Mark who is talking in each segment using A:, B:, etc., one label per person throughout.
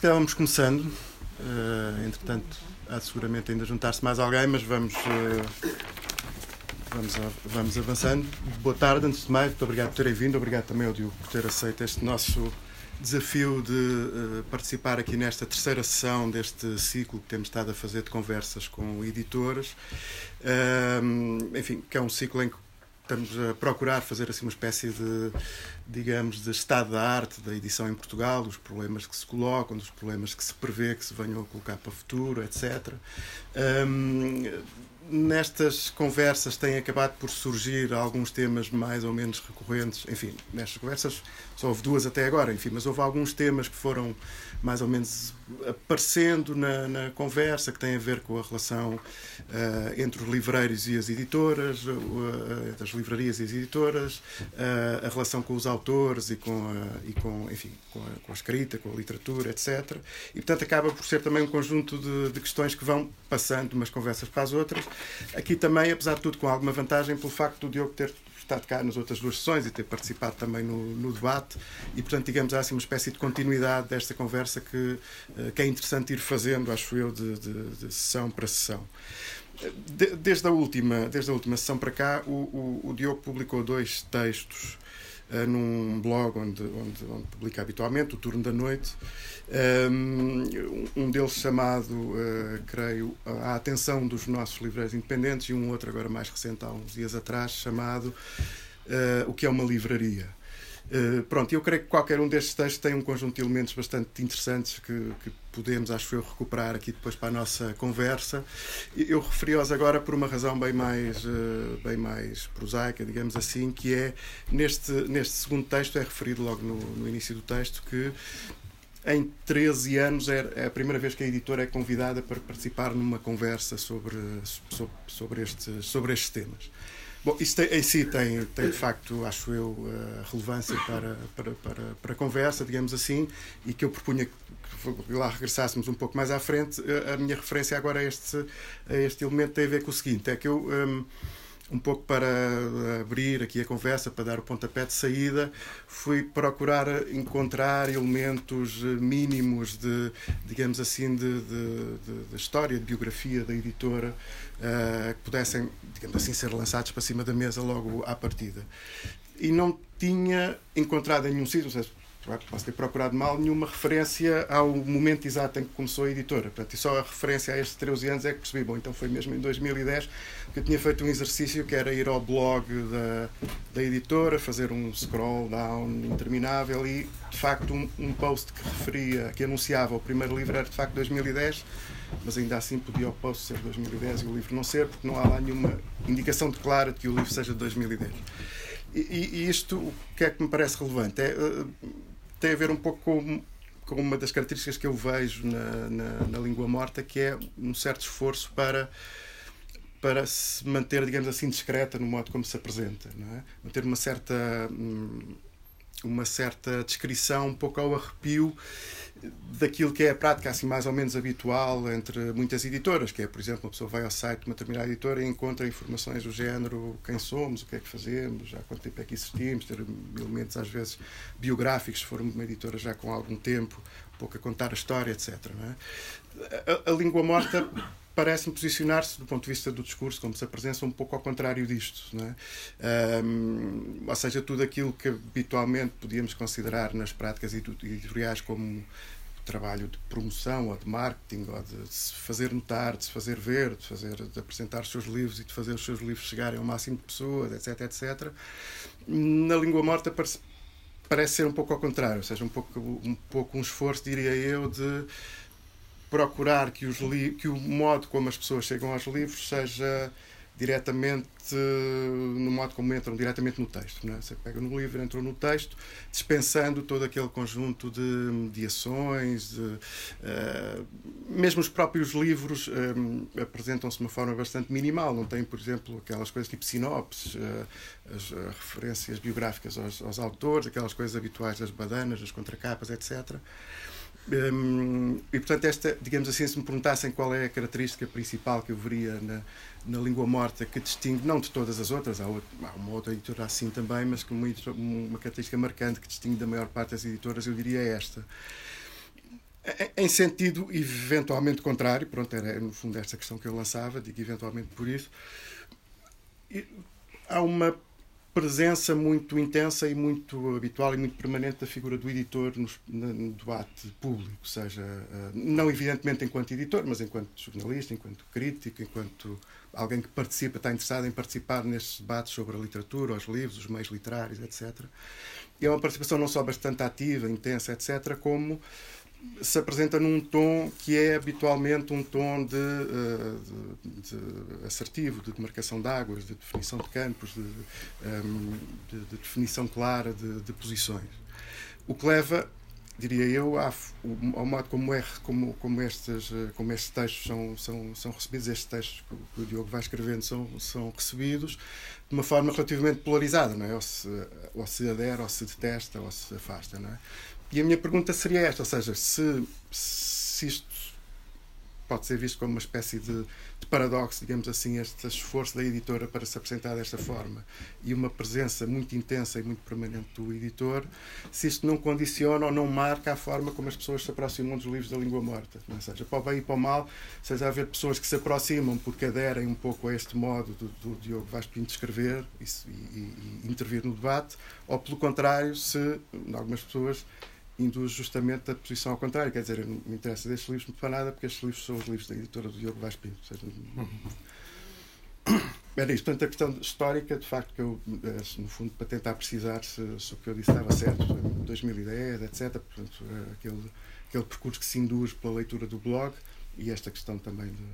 A: Se calhar vamos começando. Uh, entretanto, há seguramente ainda juntar-se mais alguém, mas vamos, uh, vamos, vamos avançando. Boa tarde, antes de mais, muito obrigado por terem vindo, obrigado também ao Diogo por ter aceito este nosso desafio de uh, participar aqui nesta terceira sessão deste ciclo que temos estado a fazer de conversas com editoras. enfim, que é um ciclo em que estamos a procurar fazer assim uma espécie de, digamos, de estado da arte da edição em Portugal, os problemas que se colocam, os problemas que se prevê que se venham a colocar para o futuro, etc. Um, nestas conversas têm acabado por surgir alguns temas mais ou menos recorrentes. Enfim, nestas conversas só houve duas até agora, enfim, mas houve alguns temas que foram mais ou menos aparecendo na, na conversa, que têm a ver com a relação uh, entre os livreiros e as editoras, uh, das livrarias e as editoras, uh, a relação com os autores e com a, e com, enfim, com a, com a, escrita, com a literatura, etc. E, portanto, acaba por ser também um conjunto de, de questões que vão passando de umas conversas para as outras. Aqui também, apesar de tudo, com alguma vantagem pelo facto do Diogo ter estado cá nas outras duas sessões e ter participado também no, no debate e, portanto, digamos, há assim uma espécie de continuidade desta conversa que, eh, que é interessante ir fazendo, acho eu, de, de, de sessão para sessão. desde, a última, desde a última sessão para cá, o, o, o Diogo publicou dois textos uh, num blog onde, onde, onde, publica habitualmente, o Turno da Noite. Um, um deles chamado, uh, creio, A Atenção dos Nossos Livreiros Independentes e um outro agora mais recente, há uns dias atrás, chamado uh, O que é uma livraria. Uh, pronto, eu creio que qualquer um destes textos tem um conjunto de elementos bastante interessantes que, que podemos, acho eu, recuperar aqui depois para a nossa conversa. Eu referi-os agora por uma razão bem mais, uh, bem mais prosaica, digamos assim, que é neste, neste segundo texto, é referido logo no, no início do texto, que em 13 anos é, é a primeira vez que a editora é convidada para participar numa conversa sobre, sobre, sobre, sobre estes temas. Bom, isso em si tem, tem de facto, acho eu, uh, relevância para, para, para, para a conversa, digamos assim, e que eu propunha que lá regressássemos um pouco mais à frente. A minha referência agora a este, a este elemento tem a ver com o seguinte: é que eu. Um, um pouco para abrir aqui a conversa, para dar o pontapé de saída, fui procurar encontrar elementos mínimos de, digamos assim, de, de, de, de história, de biografia da editora, uh, que pudessem, digamos assim, ser lançados para cima da mesa logo à partida. E não tinha encontrado em nenhum sítio, posso ter procurado mal, nenhuma referência ao momento exato em que começou a editora. Portanto, e só a referência a estes 13 anos é que percebi. Bom, então foi mesmo em 2010 que eu tinha feito um exercício que era ir ao blog da, da editora, fazer um scroll down interminável e, de facto, um, um post que referia, que anunciava o primeiro livro era de facto 2010, mas ainda assim podia o post ser 2010 e o livro não ser, porque não há lá nenhuma indicação clara de que o livro seja de 2010. E, e isto, o que é que me parece relevante? É, uh, tem a ver um pouco com, com uma das características que eu vejo na, na, na língua morta, que é um certo esforço para para se manter, digamos assim, discreta no modo como se apresenta, não é? manter uma certa hum, uma certa descrição um pouco ao arrepio daquilo que é a prática assim mais ou menos habitual entre muitas editoras, que é, por exemplo, uma pessoa vai ao site de uma determinada editora e encontra informações do género quem somos, o que é que fazemos, há quanto tempo é que existimos, ter elementos às vezes biográficos, se for uma editora já com algum tempo, pouco a contar a história, etc. É? A, a, língua morta parece-me posicionar-se do ponto de vista do discurso, como se apresenta, um pouco ao contrário disto. É? Um, ou seja, tudo aquilo que habitualmente podíamos considerar nas práticas editoriais como trabalho de promoção ou de marketing ou de se fazer notar, de se fazer ver, de, fazer, de apresentar os seus livros e de fazer os seus livros chegarem ao máximo de pessoas, etc, etc. Na língua morta parece, parece ser um pouco ao contrário, ou seja, um pouco um, pouco um esforço, diria eu, de procurar que, os que o modo como as pessoas chegam aos livros seja diretamente no modo como entram diretamente no texto. Não é? Você pega no livro, entrou no texto, dispensando todo aquele conjunto de mediações, de, uh, mesmo os próprios livros um, eh, apresentam-se de uma forma bastante minimal, não tem, por exemplo, aquelas coisas tipo sinopses, uh, as uh, referências biográficas aos, aos, autores, aquelas coisas habituais das badanas, das contracapas, etc. Um, e portanto, esta, digamos assim, se me perguntassem qual é a característica principal que eu veria na, na língua morta que distingue, não de todas as outras, há, outra, há uma outra editora assim também, mas que muito, uma característica marcante que distingue da maior parte das editoras, eu diria esta. Em sentido eventualmente contrário, pronto, era no fundo esta questão que eu lançava, digo eventualmente por isso, há uma presença muito intensa e muito habitual e muito permanente da figura do editor no, no debate público, seja, eh, não evidentemente enquanto editor, mas enquanto jornalista, enquanto crítico, enquanto alguém que participa, está interessado em participar nestes debates sobre a literatura, os livros, os meios literários, etc. E é uma participação não só bastante ativa, intensa, etc., como se apresenta num tom que é habitualmente um tom de, eh, de, de assertivo, de demarcação de águas, de definição de campos, de, ehm, de definição clara de, posições. O que leva, diria eu, ao modo como, é, como, como, estes, eh, como estes textos são, são, são recebidos, estes textos que o Diogo vai escrevendo são, são recebidos de uma forma relativamente polarizada, não é? Ou se, ou se adere, ou se detesta, ou se afasta, não é? E a minha pergunta seria esta, ou seja, se, se isto pode ser visto como uma espécie de, de, paradoxo, digamos assim, este esforço da editora para se apresentar desta forma e uma presença muito intensa e muito permanente do editor, se isto não condiciona ou não marca a forma como as pessoas se aproximam dos livros da língua morta. É? seja, para o bem e para o mal, seja haver pessoas que se aproximam porque aderem um pouco a este modo do, do Diogo Vaz Pinto escrever e, e, e intervir no debate, ou pelo contrário, se algumas pessoas induz justamente a posição ao contrário. Quer dizer, não me interessa destes livros para nada, porque estes livros são os livros da editora do Diogo Vaz Pinto. Seja, era isto. Portanto, a questão histórica, de facto, que eu, eh, no fundo, para tentar precisar se, se o que eu disse estava certo, em 2010, etc. Portanto, eh, aquele, aquele percurso que se induz pela leitura do blog e esta questão também de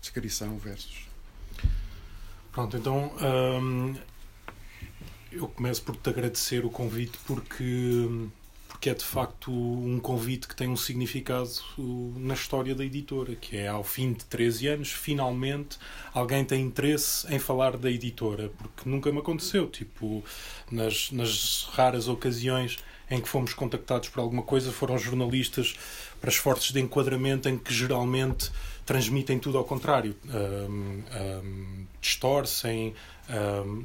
A: descrição versus.
B: Pronto, então hum, eu começo por te agradecer o convite porque hum, que é de facto um convite que tem um significado na história da editora, que é ao fim de 13 anos, finalmente alguém tem interesse em falar da editora, porque nunca me aconteceu, tipo, nas, nas raras ocasiões em que fomos contactados por alguma coisa, foram jornalistas para esforços de enquadramento em que geralmente transmitem tudo ao contrário, um, um, distorcem,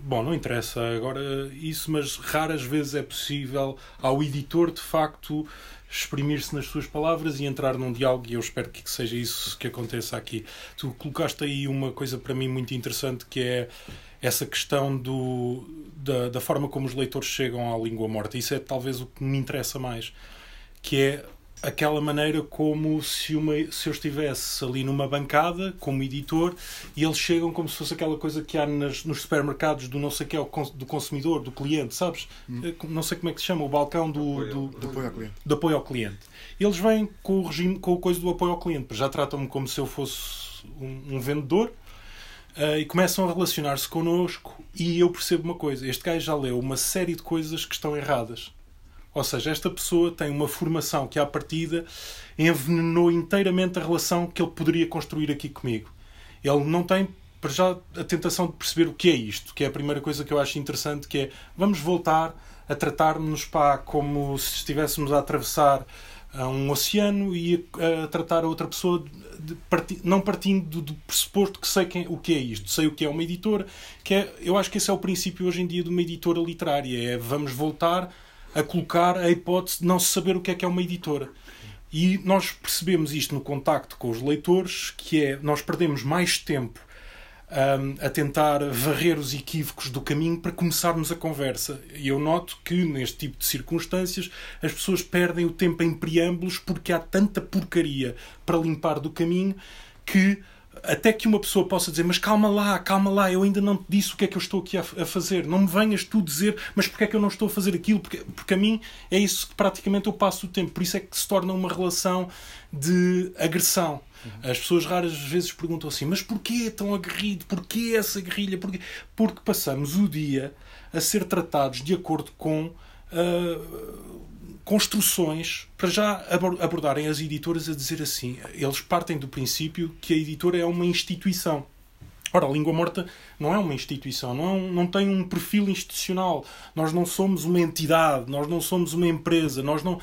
B: bom, não interessa agora isso, mas raras vezes é possível ao editor de facto exprimir-se nas suas palavras e entrar num diálogo, e eu espero que seja isso que aconteça aqui. Tu colocaste aí uma coisa para mim muito interessante que é essa questão do, da, da forma como os leitores chegam à língua morta. Isso é talvez o que me interessa mais, que é aquela maneira como se, uma, se eu estivesse ali numa bancada como editor e eles chegam como se fosse aquela coisa que há nas, nos supermercados do não sei que é do consumidor, do cliente, sabes? Hum. Eh, não sei como é que se chama, o balcão do, do,
A: do, apoio, ao cliente.
B: do apoio ao cliente. Eles vêm com o regime, com a coisa do apoio ao cliente, já tratam-me como se eu fosse um, um vendedor uh, e começam a relacionar-se connosco e eu percebo uma coisa, este gajo já leu uma série de coisas que estão erradas ou seja, esta pessoa tem uma formação que, à partida, envenenou inteiramente a relação que ele poderia construir aqui comigo. Ele não tem, para já, a tentação de perceber o que é isto, que é a primeira coisa que eu acho interessante, que é vamos voltar a tratar-nos como se estivéssemos a atravessar uh, um oceano e a, a tratar a outra pessoa de, de, não partindo do, do, pressuposto que sei quem, o que é isto, sei o que é uma editora, que é, eu acho que esse é o princípio hoje em dia de uma editora literária, é vamos voltar a colocar a hipótese de não saber o que é que é uma editora. E nós percebemos isto no contacto com os leitores, que é nós perdemos mais tempo um, a tentar varrer os equívocos do caminho para começarmos a conversa. E eu noto que, neste tipo de circunstâncias, as pessoas perdem o tempo em preâmbulos porque há tanta porcaria para limpar do caminho que até que uma pessoa possa dizer, mas calma lá, calma lá, eu ainda não te disse o que é que eu estou aqui a, a fazer. Não me venhas tu dizer, mas porque é que eu não estou a fazer aquilo? Porque, porque a mim é isso que praticamente eu passo o tempo. Por isso é que se torna uma relação de agressão. Uhum. As pessoas raras vezes perguntam assim, mas porquê tão aguerrido? Porquê essa guerrilha? Porquê? Porque passamos o dia a ser tratados de acordo com uh, construções para já abordarem as editoras a dizer assim. Eles partem do princípio que a editora é uma instituição. Ora, a língua morta não é uma instituição, não, é não tem um perfil institucional. Nós não somos uma entidade, nós não somos uma empresa, nós não.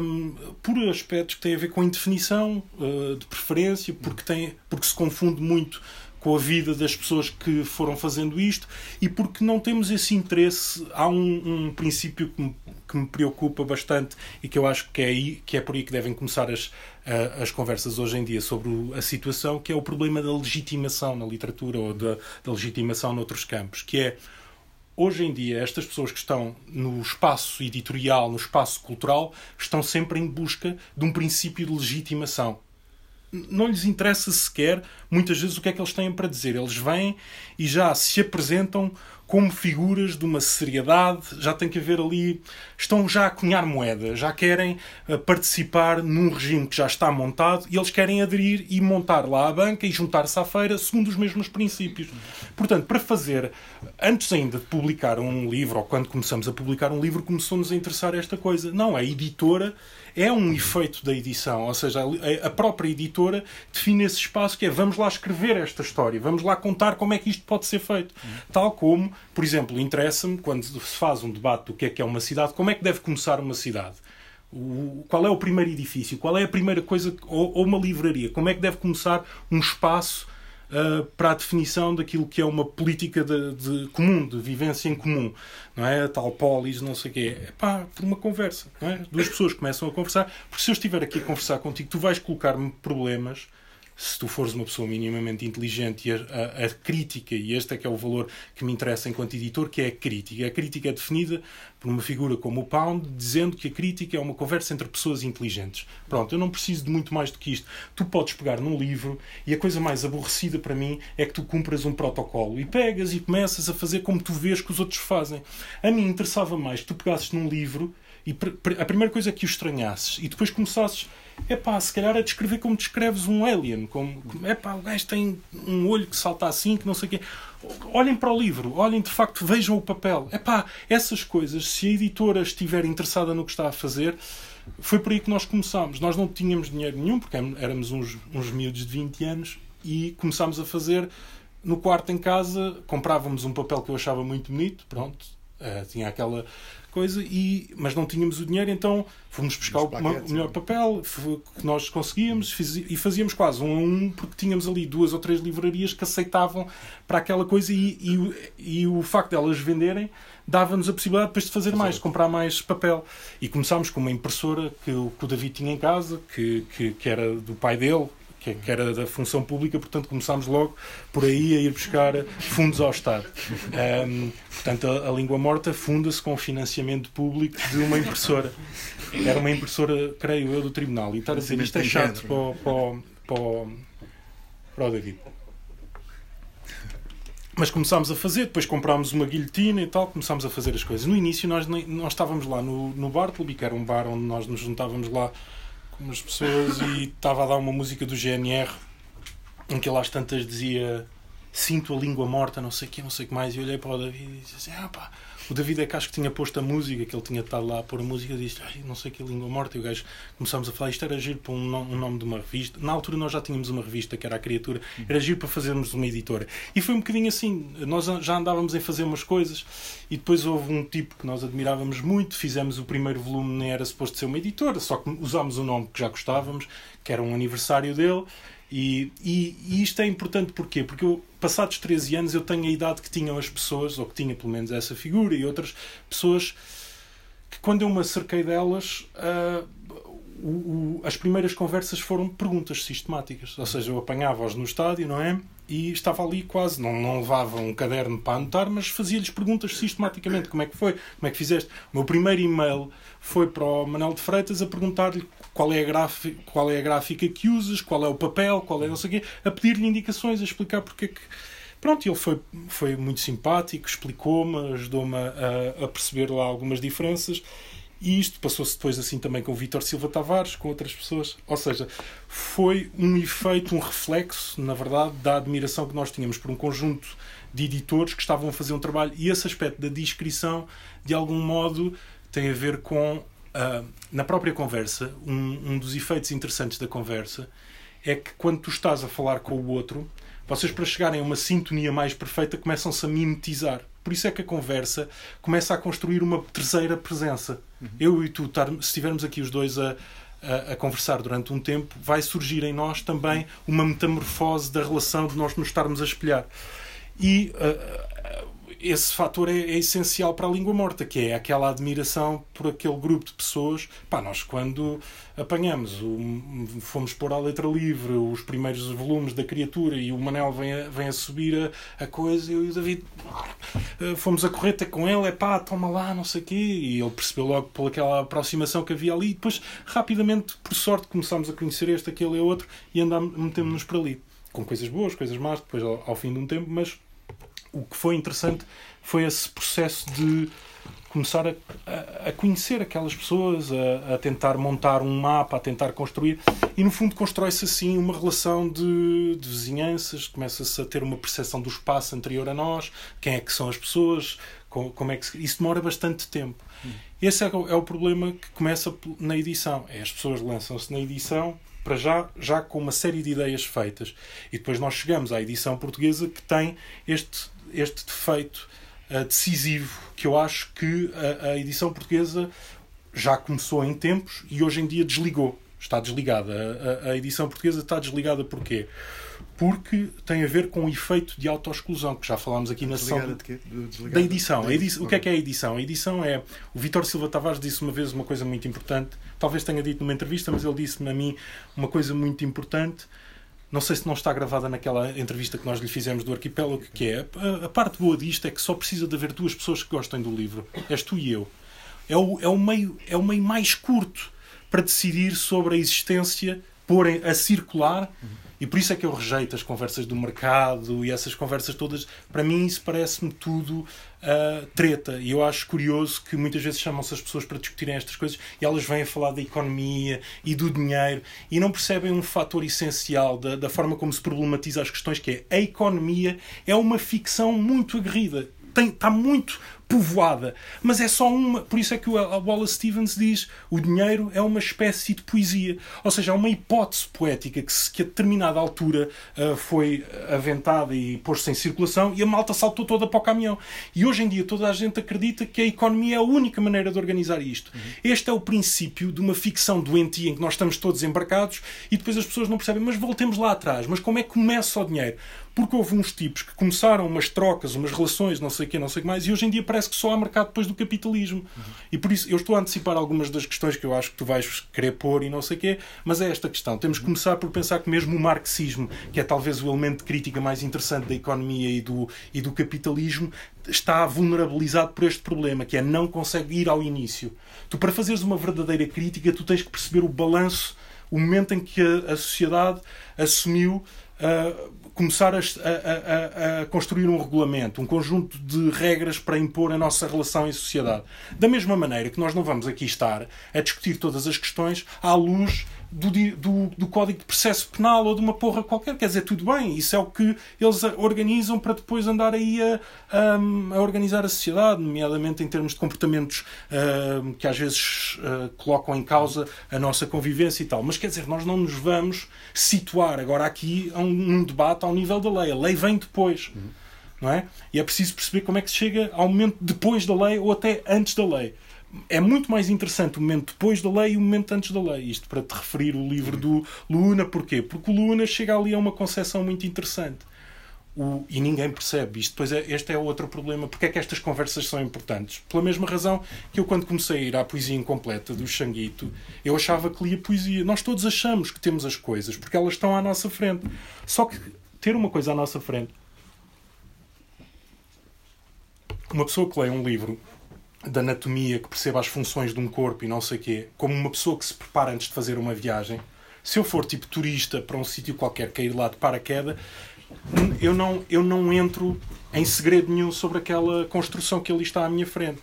B: Um, por aspectos que têm a ver com a indefinição uh, de preferência, porque, tem, porque se confunde muito com a vida das pessoas que foram fazendo isto e porque não temos esse interesse. Há um, um princípio que me, que me, preocupa bastante e que eu acho que é, aí, que é por aí que devem começar as, as conversas hoje em dia sobre a situação, que é o problema da legitimação na literatura ou da, da legitimação noutros campos, que é hoje em dia, estas pessoas que estão no espaço editorial, no espaço cultural, estão sempre em busca de um princípio de legitimação não lhes interessa sequer, muitas vezes, o que é que eles têm para dizer. Eles vêm e já se apresentam como figuras de uma seriedade, já tem que haver ali. Estão já a cunhar moeda, já querem uh, participar num regime que já está montado e eles querem aderir e montar lá a banca e juntar-se à feira segundo os mesmos princípios. Portanto, para fazer, antes ainda de publicar um livro, ou quando começamos a publicar um livro, começou-nos a interessar esta coisa. Não, a editora é um efeito da edição, ou seja, a própria editora define esse espaço que é vamos lá escrever esta história, vamos lá contar como é que isto pode ser feito. Tal como, por exemplo, interessa-me quando se faz um debate do que é que é uma cidade, como é que deve começar uma cidade. O, qual é o primeiro edifício? Qual é a primeira coisa, ou, ou uma livraria? Como é que deve começar um espaço uh, para a definição daquilo que é uma política de, de, comum, de vivência em comum, não é? Tal polis, não sei o quê. É pá, por uma conversa, não é? Duas pessoas começam a conversar, porque se eu estiver aqui a conversar contigo, tu vais colocar-me problemas se tu fores uma pessoa minimamente inteligente e a, a, a, crítica, e este é que é o valor que me interessa enquanto editor, que é a crítica. A crítica é definida por uma figura como o Pound, dizendo que a crítica é uma conversa entre pessoas inteligentes. Pronto, eu não preciso de muito mais do que isto. Tu podes pegar num livro e a coisa mais aborrecida para mim é que tu cumpras um protocolo e pegas e começas a fazer como tu vês que os outros fazem. A mim interessava mais que tu pegasses num livro e a primeira coisa é que o estranhasses e depois começasses é pá, se calhar é descrever como descreves um alien. Como, é pá, o gajo tem um olho que salta assim, que não sei o quê. Olhem para o livro, olhem de facto, vejam o papel. É pá, essas coisas, se a editora estiver interessada no que está a fazer, foi por aí que nós começámos. Nós não tínhamos dinheiro nenhum, porque éramos uns, uns miúdos de 20 anos, e começámos a fazer no quarto em casa. Comprávamos um papel que eu achava muito bonito, pronto, uh, tinha aquela coisa, e, mas não tínhamos o dinheiro, então fomos buscar o, melhor papel que nós conseguíamos fiz, e fazíamos quase um a um, porque tínhamos ali duas ou três livrarias que aceitavam para aquela coisa e, e, e o facto de elas venderem dava-nos a possibilidade depois de fazer mais, de comprar mais papel. E começámos com uma impressora que, que o David tinha em casa, que, que, que era do pai dele, que, que, era da função pública, portanto começámos logo por aí a ir buscar fundos ao Estado. Um, portanto, a, a, língua morta funda-se com financiamento público de uma impressora. Era uma impressora, creio eu, do tribunal. E estar a dizer isto é chato para, o, para, para, para o David. Mas começámos a fazer, depois comprámos uma guilhotina e tal, começámos a fazer as coisas. No início nós, nós estávamos lá no, no Bartleby, que era um bar onde nós nos juntávamos lá umas pessoas e estava a dar uma música do GNR em que ele às tantas dizia sinto a língua morta, não sei o que, não sei o que mais, e olhei para o David e disse assim, ah pá, o David é que acho que tinha posto a música, que ele tinha estado lá a pôr a música, disse, ai, não sei que língua morta, e o gajo começámos a falar, isto era giro para um, nome, um nome de uma revista. Na altura nós já tínhamos uma revista que era a Criatura, era giro para fazermos uma editora. E foi um bocadinho assim, nós já andávamos em fazer umas coisas, e depois houve um tipo que nós admirávamos muito, fizemos o primeiro volume, nem era suposto ser uma editora, só que usámos o nome que já gostávamos, que era um aniversário dele, e, e, e, isto é importante porquê? Porque eu, passados 13 anos, eu tenho a idade que tinham as pessoas, ou que tinha pelo menos essa figura, e outras pessoas que, quando eu me acerquei delas, uh, o, o, as primeiras conversas foram perguntas sistemáticas. Ou seja, eu apanhava-os no estádio, não é? E estava ali quase, não, não levava um caderno para anotar, mas fazia-lhes perguntas sistematicamente. Como é que foi? Como é que fizeste? O meu primeiro e-mail foi para o Manuel de Freitas a perguntar-lhe qual é a gráfica, qual é a gráfica que usas, qual é o papel, qual é não sei o quê, a pedir-lhe indicações, a explicar porque é que. Pronto, ele foi, foi muito simpático, explicou-me, ajudou-me a, a, perceber lá algumas diferenças. E isto passou-se depois assim também com o Vítor Silva Tavares, com outras pessoas. Ou seja, foi um efeito, um reflexo, na verdade, da admiração que nós tínhamos por um conjunto de editores que estavam a fazer um trabalho. E esse aspecto da descrição, de algum modo, tem a ver com Uh, na própria conversa, um, um dos efeitos interessantes da conversa é que quando tu estás a falar com o outro, vocês para chegarem a uma sintonia mais perfeita começam-se a mimetizar. Por isso é que a conversa começa a construir uma terceira presença. Uhum. Eu e tu, se estivermos aqui os dois a, a, a, conversar durante um tempo, vai surgir em nós também uma metamorfose da relação de nós nos estarmos a espelhar. E uh, esse fator é, é, essencial para a língua morta, que é aquela admiração por aquele grupo de pessoas. Pá, nós quando apanhamos, o, fomos pôr à letra livre os primeiros volumes da criatura e o Manel vem a, vem a subir a, a coisa, eu e o David eh, fomos a correr com ele, é pá, toma lá, não sei o quê, e ele percebeu logo pelaquela aproximação que havia ali, e depois rapidamente, por sorte, começámos a conhecer este, aquele e outro, e andámos, metemos-nos para ali. Com coisas boas, coisas más, depois ao, ao fim de um tempo, mas o que foi interessante foi esse processo de começar a, a, a conhecer aquelas pessoas, a, a, tentar montar um mapa, a tentar construir, e no fundo constrói-se assim uma relação de, de vizinhanças, começa-se a ter uma percepção do espaço anterior a nós, quem é que são as pessoas, como, como é que se... isso demora bastante tempo. Hum. Esse é o, é o problema que começa na edição. É as pessoas lançam-se na edição para já, já com uma série de ideias feitas. E depois nós chegamos à edição portuguesa que tem este, este defeito uh, decisivo que eu acho que a, a, edição portuguesa já começou em tempos e hoje em dia desligou. Está desligada. A, a, a edição portuguesa está desligada porquê? Porque tem a ver com o efeito de autoexclusão, que já falámos aqui na sessão da edição. A edição. O que é que é a edição? A edição é. O Vitor Silva Tavares disse uma vez uma coisa muito importante, talvez tenha dito numa entrevista, mas ele disse-me a mim uma coisa muito importante não sei se não está gravada naquela entrevista que nós lhe fizemos do arquipélago, que é a, a parte boa disto é que só precisa de haver duas pessoas que gostem do livro. És tu e eu. É o, é o, meio, é o meio mais curto para decidir sobre a existência, porem a circular. E por isso é que eu rejeito as conversas do mercado e essas conversas todas. Para mim, isso parece-me tudo uh, treta. E eu acho curioso que muitas vezes chamam-se as pessoas para discutirem estas coisas e elas vêm a falar da economia e do dinheiro e não percebem um fator essencial da, da forma como se problematiza as questões, que é a economia é uma ficção muito aguerrida. Tem, está muito povoada. Mas é só uma. Por isso é que o Wallace Stevens diz o dinheiro é uma espécie de poesia. Ou seja, é uma hipótese poética que, se, que a determinada altura uh, foi aventada e pôs-se em circulação e a malta saltou toda para o caminhão. E hoje em dia toda a gente acredita que a economia é a única maneira de organizar isto. Uhum. Este é o princípio de uma ficção doentia em que nós estamos todos embarcados e depois as pessoas não percebem. Mas voltemos lá atrás. Mas como é que começa o dinheiro? Porque houve uns tipos que começaram umas trocas, umas relações, não sei o quê, não sei o que mais, e hoje em dia parece que só há mercado depois do capitalismo. Uhum. E por isso eu estou a antecipar algumas das questões que eu acho que tu vais querer pôr e não sei o quê, mas é esta questão. Temos que começar por pensar que mesmo o marxismo, que é talvez o elemento de crítica mais interessante da economia e do, e do capitalismo, está vulnerabilizado por este problema, que é não consegue ir ao início. Tu, para fazeres uma verdadeira crítica, tu tens que perceber o balanço, o momento em que a, a sociedade assumiu. Uh, começar a, a, a, construir um regulamento, um conjunto de regras para impor a nossa relação em sociedade. Da mesma maneira que nós não vamos aqui estar a discutir todas as questões à luz do, do, do, Código de Processo Penal ou de uma porra qualquer. Quer dizer, tudo bem, isso é o que eles organizam para depois andar aí a, a, a organizar a sociedade, nomeadamente em termos de comportamentos uh, que às vezes uh, colocam em causa a nossa convivência e tal. Mas quer dizer, nós não nos vamos situar agora aqui a um, um debate ao nível da lei. A lei vem depois. Uhum. Não é? E é preciso perceber como é que se chega ao momento depois da lei ou até antes da lei é muito mais interessante o momento depois da lei e o momento antes da lei. Isto para te referir o livro do Luna. Porquê? Porque o Luna chega ali a uma concepção muito interessante. O, e ninguém percebe isto. Depois é, este é outro problema. Porque é que estas conversas são importantes? Pela mesma razão que eu, quando comecei a ir à poesia incompleta do Xanguito, eu achava que lia poesia. Nós todos achamos que temos as coisas porque elas estão à nossa frente. Só que ter uma coisa à nossa frente. Uma pessoa que lê um livro da anatomia, que perceba as funções de um corpo e não sei quê, como uma pessoa que se prepara antes de fazer uma viagem, se eu for tipo turista para um sítio qualquer, cair lá de paraquedas, eu não, eu não entro em segredo nenhum sobre aquela construção que ali está à minha frente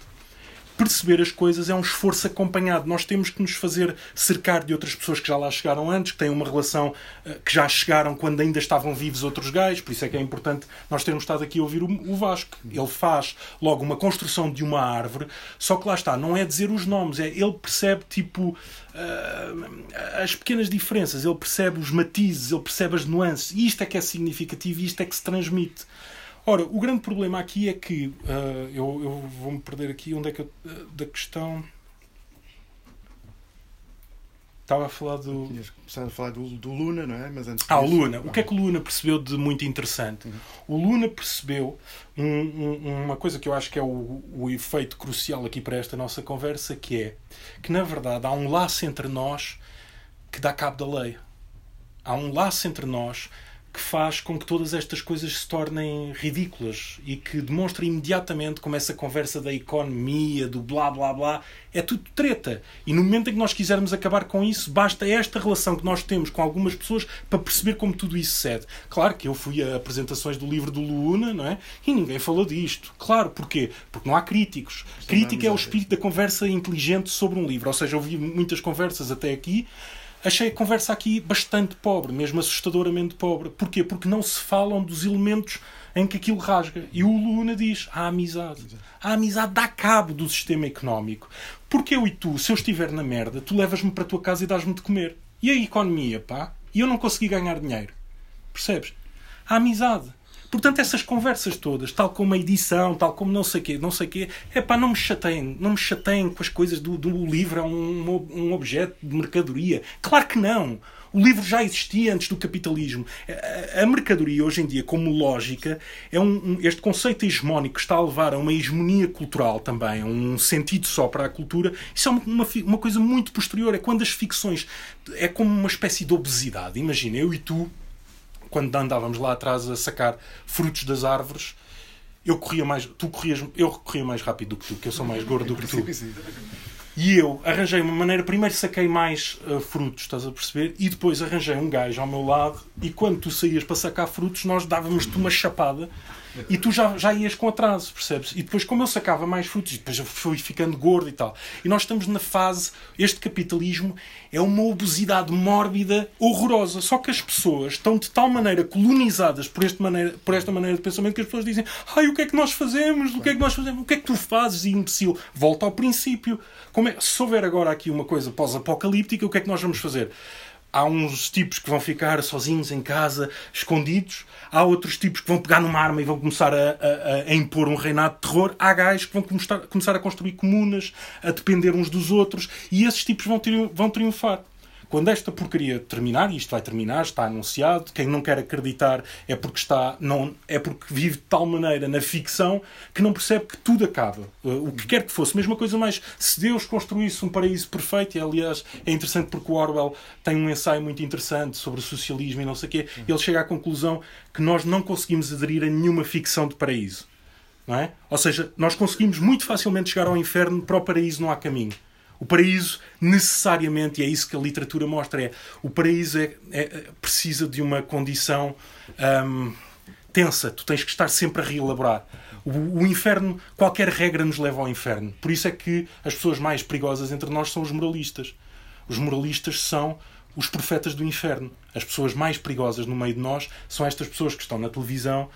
B: perceber as coisas é um esforço acompanhado. Nós temos que nos fazer cercar de outras pessoas que já lá chegaram antes, que têm uma relação eh, que já chegaram quando ainda estavam vivos outros gajos. Por isso é que é importante nós termos estado aqui a ouvir o Vasco. Ele faz logo uma construção de uma árvore, só que lá está, não é dizer os nomes, é ele percebe tipo uh, as pequenas diferenças, ele percebe os matizes, ele percebe as nuances. E isto é que é significativo e isto é que se transmite. Ora, o grande problema aqui é que uh, eu, eu vou-me perder aqui onde é que eu, uh, da questão. Estava a falar do.
A: Tinhas começado a falar do, do Luna, não é? Mas antes
B: Ah, o Luna. O que é que o Luna percebeu de muito interessante? O Luna percebeu um- um- uma coisa que eu acho que é o, o efeito crucial aqui para esta nossa conversa, que é que, na verdade, há um laço entre nós que dá cabo da lei. Há um laço entre nós que faz com que todas estas coisas se tornem ridículas e que demonstra imediatamente como essa conversa da economia, do blá blá blá, é tudo treta. E no momento em que nós quisermos acabar com isso, basta esta relação que nós temos com algumas pessoas para perceber como tudo isso cede. Claro que eu fui a apresentações do livro do Luna, não é? E ninguém falou disto. Claro, porquê? Porque não há críticos. Crítica é o espírito da conversa inteligente sobre um livro. Ou seja, eu ouvi muitas conversas até aqui achei a conversa aqui bastante pobre, mesmo assustadoramente pobre. Porquê? Porque não se falam dos elementos em que aquilo rasga. E o Luna diz: a amizade. A amizade dá cabo do sistema económico. Porque eu e tu, se eu estiver na merda, tu levas-me para a tua casa e dás-me de comer. E a economia, pá? E eu não consegui ganhar dinheiro. Percebes? A amizade. Portanto, essas conversas todas, tal como a edição, tal como não sei quê, não sei quê, é pá, não me chateiem, não me chateiem com as coisas do, do livro, é um, um objeto de mercadoria. Claro que não! O livro já existia antes do capitalismo. A, mercadoria, hoje em dia, como lógica, é um, um- este conceito hegemónico está a levar a uma hegemonia cultural também, a um sentido só para a cultura. Isso é uma, uma coisa muito posterior. É quando as ficções. É como uma espécie de obesidade. Imagina, eu e tu, quando andávamos lá atrás a sacar frutos das árvores, eu corria mais, tu corrias, eu corria mais rápido do que tu, que eu sou mais gordo do que tu. E eu arranjei uma maneira, primeiro saquei mais uh, frutos, estás a perceber? E depois arranjei um gajo ao meu lado e quando tu saías para sacar frutos, nós dávamos-te uma chapada e tu já, já ias com atraso, percebes? E depois, como eu sacava mais frutos, e depois eu fui ficando gordo e tal. E nós estamos na fase, este capitalismo é uma obesidade mórbida horrorosa. Só que as pessoas estão de tal maneira colonizadas por, este maneira, por esta maneira de pensamento que as pessoas dizem: Ai, o que é que nós fazemos? O que é que nós fazemos? O que é que tu fazes, imbecil? Volta ao princípio. Como é, se houver agora aqui uma coisa pós-apocalíptica, o que é que nós vamos fazer? Há uns tipos que vão ficar sozinhos em casa, escondidos. Há outros tipos que vão pegar numa arma e vão começar a, a- a impor um reinado de terror. Há gajos que vão começar, a construir comunas, a depender uns dos outros. E esses tipos vão, vão triunfar. Quando esta porcaria terminar, e isto vai terminar, está anunciado, quem não quer acreditar é porque está não é porque vive de tal maneira na ficção que não percebe que tudo acaba. Uh, O que quer que fosse, mesma coisa mais se Deus construísse um paraíso perfeito, e aliás é interessante porque o Orwell tem um ensaio muito interessante sobre o socialismo e não sei o quê, ele chega à conclusão que nós não conseguimos aderir a nenhuma ficção de paraíso. É? Ou seja, nós conseguimos muito facilmente chegar ao inferno, para o paraíso não há caminho. O paraíso, necessariamente, e é isso que a literatura mostra, é o paraíso é, é- precisa de uma condição hum, tensa. Tu tens que estar sempre a reelaborar. O, o inferno, qualquer regra nos leva ao inferno. Por isso é que as pessoas mais perigosas entre nós são os moralistas. Os moralistas são os profetas do inferno. As pessoas mais perigosas no meio de nós são estas pessoas que estão na televisão,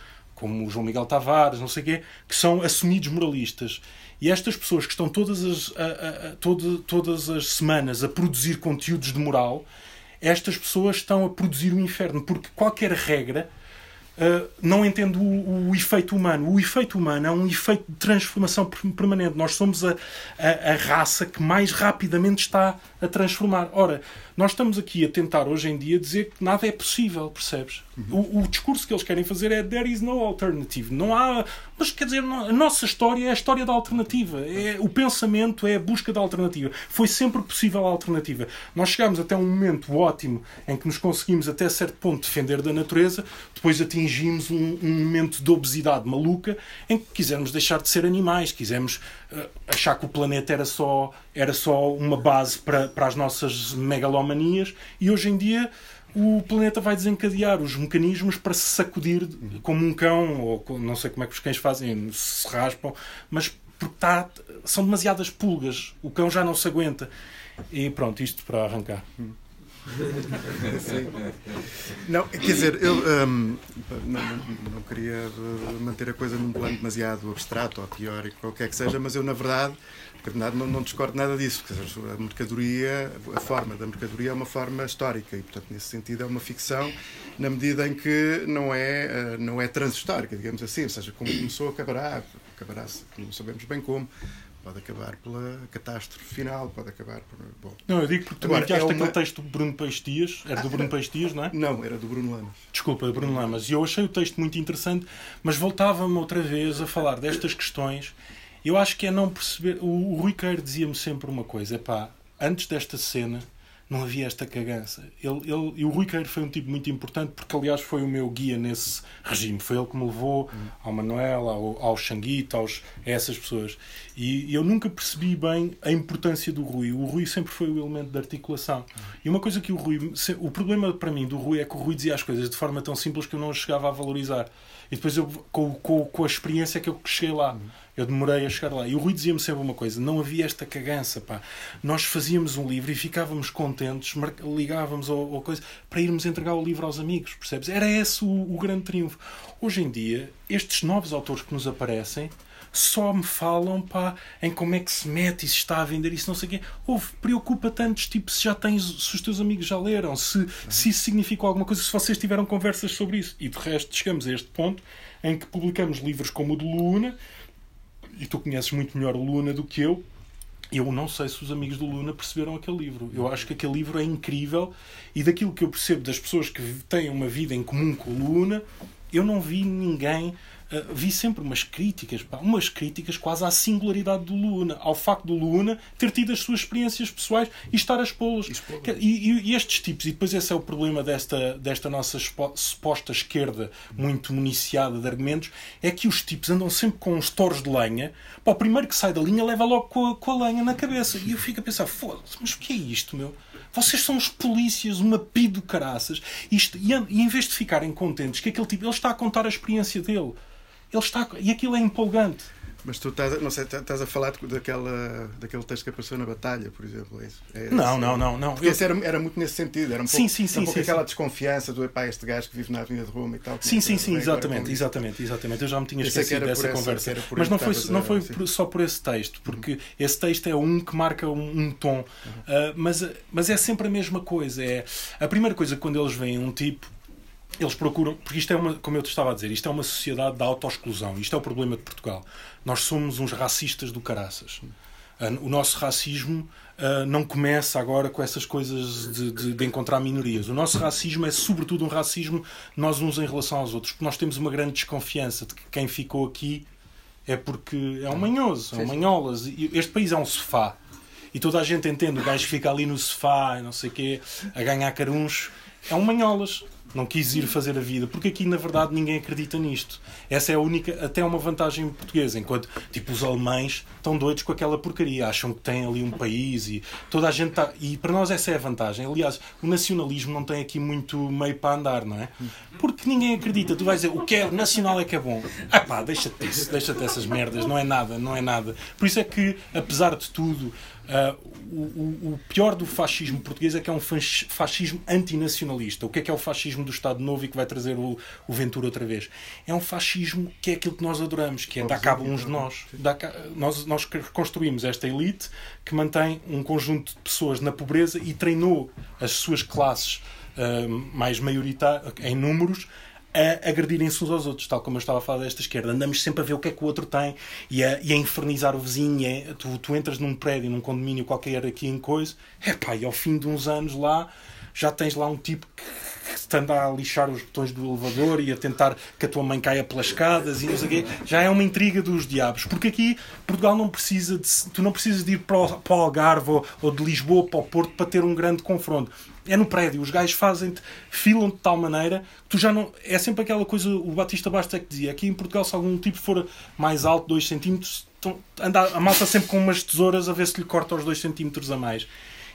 B: como o João Miguel Tavares, não sei o quê, que são assumidos moralistas. E estas pessoas que estão todas as, a- a- a- todo- todas as semanas a produzir conteúdos de moral, estas pessoas estão a produzir o inferno, porque qualquer regra Uh, não entende o, o efeito humano. O efeito humano é um efeito de transformação per- permanente. Nós somos a, a, a raça que mais rapidamente está a transformar. Ora, nós estamos aqui a tentar hoje em dia dizer que nada é possível, percebes? O, o discurso que eles querem fazer é there is no alternative. Não há. Mas quer dizer, não- a nossa história é a história da alternativa. É, o pensamento é a busca da alternativa. Foi sempre possível a alternativa. Nós chegámos até um momento ótimo em que nos conseguimos até certo ponto defender da natureza, depois atingimos um, um momento de obesidade maluca em que quisemos deixar de ser animais, quisemos eh, achar que o planeta era só, era só uma base para, para as nossas megalomanias e hoje em dia o planeta vai desencadear os mecanismos para se sacudir como um cão, ou não sei como é que os cães fazem, se raspam, mas porque está, são demasiadas pulgas, o cão já não se aguenta. E pronto, isto para arrancar.
A: Sim. Não, quer dizer, eu hum, não, não- queria eh, manter a coisa num plano demasiado abstrato ou teórico, qualquer que seja, mas eu, na verdade, não, não discordo nada disso. Dizer, a mercadoria, a forma da mercadoria é uma forma histórica e, portanto, nesse sentido, é uma ficção na medida em que não é, eh, não é transhistórica, digamos assim, ou seja, como começou, acabará, acabará, não sabemos bem como pode acabar pela catástrofe final, pode acabar por. Bom.
B: Não, eu digo porque tu enviaste
A: é uma-
B: aquele texto do Bruno Peixe Dias, era do Bruno Peixe Dias, não é?
A: Não, era do Bruno Lamas.
B: Desculpa, Bruno Lamas. E eu achei o texto muito interessante, mas voltava-me outra vez a falar destas questões. Eu acho que é não perceber. O, o Rui Queiro dizia-me sempre uma coisa: pá, antes desta cena não havia esta cagança. Ele, ele, e o Rui Queiro foi um tipo muito importante, porque aliás foi o meu guia nesse regime. Foi ele que me levou ao Manuel, ao, ao Xanguito, aos, a essas pessoas. E eu nunca percebi bem a importância do Rui. O Rui sempre foi o elemento de articulação. E uma coisa que o Rui. se- O problema para mim do Rui é que o Rui dizia as coisas de forma tão simples que eu não as chegava a valorizar. E depois eu, com, com, com a experiência que eu cheguei lá. Eu demorei a chegar lá. E o Rui dizia-me sempre uma coisa: não havia esta cagança, pá. Nós fazíamos um livro e ficávamos contentes, ligávamos ou, coisa para irmos entregar o livro aos amigos, percebes? Era esse o, o grande triunfo. Hoje em dia, estes novos autores que nos aparecem só me falam pá, em como é que se mete e se está a vender isso não sei o quê. Houve, preocupa tantos, tipo, se já tens, se os teus amigos já leram, se, se isso significou alguma coisa, se vocês tiveram conversas sobre isso. E de resto chegamos a este ponto em que publicamos livros como o de Luna, e tu conheces muito melhor Luna do que eu. Eu não sei se os amigos do Luna perceberam aquele livro. Eu acho que aquele livro é incrível e daquilo que eu percebo das pessoas que têm uma vida em comum com o Luna, eu não vi ninguém. Ah, vi sempre umas críticas, pá, umas críticas quase à singularidade do Luna, ao facto do Luna ter tido as suas experiências pessoais e estar a expô-las. E, e- e estes tipos, e depois esse é o problema desta, desta nossa suposta esquerda muito municiada de argumentos, é que os tipos andam sempre com uns toros de lenha. Pá, o primeiro que sai da linha leva logo com a, com a lenha na cabeça. E eu fico a pensar, foda-se, mas o que é isto, meu? Vocês são os polícias, uma pido caraças. Isto, e, e em vez de ficarem contentes que aquele tipo, ele está a contar a experiência dele. Ele está, e aquilo é empolgante.
A: Mas tu estás, a- não sei, estás a falar daquela, daquele texto que apareceu na Batalha, por exemplo. É isso? É?
B: Não, não, não, não.
A: Porque
B: Eu-
A: esse era, era muito nesse sentido. Era um
B: Sim,
A: pouco,
B: sim, sim,
A: um pouco
B: sim,
A: aquela
B: sim.
A: desconfiança do epá, este gajo que vive na Avenida de Roma e tal.
B: Sim, sim, sim, exatamente, exatamente, exatamente. Eu já me tinha esquecido dessa
A: essa-
B: conversa. Mas não foi, não foi por- só por esse texto, porque esse texto é um que marca um, um tom. Ah, mas, mas é sempre a mesma coisa. É, a primeira coisa, quando eles veem um tipo, eles procuram, porque isto é uma, como eu te estava a dizer, isto é uma sociedade da autoexclusão. Isto é o problema de Portugal. Nós somos uns racistas do caraças. Ah, O nosso racismo ah, não começa agora com essas coisas de, de- de encontrar minorias. O nosso racismo é, sobretudo, um racismo nós uns em relação aos outros, porque nós temos uma grande desconfiança de que quem ficou aqui é porque é um manhoso, é um manholas. Este país é um sofá. E toda a gente entende, o gajo fica ali no sofá, não sei o quê, a ganhar caruncho, é um manholas. Não quis ir fazer a vida, porque aqui na verdade ninguém acredita nisto. Essa é a única, até uma vantagem portuguesa, enquanto tipo os alemães estão doidos com aquela porcaria, acham que têm ali um país e toda a gente está. E para nós essa é a vantagem. Aliás, o nacionalismo não tem aqui muito meio para andar, não é? Porque ninguém acredita. Tu vais dizer o que é nacional é que é bom. Ah pá, deixa-te disso, deixa-te dessas merdas, não é nada, não é nada. Por isso é que, apesar de tudo, ah, o, o- pior do fascismo português é que é um fas- fascismo antinacionalista. O que é que é o fascismo do Estado Novo e que vai trazer o, o Ventura outra vez? É um fascismo que é aquilo que nós adoramos, que é dar cabo uns de nós. Dá nós. Nós construímos esta elite que mantém um conjunto de pessoas na pobreza e treinou as suas classes ah, mais maioritárias, em números, a agredirem-se uns aos outros, tal como eu estava a falar desta esquerda. Andamos sempre a ver o que é que o outro tem e a, e a infernizar o vizinho. é- tu, tu entras num prédio, num condomínio qualquer aqui em coisa, epá, e ao fim de uns anos lá já tens lá um tipo que te anda a lixar os botões do elevador e a tentar que a tua mãe caia pelas escadas e não sei quê. Já é uma intriga dos diabos. Porque aqui Portugal não precisa de. Tu não precisas de ir para o, para o Algarve ou, ou de Lisboa para o Porto para ter um grande confronto. É no prédio, os gajos fazem-te, filam de tal maneira que tu já não. É sempre aquela coisa, o Batista Bastos é que dizia: aqui em Portugal, se algum tipo for mais alto, 2 centímetros, então, anda a malta sempre com umas tesouras a ver se lhe corta os 2 centímetros a mais.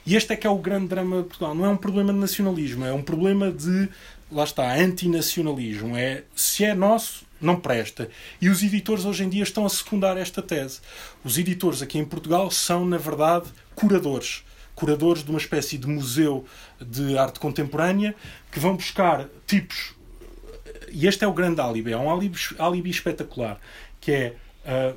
B: E este é que é o grande drama de Portugal. Não é um problema de nacionalismo, é um problema de, lá está, antinacionalismo. É, se é nosso, não presta. E os editores hoje em dia estão a secundar esta tese. Os editores aqui em Portugal são, na verdade, curadores. Curadores de uma espécie de museu de arte contemporânea que vão buscar tipos. E este é o grande álibi. É um álibi, álibi espetacular. Que é. ah,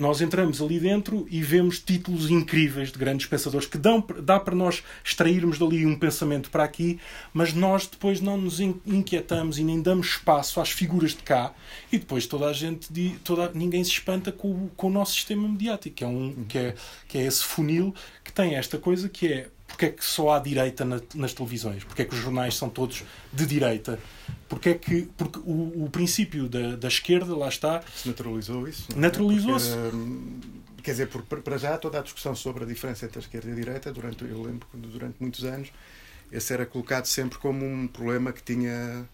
B: nós entramos ali dentro e vemos títulos incríveis de grandes pensadores que dão, dá para nós extrairmos dali um pensamento para aqui, mas nós depois não nos inquietamos e nem damos espaço às figuras de cá. E depois toda a gente, toda, ninguém se espanta com, com o nosso sistema mediático, que é, um, que, é, que é esse funil que tem esta coisa que é porque é que só há direita na, nas televisões? Porque é que os jornais são todos de direita? Porque é que porque o, o princípio da, da esquerda, lá está.
A: Se naturalizou isso?
B: É? Naturalizou-se.
A: Hum, quer dizer, para já toda a discussão sobre a diferença entre a esquerda e a direita, durante, eu lembro que durante muitos anos, esse era colocado sempre como um problema que tinha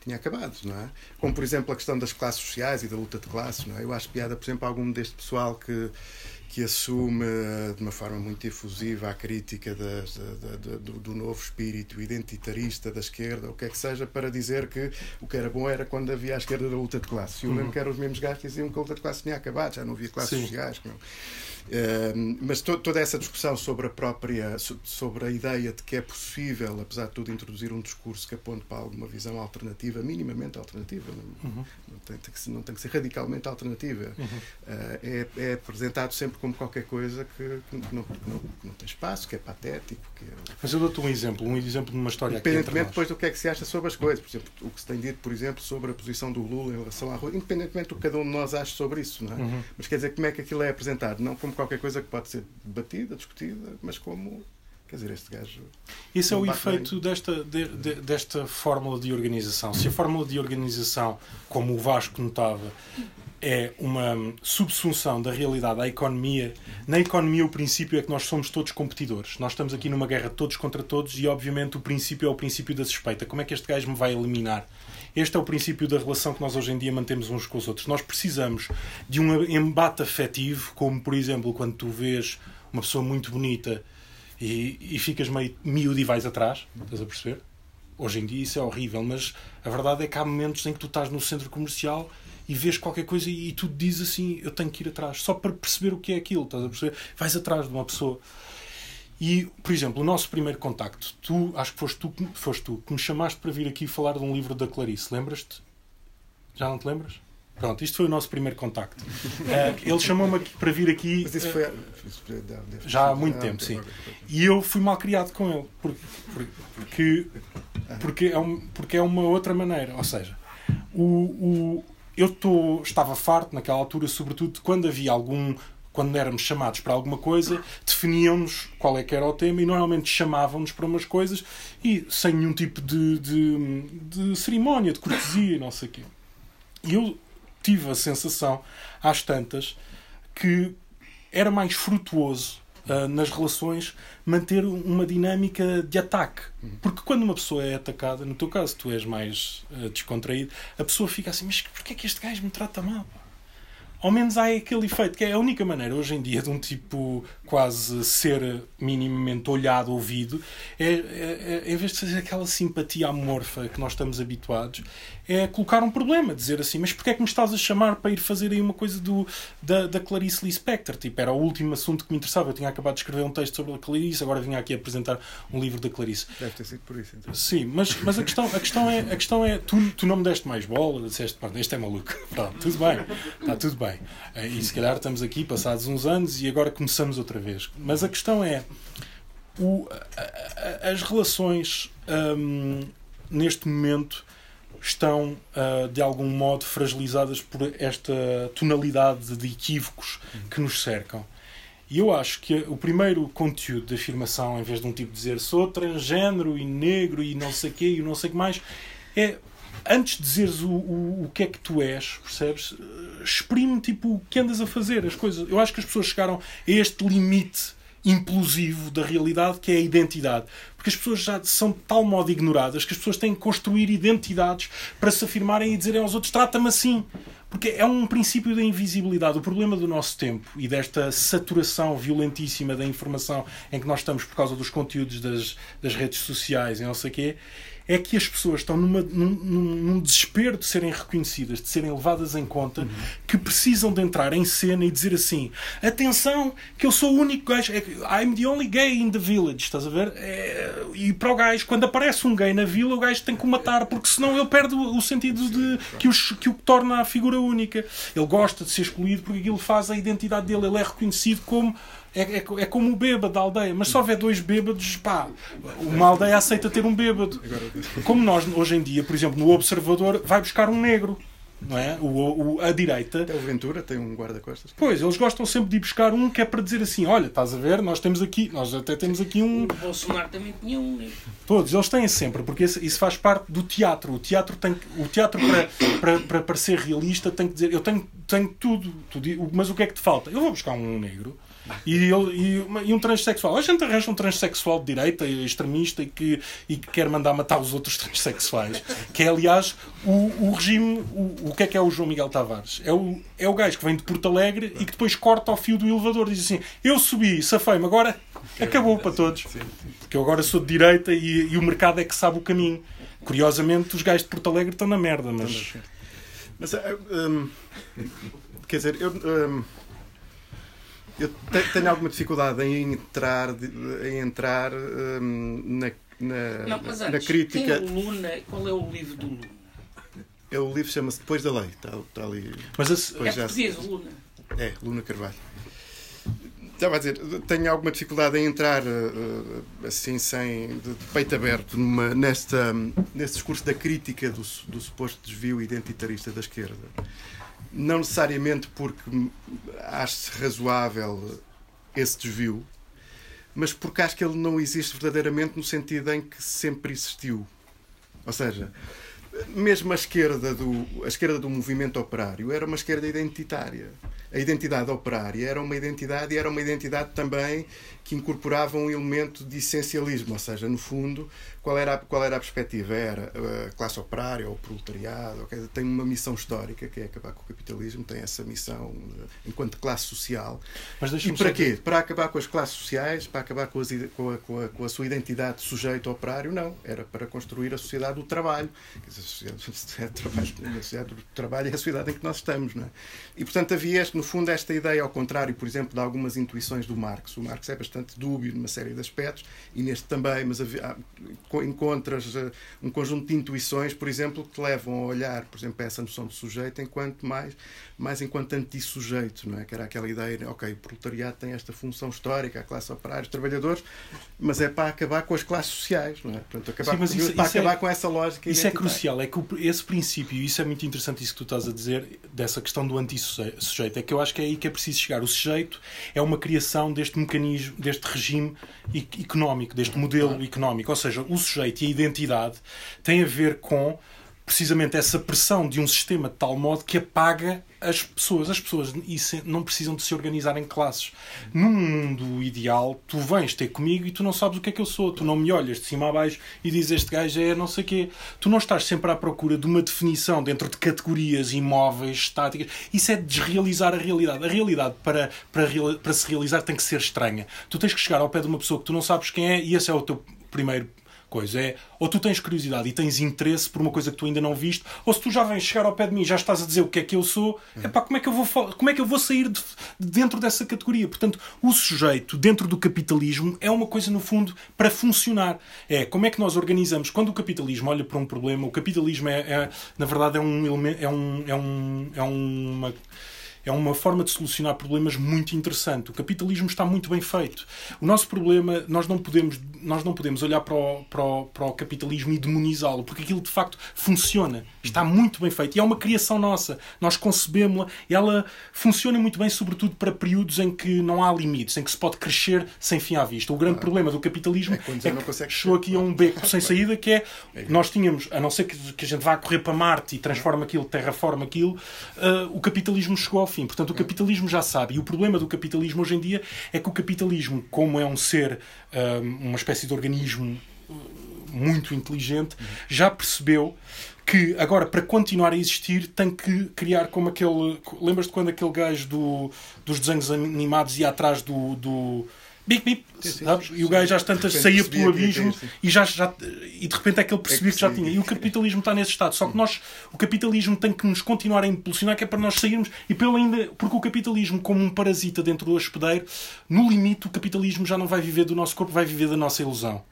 A: tinha acabado, não é? Como, por exemplo, a questão das classes sociais e da luta de classes, não é? Eu acho piada, por exemplo, algum deste pessoal que que assume eh, de uma forma muito efusiva a crítica das, da, da, do, do, novo espírito identitarista da esquerda, o que é que seja, para dizer que o que era bom era quando havia a esquerda da luta de classe. Eu uhum. lembro que eram os mesmos gajos que diziam que a luta de classe tinha acabado, já não havia classes Sim. sociais. Não mas to toda essa discussão sobre a própria sobre a ideia de que é possível, apesar de tudo, introduzir um discurso que aponte para alguma visão alternativa, minimamente alternativa, não, uhum. não, tem, tem, que ser, não tem que ser radicalmente alternativa, uhum. uh, é, é, apresentado sempre como qualquer coisa que, que, não, que, que, não, tem espaço, que é patético. Que é...
B: Mas eu dou-te um exemplo, um exemplo de uma história
A: Independentemente depois do que é que se acha sobre as coisas, por exemplo, o que se tem dito, por exemplo, sobre a posição do Lula em relação à rua, independentemente do que cada um de nós acha sobre isso, não é? Uhum. Mas quer dizer, como é que aquilo é apresentado? Não como qualquer coisa que pode ser debatida, discutida, mas como Quer dizer, este gajo.
B: Isso é o efeito desta, de, de, desta fórmula de organização. Se a fórmula de organização, como o Vasco notava, é uma subsunção da realidade à economia, na economia o princípio é que nós somos todos competidores. Nós estamos aqui numa guerra todos contra todos e, obviamente, o princípio é o princípio da suspeita. Como é que este gajo me vai eliminar? Este é o princípio da relação que nós hoje em dia mantemos uns com os outros. Nós precisamos de um embate afetivo, como por exemplo quando tu vês uma pessoa muito bonita e, e ficas meio miúdo e vais atrás, estás a perceber? Hoje em dia isso é horrível, mas a verdade é que há momentos em que tu estás no centro comercial e vês qualquer coisa e, e tu dizes assim: eu tenho que ir atrás, só para perceber o que é aquilo, estás a perceber? Vais atrás de uma pessoa. E, por exemplo, o nosso primeiro contacto, tu, acho que foste tu, foste tu que me chamaste para vir aqui falar de um livro da Clarice, lembras-te? Já não te lembras? Pronto, isto foi o nosso primeiro contacto. Uh, ele chamou-me para vir aqui.
A: Mas isso foi. Uh,
B: já há muito tempo, sim. E eu fui mal criado com ele. Porque, porque, porque, é, um, porque é uma outra maneira. Ou seja, o, o, eu tô, estava farto naquela altura, sobretudo quando havia algum quando éramos chamados para alguma coisa, definiam-nos qual é que era o tema e normalmente chamavam-nos para umas coisas e sem nenhum tipo de, de, de cerimónia, de cortesia e não sei o quê. E eu tive a sensação, às tantas, que era mais frutuoso uh, nas relações manter uma dinâmica de ataque. Porque quando uma pessoa é atacada, no teu caso tu és mais uh, descontraído, a pessoa fica assim, mas porquê é que este gajo me trata mal? Ao menos há aquele efeito, que é a única maneira hoje em dia de um tipo quase ser minimamente olhado, ouvido, é, é, é em vez de fazer aquela simpatia amorfa que nós estamos habituados, é colocar um problema, dizer assim, mas porquê é que me estás a chamar para ir fazer aí uma coisa do, da, da Clarice Lispector? Tipo, era o último assunto que me interessava. Eu tinha acabado de escrever um texto sobre a Clarice, agora vinha aqui apresentar um livro da Clarice.
A: Deve ter sido por isso, então.
B: Sim, mas, mas a, questão, a questão é, a questão é tu, tu não me deste mais bola, disseste, pronto, este é maluco. Pronto, tudo bem, está tudo bem. E se calhar estamos aqui passados uns anos e agora começamos outra vez. Mas a questão é, o, as relações hum, neste momento estão, uh, de algum modo, fragilizadas por esta tonalidade de equívocos que nos cercam. E eu acho que o primeiro conteúdo de afirmação, em vez de um tipo dizer sou transgênero e negro e não sei o quê e não sei o que mais, é antes de dizeres o, o, o que é que tu és, percebes? Exprime tipo o que andas a fazer, as coisas. Eu acho que as pessoas chegaram a este limite implosivo da realidade que é a identidade. Porque as pessoas já são de tal modo ignoradas que as pessoas têm que construir identidades para se afirmarem e dizerem aos outros: trata-me assim. Porque é um princípio da invisibilidade. O problema do nosso tempo e desta saturação violentíssima da informação em que nós estamos por causa dos conteúdos das, das redes sociais e não sei o quê, é que as pessoas estão numa, num, num, desespero de serem reconhecidas, de serem levadas em conta, uhum. que precisam de entrar em cena e dizer assim: atenção, que eu sou o único gajo, é I'm the only gay in the village, estás a ver? É, e para o gajo, quando aparece um gay na vila, o gajo tem que o matar, porque senão ele perde o sentido de que, os, que o torna a figura única. Ele gosta de ser excluído porque aquilo faz a identidade dele, ele é reconhecido como é, é, é, como o bêbado da aldeia, mas se houver dois bêbados, pá, uma aldeia aceita ter um bêbado. Como nós, hoje em dia, por exemplo, no Observador, vai buscar um negro. Não é? O, o, a direita.
A: Até o Ventura tem um guarda-costas.
B: Pois, eles gostam sempre de ir buscar um que é para dizer assim: olha, estás a ver, nós temos aqui, nós até temos aqui um.
C: O Bolsonaro também tinha um negro.
B: Todos, eles têm sempre, porque isso faz parte do teatro. O teatro, tem, o teatro para, para, para parecer realista, tem que dizer: eu tenho, tenho tudo, tudo, mas o que é que te falta? Eu vou buscar um negro e, ele, e, e, um transexual. A gente arranja um transexual de direita, extremista, e que, e que quer mandar matar os outros transexuais. Que é, aliás, o, o regime. O, o que é que é o João Miguel Tavares? É o, é o gajo que vem de Porto Alegre e que depois corta ao fio do elevador. Diz assim: Eu subi, safei-me, agora acabou para todos. Porque eu agora sou de direita e, e o mercado é que sabe o caminho. Curiosamente, os gajos de Porto Alegre estão na merda, mas.
A: Mas, um, quer dizer, eu. Um, eu tenho alguma dificuldade em entrar, em entrar um, na, na,
C: não, mas
A: antes, na crítica.
C: Quem é o Luna? Qual é o livro do Luna?
A: É, o livro chama-se Depois da Lei. Está, está ali.
C: Mas esse, é já... português, Luna.
A: É, Luna Carvalho. Estava a dizer, tenho alguma dificuldade em entrar assim, sem, de, peito aberto, numa, nesta, neste discurso da crítica do, do suposto desvio identitarista da esquerda não necessariamente porque acho razoável esse desvio, mas porque acho que ele não existe verdadeiramente no sentido em que sempre existiu. Ou seja, mesmo a esquerda do, a esquerda do movimento operário era uma esquerda identitária. A identidade operária era uma identidade e era uma identidade também que incorporava um elemento de essencialismo, ou seja, no fundo, qual era a, qual era a perspectiva? Era a classe operária ou o proletariado? Okay? Tem uma missão histórica que é acabar com o capitalismo, tem essa missão eh, enquanto classe social. E para quê? Para acabar com as classes sociais? Para acabar com, as, com, a, com, a, com a sua identidade de sujeito operário? Não. Era para construir a sociedade do trabalho. a sociedade, a sociedade, a sociedade do trabalho é a sociedade em que nós estamos. Não é? E, portanto, havia, no fundo, esta ideia, ao contrário, por exemplo, de algumas intuições do Marx. O Marx é bastante dúbio numa série de aspectos, e neste também, mas encontras uh, um conjunto de intuições, por exemplo, que te levam a olhar, por exemplo, essa noção de sujeito enquanto mais, mais enquanto anti-sujeito, não é? Que era aquela ideia, ok, o proletariado tem esta função histórica, a classe operária, os trabalhadores, mas é para acabar com as classes sociais, não é? Portanto, acabar, Sim, mas isso, para isso acabar é, com essa lógica.
B: Isso é crucial, é que esse princípio, e isso é muito interessante isso que tu estás a dizer, dessa questão do anti-sujeito, é que eu acho que é aí que é preciso chegar. O sujeito é uma criação deste mecanismo, deste regime económico, deste modelo económico, ou seja, o sujeito e a identidade têm a ver com precisamente essa pressão de um sistema de tal modo que apaga as pessoas. As pessoas não precisam de se organizar em classes. Num mundo ideal, tu vens ter comigo e tu não sabes o que é que eu sou. Tu não me olhas de cima a baixo e dizes este gajo é não sei quê. Tu não estás sempre à procura de uma definição dentro de categorias imóveis, estáticas. Isso é desrealizar a realidade. A realidade, para, para, para se realizar, tem que ser estranha. Tu tens que chegar ao pé de uma pessoa que tu não sabes quem é e esse é o teu primeiro coisa. É, ou tu tens curiosidade e tens interesse por uma coisa que tu ainda não viste, ou se tu já vens chegar ao pé de mim e já estás a dizer o que é que eu sou, é pá, como é que eu vou, como é que eu vou sair de, de dentro dessa categoria? Portanto, o sujeito dentro do capitalismo é uma coisa, no fundo, para funcionar. É como é que nós organizamos. Quando o capitalismo olha para um problema, o capitalismo é, é na verdade, é um elemento, é, um, é, um, é uma é uma forma de solucionar problemas muito interessante. O capitalismo está muito bem feito. O nosso problema, nós não podemos, nós não podemos olhar para o, para o, para o capitalismo e demonizá-lo, porque aquilo de facto funciona. Está muito bem feito. E é uma criação nossa. Nós concebemos-la e ela funciona muito bem, sobretudo para períodos em que não há limites, em que se pode crescer sem fim à vista. O grande ah, problema do capitalismo é, é que chegou aqui a um beco sem saída, que é, é nós tínhamos, a não ser que, que a gente vá correr para Marte e transforma aquilo, terraforma aquilo, uh, o capitalismo chegou ao fim. Portanto, o capitalismo já sabe. E o problema do capitalismo hoje em dia é que o capitalismo, como é um ser, uh, uma espécie de organismo muito inteligente, já percebeu que agora para continuar a existir tem que criar como aquele. Lembras-te quando aquele gajo do, dos desenhos animados ia atrás do, do bip, bip, sabes? E o gajo às tantas saía pelo abismo e, já, já, e de repente é que ele percebia é que, já tinha. E o capitalismo está nesse estado. Só que nós, o capitalismo tem que nos continuar a impulsionar, que é para nós sairmos, e pelo ainda, porque o capitalismo, como um parasita dentro do hospedeiro, no limite o capitalismo já não vai viver do nosso corpo, vai viver da nossa ilusão.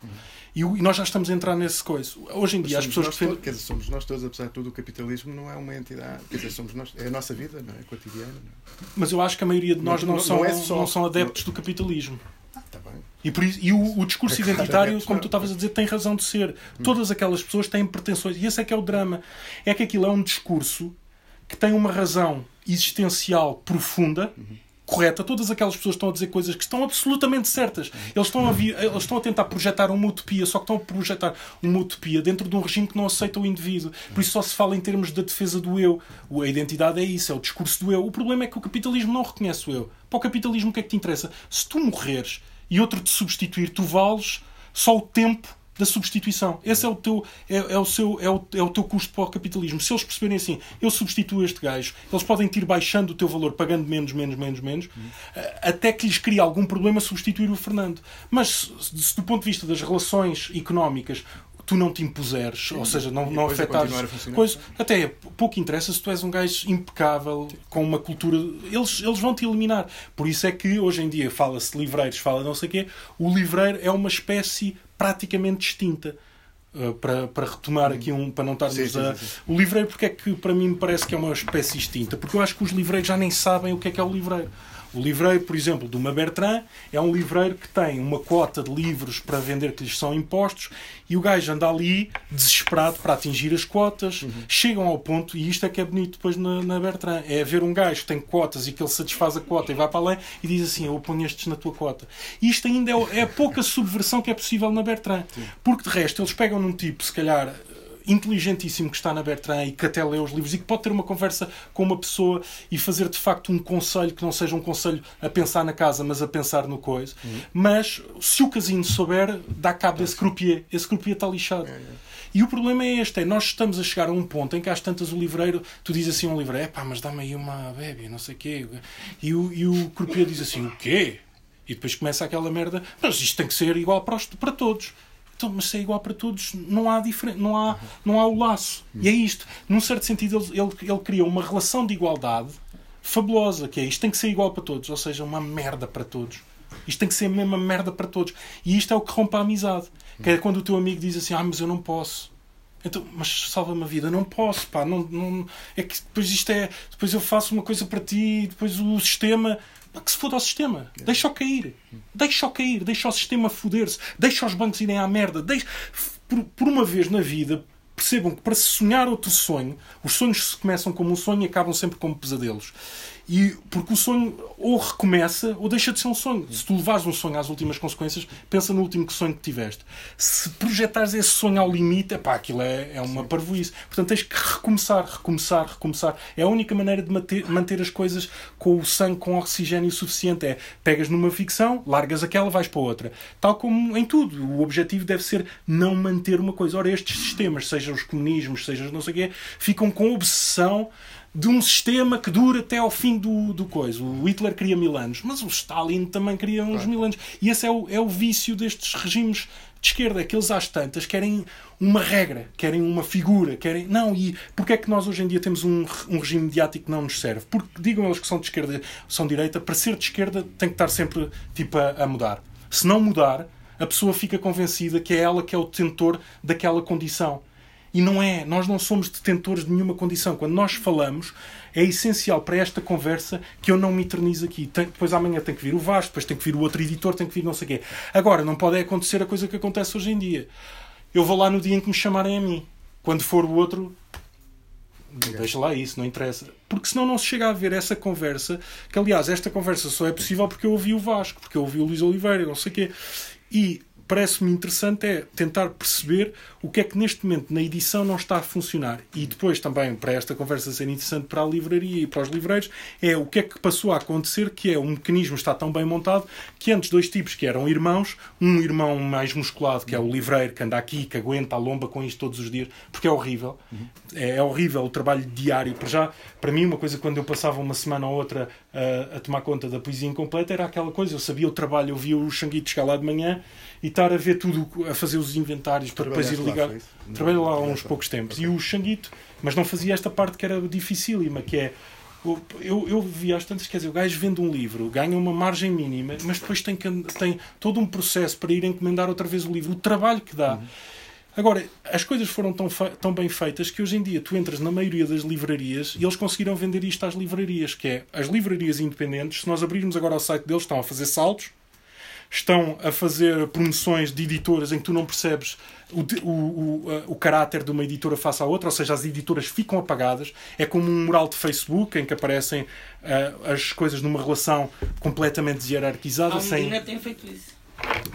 B: E, nós já estamos a entrar nesse coisa. Hoje em dia, as pessoas
A: defendem. Quer dizer, somos nós todos, apesar de tudo, o capitalismo não é uma entidade. Quer dizer, somos nós, é a nossa vida, não é? cotidiana. É?
B: Mas eu acho que a maioria de nós não, não, são, não, é só, não são adeptos do capitalismo. E, por isso, e o, o discurso é identitário, como tu estavas a dizer, tem razão de ser. Todas aquelas pessoas têm pretensões. E esse é que é o drama. É que aquilo é um discurso que tem uma razão existencial profunda. Uhum correta. Todas aquelas pessoas estão a dizer coisas que estão absolutamente certas. Eles estão a, vi, eles estão a tentar projetar uma utopia, só que estão a projetar uma utopia dentro de um regime que não aceita o indivíduo. Por isso só se fala em termos da defesa do eu. A identidade é isso, é o discurso do eu. O problema é que o capitalismo não reconhece o eu. Para o capitalismo, o que é que te interessa? Se tu morreres e outro te substituir, tu vales só o tempo da substituição. Esse é o teu, é, é, o seu, é, o, é o teu custo para o capitalismo. Se eles perceberem assim, eu substituo este gajo, eles podem ir baixando o teu valor, pagando menos, menos, menos, menos, uhum. até que lhes crie algum problema substituir o Fernando. Mas se, se do ponto de vista das relações económicas tu não te impuseres, ou seja, não, não afetares coisa, até pouco interessa se tu és um gajo impecável, com uma cultura, eles, eles vão te eliminar. Por isso é que hoje em dia fala-se livreiros, fala não sei o quê, o livreiro é uma espécie praticamente distinta. Uh, para, para retomar aqui um para não estarmos a. O livreiro, porque é que para mim me parece que é uma espécie distinta? Porque eu acho que os livreiros já nem sabem o que é que é o livreiro. O livreiro, por exemplo, de uma Bertrand, é um livreiro que tem uma cota de livros para vender que lhes são impostos e o gajo anda ali desesperado para atingir as cotas. Uhum. Chegam ao ponto, e isto é que é bonito depois na, na Bertrand, é ver um gajo que tem cotas e que ele satisfaz a cota e vai para além e diz assim: Eu ponho estes na tua cota. E isto ainda é, é a pouca subversão que é possível na Bertrand. Sim. Porque de resto, eles pegam num tipo, se calhar inteligentíssimo que está na Bertrand e que até lê os livros e que pode ter uma conversa com uma pessoa e fazer de facto um conselho que não seja um conselho a pensar na casa, mas a pensar no coisa. Uhum. Mas se o casino souber, dá cabo desse croupier. Esse croupier está lixado. É, é. E o problema é este: é nós estamos a chegar a um ponto em que às tantas o livreiro, tu dizes assim a um livreiro, é pá, mas dá-me aí uma bébia, não sei o quê. E o, e o croupier diz assim, o quê? E depois começa aquela merda, mas isto tem que ser igual para, os, para todos. Então, mas se é igual para todos, não há, diferente, não há, não há o laço. E é isto. Num certo sentido, ele, ele, ele criou uma relação de igualdade fabulosa, que é isto tem que ser igual para todos, ou seja, uma merda para todos. Isto tem que ser a mesma merda para todos. E isto é o que rompe a amizade. Que é quando o teu amigo diz assim, ah, mas eu não posso. Então, mas salva-me a vida, não posso, pá, não, não, é que depois isto é, depois eu faço uma coisa para ti, depois o sistema, que se foda ao sistema. Deixa-o cair. Deixa-o cair. Deixa o sistema foder-se. Deixa os bancos irem à merda. Deixa... Por, por uma vez na vida, percebam que para se sonhar outro sonho, os sonhos começam como um sonho e acabam sempre como pesadelos. E porque o sonho ou recomeça ou deixa de ser um sonho. Se tu levares um sonho às últimas consequências, pensa no último sonho que tiveste. Se projetares esse sonho ao limite, pá, aquilo é, é uma parvoíce. Portanto, tens que recomeçar, recomeçar, recomeçar. É a única maneira de manter, manter as coisas com o sangue, com oxigênio suficiente. É pegas numa ficção, largas aquela, vais para outra. Tal como em tudo. O objetivo deve ser não manter uma coisa. Ora, estes sistemas, seja os comunismos, seja não sei o quê, ficam com obsessão de um sistema que dura até ao fim do, do coisa. O Hitler queria mil anos, mas o Stalin também queria uns claro. mil anos. E esse é o, é o vício destes regimes de esquerda, é que eles às tantas querem uma regra, querem uma figura, querem. Não, e porquê é que nós hoje em dia temos um, um regime mediático que não nos serve? Porque digam eles que são de esquerda, são de direita, para ser de esquerda tem que estar sempre tipo a, a mudar. Se não mudar, a pessoa fica convencida que é ela que é o detentor daquela condição. E não é, nós não somos detentores de nenhuma condição. Quando nós falamos, é essencial para esta conversa que eu não me eternize aqui. Tem, depois amanhã tem que vir o Vasco, depois tem que vir o outro editor, tem que vir não sei o quê. Agora, não pode acontecer a coisa que acontece hoje em dia. Eu vou lá no dia em que me chamarem a mim. Quando for o outro, deixa lá isso, não interessa. Porque senão não se chega a ver essa conversa, que aliás, esta conversa só é possível porque eu ouvi o Vasco, porque eu ouvi o Luís Oliveira, não sei o quê. E parece-me interessante é tentar perceber o que é que neste momento na edição não está a funcionar. E depois também, para esta conversa ser interessante para a livraria e para os livreiros, é o que é que passou a acontecer, que é o mecanismo está tão bem montado que antes dois tipos que eram irmãos, um irmão mais musculado, que é o livreiro, que anda aqui, que aguenta a lomba com isto todos os dias, porque é horrível. É, é horrível o trabalho diário. Por já, para mim, uma coisa quando eu passava uma semana ou outra a, a tomar conta da poesia incompleta era aquela coisa, eu sabia o trabalho, eu via o Xanguito chegar lá de manhã e estar a ver tudo, a fazer os inventários para depois ir ligar. Trabalhei lá há uns poucos tempos. E o Xanguito, mas não fazia esta parte que era dificílima, que é eu, eu vi às tantas, quer dizer, o gajo vende um livro, ganha uma margem mínima, mas depois tem, que, tem todo um processo para ir encomendar outra vez o livro, o trabalho que dá. Uhum. Agora, as coisas foram tão, tão bem feitas que hoje em dia tu entras na maioria das livrarias e eles conseguiram vender isto às livrarias, que é as livrarias independentes, se nós abrirmos agora o site deles, estão a fazer saltos, estão a fazer promoções de editoras em que tu não percebes o, o, o, o caráter de uma editora face à outra, ou seja, as editoras ficam apagadas. É como um mural de Facebook em que aparecem uh, as coisas numa relação completamente hierarquizada.
C: A sem... tem feito isso.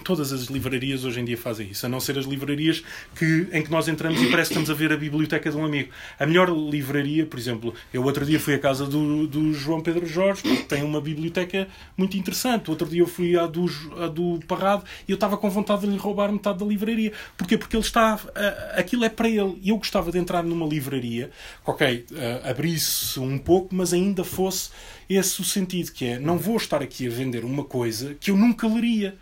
B: Todas as livrarias hoje em dia fazem isso, a não ser as livrarias que, em que nós entramos e parece que estamos a ver a biblioteca de um amigo. A melhor livraria, por exemplo, eu outro dia fui à casa do, do João Pedro Jorge, que tem uma biblioteca muito interessante. Outro dia eu fui à do, à do Parrado e eu estava com vontade de lhe roubar metade da livraria. Porquê? Porque ele está. Aquilo é para ele. E eu gostava de entrar numa livraria, ok, abrisse um pouco, mas ainda fosse esse o sentido, que é não vou estar aqui a vender uma coisa que eu nunca leria.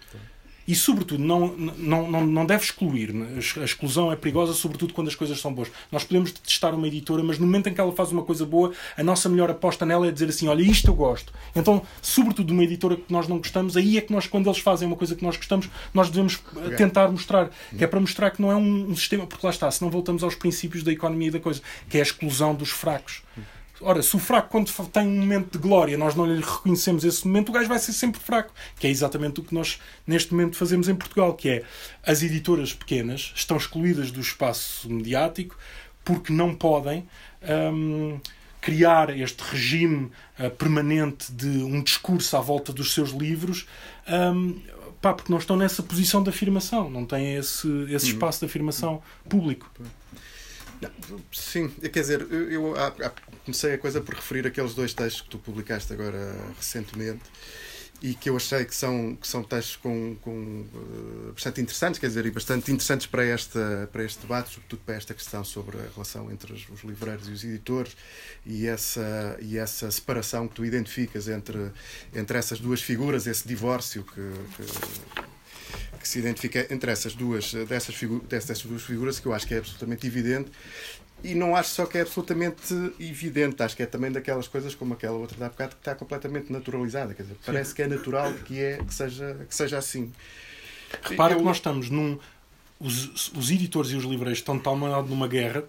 B: E, sobretudo, não, não, não, não deve excluir. A exclusão é perigosa, sobretudo quando as coisas são boas. Nós podemos testar uma editora, mas no momento em que ela faz uma coisa boa, a nossa melhor aposta nela é dizer assim: olha, isto eu gosto. Então, sobretudo uma editora que nós não gostamos, aí é que nós, quando eles fazem uma coisa que nós gostamos, nós devemos eh, tentar mostrar. Que é para mostrar que não é um, um sistema, porque lá está, se não voltamos aos princípios da economia e da coisa, que é a exclusão dos fracos. Ora, se o fraco, quando tem um momento de glória, nós não lhe reconhecemos esse momento, o gajo vai ser sempre fraco. Que é exatamente o que nós, neste momento, fazemos em Portugal, que é as editoras pequenas estão excluídas do espaço mediático porque não podem hum, criar este regime uh, permanente de um discurso à volta dos seus livros um, pá, porque não estão nessa posição de afirmação, não têm esse, esse uhum. espaço de afirmação público.
A: Sim, quer dizer, eu, eu comecei a coisa por referir aqueles dois textos que tu publicaste agora recentemente e que eu achei que são, que são textos com, com, uh, bastante interessantes, quer dizer, e bastante interessantes para, esta, para este debate, sobretudo para esta questão sobre a relação entre os, os livreiros e os editores e essa, e essa separação que tu identificas entre, entre essas duas figuras, esse divórcio que, que que se identifica entre essas duas, dessas, figu dessas duas figuras, que eu acho que é absolutamente evidente. E não acho só que é absolutamente evidente, acho que é também daquelas coisas como aquela outra da bocado que está completamente naturalizada. Quer dizer, parece que é natural que, é, que, seja, que seja assim.
B: Repara eu... que nós estamos num. Os, os editores e os livreiros estão de tal maneira numa guerra.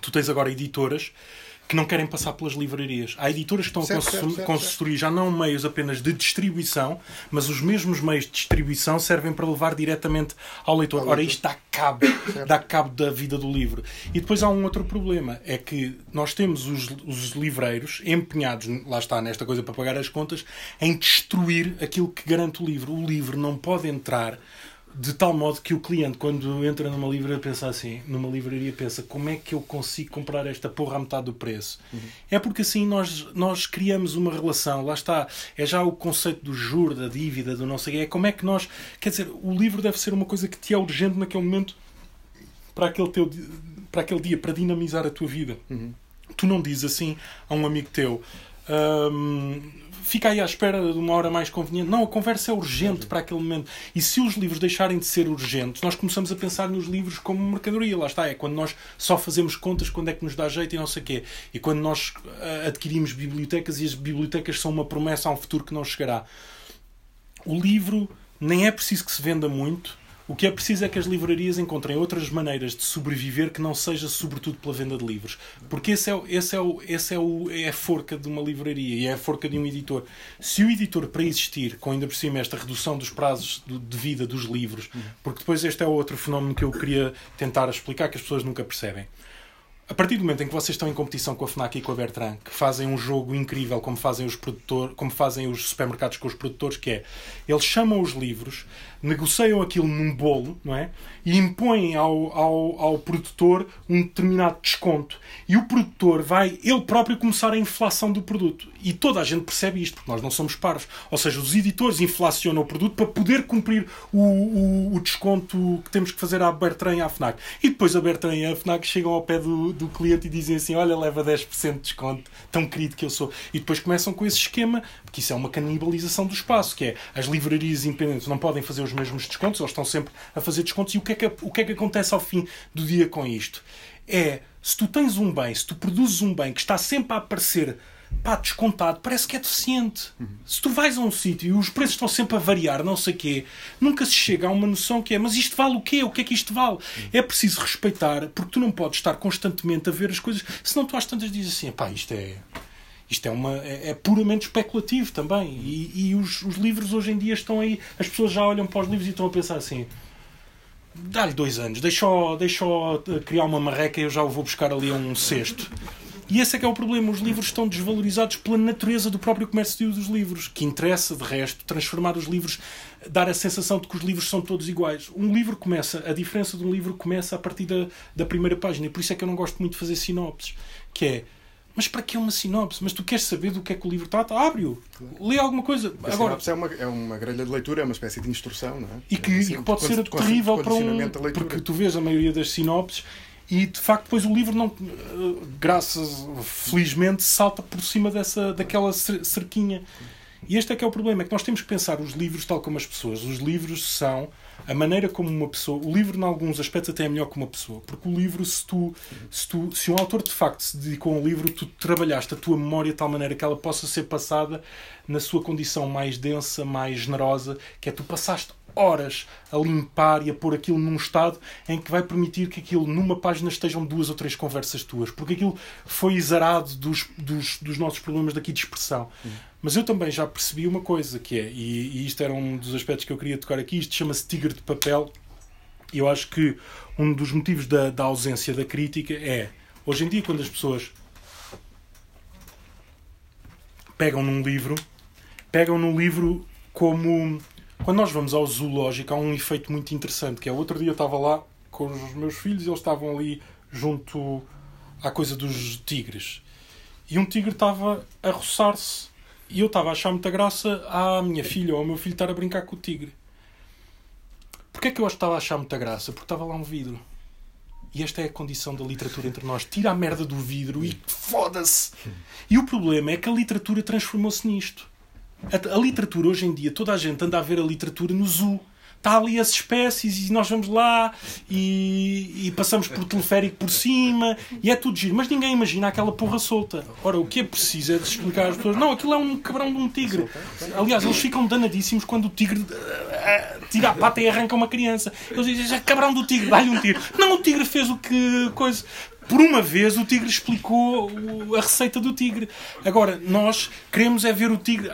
B: Tu tens agora editoras que não querem passar pelas livrarias. Há editoras que estão certo, a construir já não meios apenas de distribuição, mas os mesmos meios de distribuição servem para levar diretamente ao leitor. Ao Ora, isto dá cabo, dá cabo da vida do livro. E depois há um outro problema, é que nós temos os, os livreiros empenhados, lá está, nesta coisa para pagar as contas, em destruir aquilo que garante o livro. O livro não pode entrar de tal modo que o cliente, quando entra numa livraria, pensa assim, numa livraria pensa como é que eu consigo comprar esta porra à metade do preço? Uhum. É porque assim nós, nós criamos uma relação, lá está, é já o conceito do juro, da dívida, do não sei é como é que nós, quer dizer, o livro deve ser uma coisa que te é urgente naquele momento para aquele, teu, para aquele dia, para dinamizar a tua vida. Uhum. Tu não dizes assim a um amigo teu. Hum, fica aí à espera de uma hora mais conveniente. Não, a conversa é urgente para aquele momento. E se os livros deixarem de ser urgentes, nós começamos a pensar nos livros como mercadoria. Lá está, é quando nós só fazemos contas quando é que nos dá jeito e não sei o quê. E quando nós eh, adquirimos bibliotecas e as bibliotecas são uma promessa a um futuro que não chegará. O livro nem é preciso que se venda muito, o que é preciso é que as livrarias encontrem outras maneiras de sobreviver que não seja sobretudo pela venda de livros. Porque esse é, esse é, o, esse é, o, é a forca de uma livraria e é a forca de um editor. Se o editor, para existir, com ainda por cima esta redução dos prazos de vida dos livros, porque depois este é outro fenómeno que eu queria tentar explicar que as pessoas nunca percebem. a partir do momento em que vocês estão em competição com a FNAC e com a Bertrand, que fazem um jogo incrível como fazem os produtores, como fazem os supermercados com os produtores, que é eles chamam os livros, negociam aquilo num bolo, não é? E impõem ao, ao, ao produtor um determinado desconto. E o produtor vai ele próprio começar a inflação do produto. E toda a gente percebe isto, porque nós não somos parvos. Ou seja, os editores inflacionam o produto para poder cumprir o, o, o desconto que temos que fazer à Bertrand e à FNAC. E depois a Bertrand e a FNAC chegam ao pé do, do cliente e dizem assim: Olha, leva 10% de desconto, tão querido que eu sou. E depois começam com esse esquema, porque isso é uma canibalização do espaço, que é as livrarias independentes não podem fazer os mesmos descontos, eles estão sempre a fazer descontos. E o que é que, o que, é que acontece ao fim do dia com isto? É, se tu tens um bem, se tu produzes um bem que está sempre a aparecer pá, descontado, parece que é deficiente. Uhum. Se tu vais a um sítio e os preços estão sempre a variar, não sei o quê, nunca se chega a uma noção que é, mas isto vale o quê? O que é que isto vale? Uhum. É preciso respeitar, porque tu não podes estar constantemente a ver as coisas, senão tu às tantas dizes assim, pá, isto é. Isto é, uma, é, é puramente especulativo também. E, e os, os livros hoje em dia estão aí. As pessoas já olham para os livros e estão a pensar assim: dá-lhe dois anos, deixa-o deixa criar uma marreca e eu já o vou buscar ali a um cesto. E esse é que é o problema. Os livros estão desvalorizados pela natureza do próprio comércio dos livros, que interessa, de resto, transformar os livros, dar a sensação de que os livros são todos iguais. Um livro começa, a diferença de um livro começa a partir da, da primeira página. E por isso é que eu não gosto muito de fazer sinopses. Que é, mas para que uma sinopse? Mas tu queres saber do que é que o livro trata? Abre-o. Claro. Lê alguma coisa.
A: A Agora, sinopse é uma, é uma grelha de leitura, é uma espécie de instrução, não é?
B: E que,
A: é
B: assim, e que pode ser terrível para um. Porque tu vês a maioria das sinopses e de facto depois o livro não graças felizmente salta por cima dessa daquela cerquinha e este é que é o problema é que nós temos que pensar os livros tal como as pessoas os livros são a maneira como uma pessoa o livro em alguns aspectos até é melhor que uma pessoa porque o livro se tu se tu se um autor de facto se dedicou a um livro tu trabalhaste a tua memória de tal maneira que ela possa ser passada na sua condição mais densa mais generosa que é tu passaste horas a limpar e a pôr aquilo num estado em que vai permitir que aquilo numa página estejam duas ou três conversas tuas, porque aquilo foi exarado dos, dos, dos nossos problemas daqui de expressão. Uhum. Mas eu também já percebi uma coisa que é, e, e isto era um dos aspectos que eu queria tocar aqui, isto chama-se tigre de papel, e eu acho que um dos motivos da, da ausência da crítica é, hoje em dia, quando as pessoas pegam num livro, pegam num livro como quando nós vamos ao zoológico, há um efeito muito interessante, que é outro dia eu estava lá com os meus filhos e eles estavam ali junto à coisa dos tigres. E um tigre estava a roçar-se. E eu estava a achar muita graça à minha filha ou ao meu filho estar a brincar com o tigre. Porquê é que eu estava a achar muita graça? Porque estava lá um vidro. E esta é a condição da literatura entre nós. Tira a merda do vidro e foda-se! E o problema é que a literatura transformou-se nisto. A, a, literatura hoje em dia, toda a gente anda a ver a literatura no zoo. Está ali as espécies e nós vamos lá e, e, passamos por teleférico por cima e é tudo giro. Mas ninguém imagina aquela porra solta. Ora, o que é preciso é explicar às pessoas: não, aquilo é um cabrão de um tigre. Aliás, eles ficam danadíssimos quando o tigre uh, tira a pata e arranca uma criança. Eles dizem: é cabrão do tigre, dá-lhe um tiro. Não, o tigre fez o que. coisa por uma vez o tigre explicou a receita do tigre. Agora, nós queremos é ver o tigre.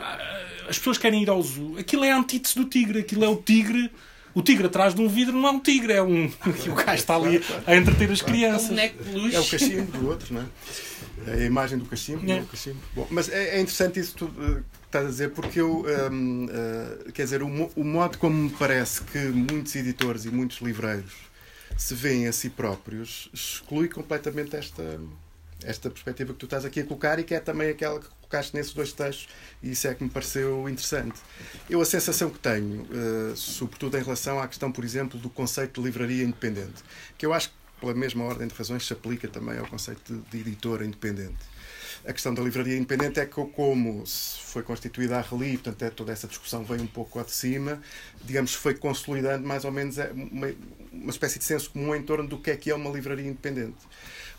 B: As pessoas querem ir ao zoo. Aquilo é a antítese do tigre. Aquilo é o tigre. O tigre atrás de um vidro não é um tigre, é um. O gajo está ali a entreter as crianças.
C: É
A: o cachimbo do outro, não é? É a imagem do cachimbo. É. cachimbo. Bom, mas é, é, interessante isso que tu uh, estás a dizer, porque eu. Um, uh, eh, quer dizer, o, o modo como me parece que muitos editores e muitos livreiros se veem a si próprios, exclui completamente esta, esta perspectiva que tu estás aqui a colocar e que é também aquela que colocaste nesses dois textos, e isso é que me pareceu interessante. Eu, a sensação que tenho, uh, sobretudo em relação à questão, por exemplo, do conceito de livraria independente, que eu acho que, pela mesma ordem de razões, se aplica também ao conceito de, de editora independente a questão da livraria independente é que, como foi constituída a Reli, portanto, é, toda essa discussão veio um pouco ao de cima, digamos, foi consolidando mais ou menos é, uma, uma espécie de senso comum em torno do que é que é uma livraria independente.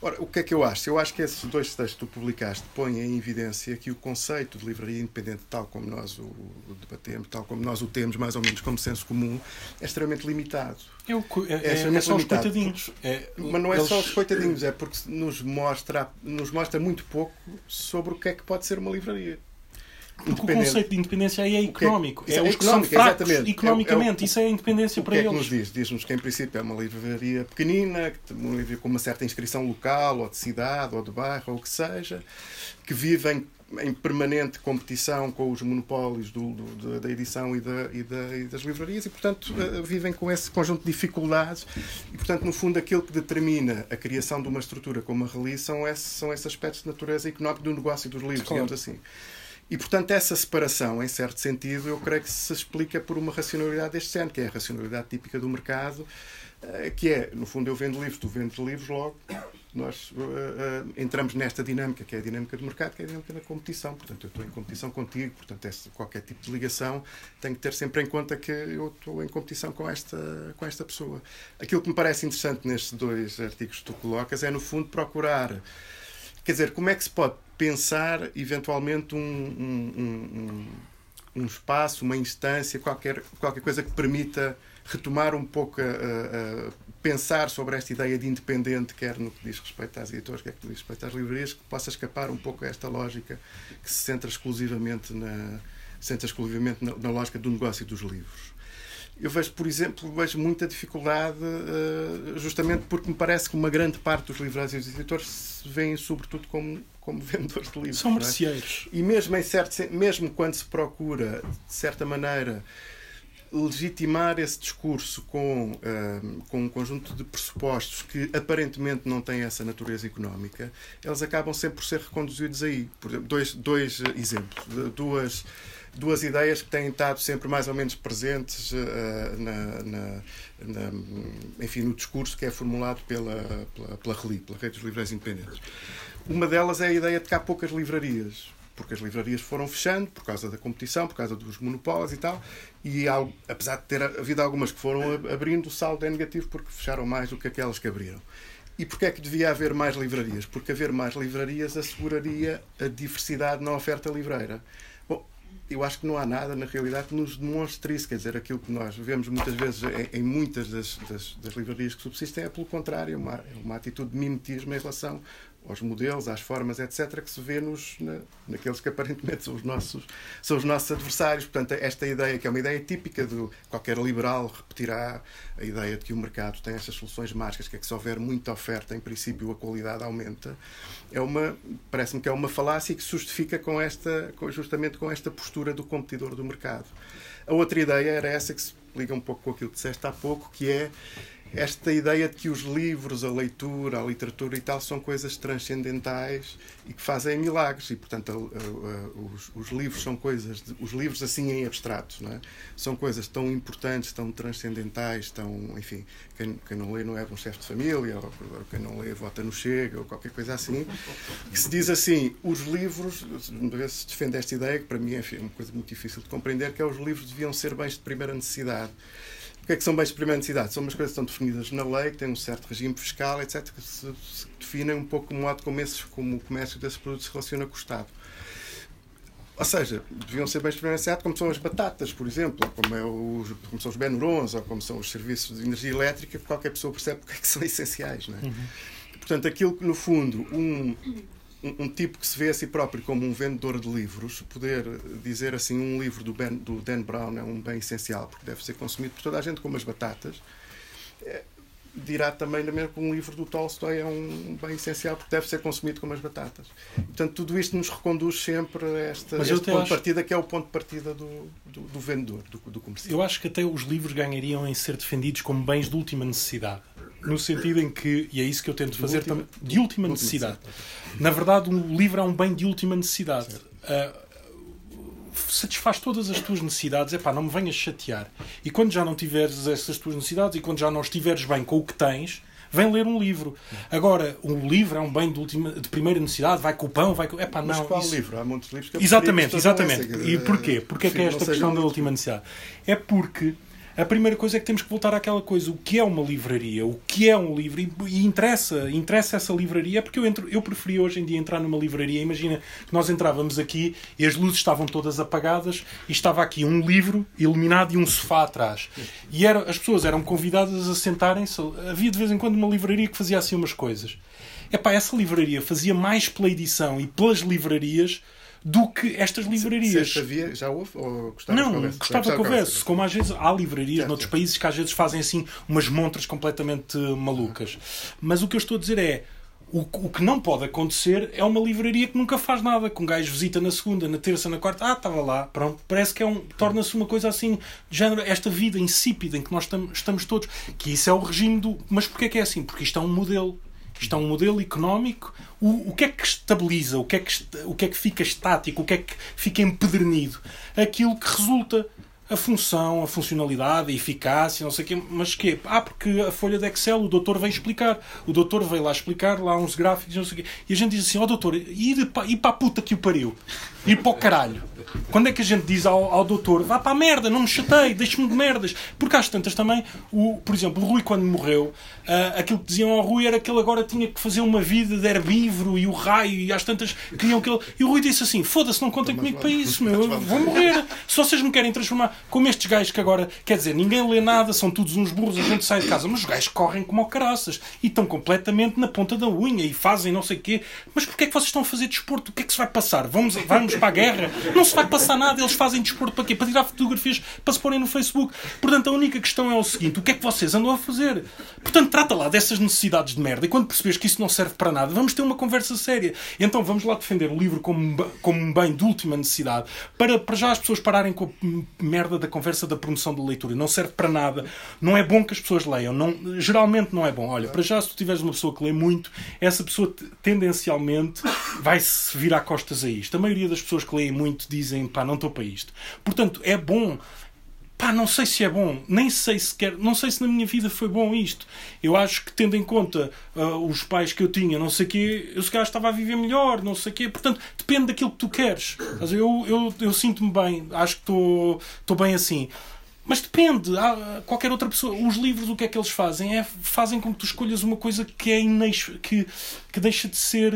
A: Ora, o que é que eu acho? Eu acho que esses dois textos que tu publicaste põem em evidência que o conceito de livraria independente, tal como nós o debatemos, tal como nós o temos mais ou menos como senso comum, é extremamente limitado.
B: É, o, é, é, é só os coitadinhos.
A: É, mas não é eles... só os coitadinhos, é porque nos mostra, nos mostra muito pouco sobre o que é que pode ser uma livraria.
B: Porque o conceito de independência aí é, é económico. É, é, os que são fracos exatamente. economicamente. É, é, isso é a independência para
A: que
B: eles.
A: É que nos diz? Diz-nos que, em princípio, é uma livraria pequenina, uma livraria com uma certa inscrição local, ou de cidade, ou de bairro, ou o que seja, que vivem em permanente competição com os monopólios do, do, da edição e, da, e, da, e, das livrarias e, portanto, uh, vivem com esse conjunto de dificuldades e, portanto, no fundo, aquilo que determina a criação de uma estrutura como a Release são esses, são esses aspectos de natureza económica do negócio dos livros, claro. digamos assim. E, portanto, essa separação, em certo sentido, eu creio que se explica por uma racionalidade deste género, que é a racionalidade típica do mercado, uh, que é, no fundo, eu vendo livros, tu vendes livros logo, nós uh, uh, entramos nesta dinâmica, que é a dinâmica do mercado, que é a dinâmica da competição. Portanto, eu estou em competição contigo, portanto, esse, qualquer tipo de ligação tem que ter sempre em conta que eu estou em competição com esta, com esta pessoa. Aquilo que me parece interessante nestes dois artigos que tu colocas é, no fundo, procurar. Quer dizer, como é que se pode pensar, eventualmente, um, um, um, um espaço, uma instância, qualquer, qualquer coisa que permita retomar um pouco a, a, pensar sobre esta ideia de independente, quer no que diz respeito às editoras, quer no que diz respeito às livrarias, que possa escapar um pouco a esta lógica que se centra exclusivamente na, centra exclusivamente na, na lógica do negócio dos livros. Eu vejo, por exemplo, vejo muita dificuldade, uh, justamente porque me parece que uma grande parte dos livreiros e dos editores se veem, sobretudo, como, como vendedores de livros.
B: São merceeiros.
A: É? E mesmo, em certo, mesmo quando se procura, de certa maneira, legitimar esse discurso com, uh, com um conjunto de pressupostos que aparentemente não têm essa natureza económica, eles acabam sempre por ser reconduzidos aí. Por exemplo, dois, dois exemplos, duas, duas ideias que têm estado sempre mais ou menos presentes uh, na, na, na, enfim, no discurso que é formulado pela, pela, pela RELI, pela Rede dos Livreiros Independentes. Uma delas é a ideia de que há poucas livrarias porque as livrarias foram fechando por causa da competição, por causa dos monopólios e tal, e apesar de ter havido algumas que foram abrindo, o saldo é negativo porque fecharam mais do que aquelas que abriram. E porquê é que devia haver mais livrarias? Porque haver mais livrarias asseguraria a diversidade na oferta livreira. Bom, eu acho que não há nada, na realidade, que nos demonstre isso. Quer dizer, aquilo que nós vemos muitas vezes em, em muitas das, das, das, livrarias que subsistem é, pelo contrário, uma, é uma atitude de mimetismo em relação aos modelos, às formas, etc., que se vê nos, na, naqueles que aparentemente são os, nossos, são os nossos adversários. Portanto, esta ideia, que é uma ideia típica de qualquer liberal, repetirá a ideia de que o mercado tem estas soluções mágicas, que é que se houver muita oferta, em princípio a qualidade aumenta, é uma, parece-me que é uma falácia que se justifica com esta, justamente com esta postura do competidor do mercado. A outra ideia era essa que se liga um pouco com aquilo que disseste há pouco, que é esta ideia de que os livros, a leitura, a literatura e tal são coisas transcendentais e que fazem milagres e portanto a, a, a, os, os, livros são coisas de, os livros assim em abstrato é? são coisas tão importantes tão transcendentais tão enfim quem, quem não lê não é um chefe de família ou, ou, quem não lê vota no chega ou qualquer coisa assim que se diz assim os livros se defende esta ideia que para mim enfim, é uma coisa muito difícil de compreender que é os livros deviam ser bens de primeira necessidade que é que são bens de primeira necessidade? São umas coisas que estão definidas na lei, que têm um certo regime fiscal, etc., que se, se definem um pouco o modo como, esses, como o comércio desses produtos se relaciona com o Estado. Ou seja, deviam ser bens de primeira necessidade, como são as batatas, por exemplo, como, é os, como são os benurons, ou como são os serviços de energia elétrica, que qualquer pessoa percebe porque é que são essenciais. Não é? Uhum. Portanto, aquilo que, no fundo, um, um, um, tipo que se vê a si próprio como um vendedor de livros, poder dizer assim, um livro do, ben, do Dan Brown é um bem essencial, porque deve ser consumido por toda a gente como as batatas, é, dirá também na mesma que um livro do Tolstói é um bem essencial porque deve ser consumido como as batatas. Portanto, tudo isto nos reconduz sempre a esta, este ponto acho... de partida que é o ponto de partida do, do, do vendedor, do, do comerciante.
B: Eu acho que até os livros ganhariam em ser defendidos como bens de última necessidade no sentido em que, e é isso que eu tento fazer, de última, de última necessidade. Na verdade, um livro é um bem de última necessidade. Uh, satisfaz todas as tuas necessidades, é pá, não me venhas chatear. E quando já não tiveres essas tuas necessidades e quando já não estiveres bem com o que tens, vem ler um livro. Agora, um livro é um bem de, última, de primeira necessidade, vai com o pão, vai com. É pá, não. Mas
A: qual isso... livro? Há muitos livros que
B: Exatamente, exatamente. E porquê? Porquê é que é esta questão da última necessidade? É porque a primeira coisa é que temos que voltar àquela coisa: o que é uma livraria? O que é um livro? E, interessa, interessa essa livraria, porque eu, entro, eu preferi hoje em dia entrar numa livraria. Imagina que nós entrávamos aqui e as luzes estavam todas apagadas e estava aqui um livro iluminado e um sofá atrás. E era, as pessoas eram convidadas a sentarem-se. Havia de vez em quando uma livraria que fazia assim umas coisas. Epá, essa livraria fazia mais pela edição e pelas livrarias do que estas livrarias.
A: Se, havia, já houve? Ou
B: gostava não, que gostava que houvesse. Como às vezes há livrarias noutros países que às vezes fazem assim umas montras completamente malucas. Mas o que eu estou a dizer é. O, o, que não pode acontecer é uma livraria que nunca faz nada, que um gajo visita na segunda, na terça, na quarta, ah, estava lá, pronto. Parece que é um, torna-se uma coisa assim, de género, esta vida insípida em que nós tam, estamos todos. Que isso é o regime do. Mas porquê que é assim? Porque isto é um modelo. Isto é um modelo económico. O, o que é que estabiliza? O que é que, o que é que fica estático? O que é que fica empedernido? Aquilo que resulta a função, a funcionalidade, a eficácia, não sei o quê, mas quê? Ah, porque a folha de Excel o doutor veio explicar. O doutor veio lá explicar, lá uns gráficos, não sei o quê. E a gente diz assim, ó oh, doutor, e para a puta que o pariu? Ir para o caralho. Quando é que a gente diz ao, ao doutor, vá para a merda, não me chatei, deixe-me de merdas? Porque às tantas também, o, por exemplo, o Rui quando morreu, uh, aquilo que diziam ao Rui era que ele agora tinha que fazer uma vida de herbívoro e o raio, e às tantas queriam que ele. E o Rui disse assim: foda-se, não contem comigo para isso, meu, eu vou morrer. Se vocês me querem transformar como estes gajos que agora, quer dizer, ninguém lê nada, são todos uns burros, a gente sai de casa, mas os gajos correm como caraças e estão completamente na ponta da unha e fazem não sei o quê. Mas porquê é que vocês estão a fazer desporto? O que é que se vai passar? Vamos, vamos para a guerra? Não se vai passar nada, eles fazem desporto para quê? Para tirar fotografias para se porem no Facebook. Portanto, a única questão é o seguinte: o que é que vocês andam a fazer? Portanto, trata lá dessas necessidades de merda e quando percebes que isso não serve para nada, vamos ter uma conversa séria. Então vamos lá defender o livro como, como um bem de última necessidade para, para já as pessoas pararem com a merda da conversa da promoção da leitura. Não serve para nada. Não é bom que as pessoas leiam. Não, geralmente não é bom. Olha, para já, se tu tiveres uma pessoa que lê muito, essa pessoa tendencialmente vai-se virar costas a isto. A maioria das pessoas que leem muito dizem, pá, não estou para isto. Portanto, é bom pá, não sei se é bom, nem sei se quer, não sei se na minha vida foi bom isto. Eu acho que tendo em conta uh, os pais que eu tinha, não sei o quê, eu se calhar estava a viver melhor, não sei o quê. Portanto, depende daquilo que tu queres. Eu, eu, eu sinto-me bem, acho que estou bem assim. Mas depende. Há qualquer outra pessoa. Os livros, o que é que eles fazem? É, fazem com que tu escolhas uma coisa que é inex, que, que deixa de ser.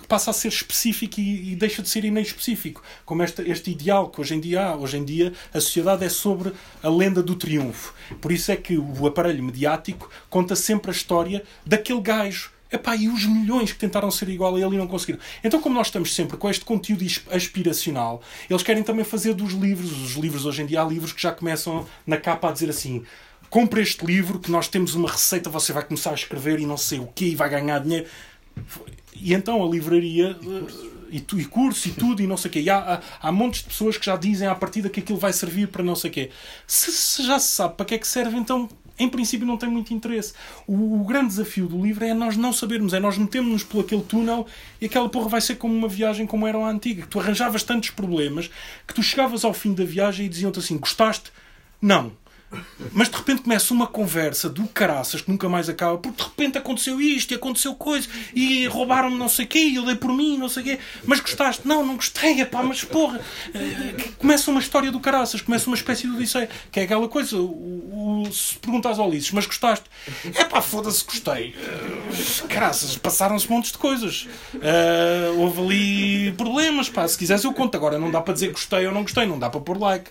B: que passa a ser específico e, e deixa de ser inespecífico. Como este, este ideal que hoje em dia há. Hoje em dia a sociedade é sobre a lenda do triunfo. Por isso é que o aparelho mediático conta sempre a história daquele gajo Epá, e os milhões que tentaram ser igual a ele e não conseguiram. Então, como nós estamos sempre com este conteúdo aspiracional, eles querem também fazer dos livros. Os livros, hoje em dia, há livros que já começam na capa a dizer assim: compre este livro, que nós temos uma receita, você vai começar a escrever e não sei o quê, e vai ganhar dinheiro. E então a livraria. E, tu, e curso e tudo e não sei o quê. E há, há, há montes de pessoas que já dizem à partida que aquilo vai servir para não sei o quê. Se, se já se sabe para que é que serve, então em princípio não tem muito interesse. O, o, grande desafio do livro é nós não sabermos, é nós metemos-nos por aquele túnel e aquela porra vai ser como uma viagem como era a antiga, que tu arranjavas tantos problemas que tu chegavas ao fim da viagem e diziam-te assim: gostaste? Não. Mas de repente começa uma conversa do caraças que nunca mais acaba, porque de repente aconteceu isto e aconteceu coisa e roubaram-me não sei o quê e eu dei por mim, não sei o quê. Mas gostaste? Não, não gostei, pá, mas porra. Eh, começa uma história do caraças, começa uma espécie de Odisseia, que é aquela coisa. O, o, se perguntas ao Ulisses, mas gostaste? É pá, foda-se, gostei. Uh, caraças, passaram-se montes de coisas. Uh, houve ali problemas, pá. Se quiseres eu conto. Agora não dá para dizer gostei ou não gostei, não dá para pôr like.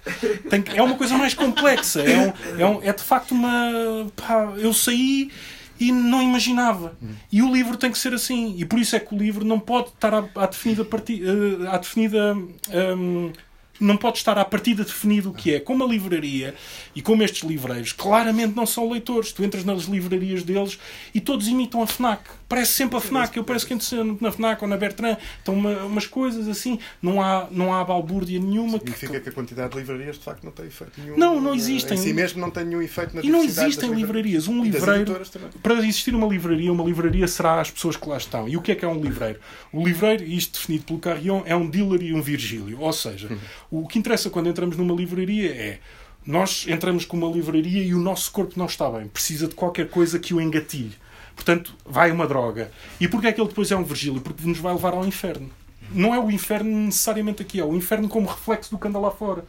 B: Tem, é uma coisa mais complexa. É um, é, um, é de facto uma. Pá, eu saí e não imaginava. E o livro tem que ser assim. E por isso é que o livro não pode estar à, à definida, parti, uh, à definida um, não pode estar à partida definido o que é. Como a livraria e como estes livreiros claramente não são leitores. Tu entras nas livrarias deles e todos imitam a FNAC. Parece sempre a FNAC. Eu parece que entro na FNAC ou na Bertrand. Estão uma, umas coisas assim. Não há, não há balbúrdia nenhuma.
A: Significa que... que a quantidade de livrarias de facto não tem efeito nenhum.
B: Não, não existem.
A: Em si mesmo não tem nenhum efeito na
B: E não existem livrarias. Um livreiro. Para existir uma livraria, uma livraria será as pessoas que lá estão. E o que é que é um livreiro? O livreiro, isto definido pelo Carrion, é um dealer e um Virgílio. Ou seja, o que interessa quando entramos numa livraria é nós entramos com uma livraria e o nosso corpo não está bem, precisa de qualquer coisa que o engatilhe. Portanto, vai uma droga. E porquê é que ele depois é um Virgílio? Porque nos vai levar ao inferno. Não é o inferno necessariamente aqui, é o inferno como reflexo do que anda lá fora.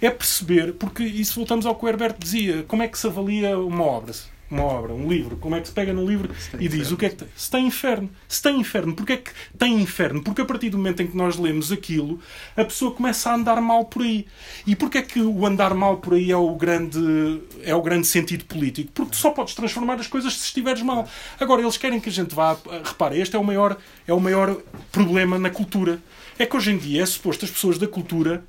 B: É perceber, porque isso voltamos ao que o Herbert dizia, como é que se avalia uma obra? Uma obra, um livro, como é que se pega num livro e diz o que é que tem? Se tem inferno. Se tem inferno, porque é que tem inferno? Porque a partir do momento em que nós lemos aquilo, a pessoa começa a andar mal por aí. E porquê é que o andar mal por aí é o grande, é o grande sentido político? Porque tu só podes transformar as coisas se estiveres mal. Agora, eles querem que a gente vá. Repara, este é o maior, é o maior problema na cultura. É que hoje em dia é suposto as pessoas da cultura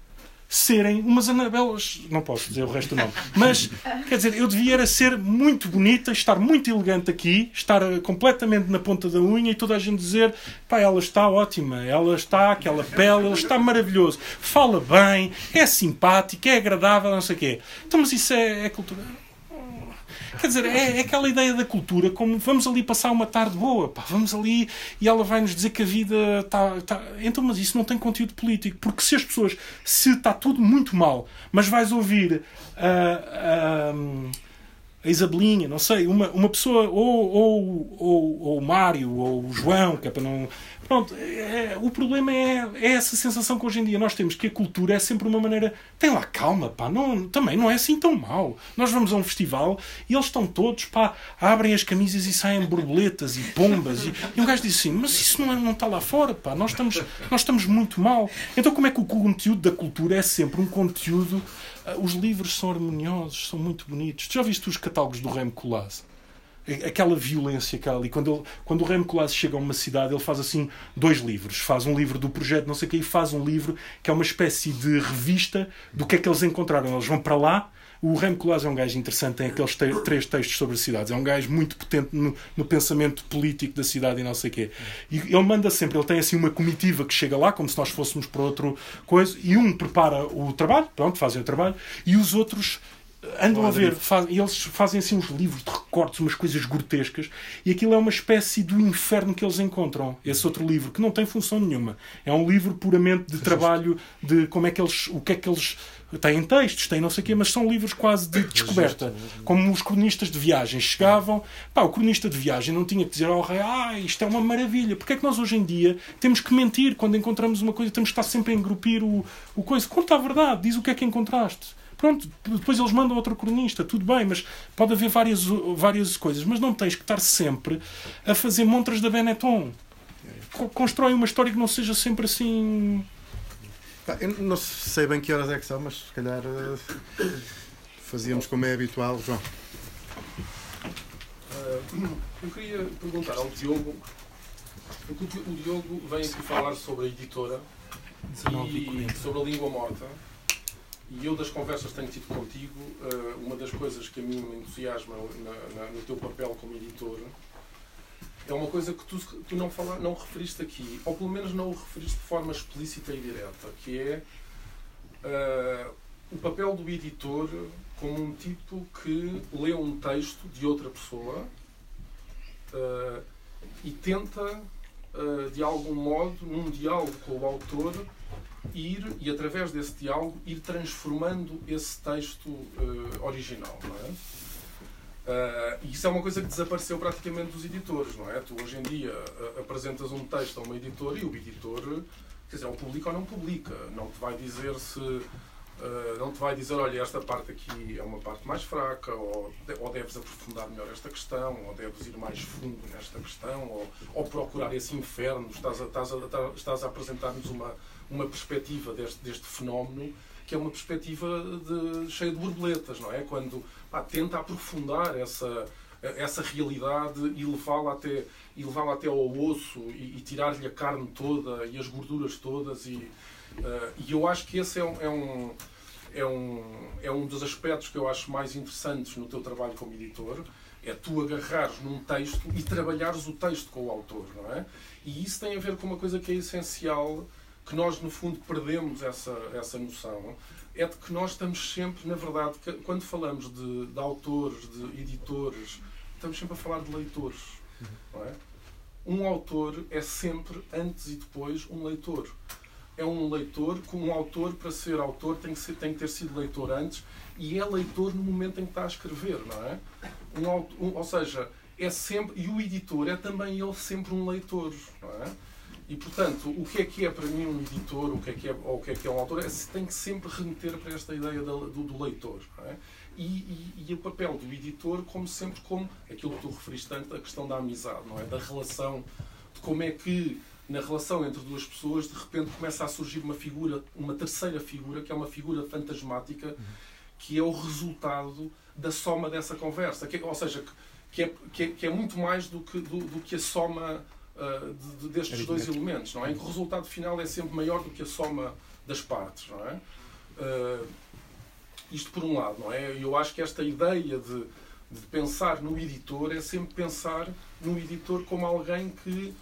B: serem umas anabelas. Não posso dizer o resto do nome. Mas, quer dizer, eu devia era ser muito bonita, estar muito elegante aqui, estar eh, completamente na ponta da unha e toda a gente dizer: pá, ela está ótima, ela está, aquela pele, ela está maravilhoso, fala bem, é simpática, é agradável, não sei o quê. Então, mas isso é, é cultura. Quer dizer, é, é, aquela ideia da cultura como vamos ali passar uma tarde boa, pá, vamos ali e ela vai nos dizer que a vida está. Tá... Então, mas isso não tem conteúdo político. Porque se as pessoas. Se está tudo muito mal, mas vais ouvir. Uh, uh, a Isabelinha, não sei, uma, uma pessoa, ou, ou, ou, ou o Mário, ou o João, que é para não. Pronto, é, o problema é, é essa sensação que hoje em dia nós temos, que a cultura é sempre uma maneira. Tem lá calma, pá, não, também não é assim tão mau. Nós vamos a um festival e eles estão todos, pá, abrem as camisas e saem borboletas e pombas. E, e um gajo diz assim: Mas isso não, é, não está lá fora, pá, nós estamos, nós estamos muito mal. Então, como é que o conteúdo da cultura é sempre um conteúdo ah, os livros são harmoniosos, são muito bonitos. Tu já viste os catálogos do Remo Koolhaas? Aquela violência que há ali. Quando, ele, quando o Remo Koolhaas chega a uma cidade, ele faz assim dois livros. Faz um livro do projeto não sei o quê e faz um livro que é uma espécie de revista do que é que eles encontraram. Eles vão para lá o Remo Koolhaas é um gajo interessante, tem aqueles te três textos sobre cidades. É um gajo muito potente no, no, pensamento político da cidade e não sei o quê. E ele manda sempre, ele tem assim uma comitiva que chega lá, como se nós fôssemos para outro coisa, e um prepara o trabalho, pronto, fazem o trabalho, e os outros andam a ver, faz, e eles fazem assim uns livros de recortes, umas coisas grotescas, e aquilo é uma espécie do inferno que eles encontram. Esse outro livro, que não tem função nenhuma. É um livro puramente de trabalho, de como é que eles, o que é que eles têm textos, têm não sei o quê, mas são livros quase de descoberta. Como os cronistas de viagem chegavam, pá, o cronista de viagem não tinha que dizer ao rei, ah, isto é uma maravilha. Porque é que nós hoje em dia temos que mentir quando encontramos uma coisa, temos que estar sempre a engrupir o, o coisa. Conta a verdade, diz o que é que encontraste. Pronto, depois eles mandam outro cronista, tudo bem, mas pode haver várias, várias coisas, mas não tens que estar sempre a fazer montras da Benetton. Constrói uma história que não seja sempre assim
A: eu não sei bem que horas é que são, mas se calhar uh, fazíamos como é habitual. João.
D: Uh, eu queria perguntar ao Diogo. O Diogo vem aqui falar sobre a editora e sobre a língua morta. E eu, das conversas que tenho tido contigo, uh, uma das coisas que a mim me entusiasma no teu papel como editor é uma coisa que tu, tu não, fala, não referiste aqui, ou pelo menos não o referiste de forma explícita e direta, que é uh, o papel do editor como um tipo que lê um texto de outra pessoa uh, e tenta, uh, de algum modo, num diálogo com o autor, ir, e através desse diálogo, ir transformando esse texto original. Não é? Uh, isso é uma coisa que desapareceu praticamente dos editores, não é? Tu hoje em dia uh, apresentas um texto a uma editora e o editor, quer dizer, ou publica ou não publica. Não te vai dizer se. Uh, não te vai dizer, olha, esta parte aqui é uma parte mais fraca, ou, ou deves aprofundar melhor esta questão, ou deves ir mais fundo nesta questão, ou, ou procurar esse inferno. Estás a, estás a, estás a apresentar-nos uma, uma perspectiva deste, deste fenómeno que é uma perspectiva de, cheia de borboletas, não é? Quando pá, tenta aprofundar essa, essa realidade e levá-la até, e levá até ao osso e, e tirar-lhe a carne toda e as gorduras todas. E, uh, e eu acho que esse é um, é um, é, um, é um dos aspectos que eu acho mais interessantes no teu trabalho como editor. É tu agarrares num texto e trabalhares o texto com o autor, não é? E isso tem a ver com uma coisa que é essencial que nós, no fundo, perdemos essa, essa noção, é de que nós estamos sempre, na verdade, quando falamos de, de autores, de editores, estamos sempre a falar de leitores. É? Um autor é sempre, antes e depois, um leitor. É um leitor, como um autor, para ser autor, tem que, ser, tem que ter sido leitor antes e é leitor no momento em que está a escrever, não é? Um, um, ou seja, é sempre. E o editor é também ele sempre um leitor, não é? E, portanto, o que é que é para mim um editor, o que é que é, ou o que é que é um autor, é, tem que sempre remeter para esta ideia do, do leitor. É? e, e, e, o papel do editor como sempre como aquilo que tu referiste tanto, a questão da amizade, não é? Da relação, de como é que na relação entre duas pessoas de repente começa a surgir uma figura, uma terceira figura, que é uma figura fantasmática, que é o resultado da soma dessa conversa. Que, ou seja, que é, que é, que é muito mais do que, do, do que a soma uh, de, de, destes dois elementos, não é? Em que o resultado final é sempre maior do que a soma das partes, não é? Uh, isto por um lado, não é? Eu acho que esta ideia de, de pensar no editor é sempre pensar no editor como alguém que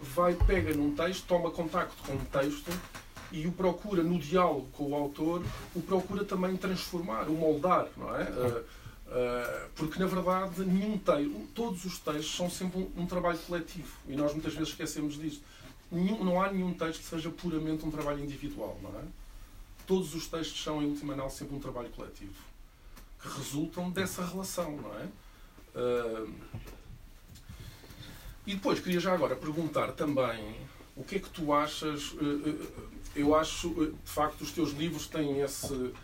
D: vai, pega num texto, toma contacto com um texto e o procura, no diálogo com o autor, o procura também transformar, o moldar, não é? Uh, porque, na verdade, nenhum texto, todos os textos são sempre um, um, trabalho coletivo e nós muitas vezes esquecemos disto. Nenhum, não há nenhum texto que seja puramente um trabalho individual, não é? todos os textos são, em última análise, sempre um trabalho coletivo que resultam dessa relação, não é? Uh, e depois queria já agora perguntar também o que é que tu achas. Uh, eu acho, de facto, os teus livros têm esse, uh,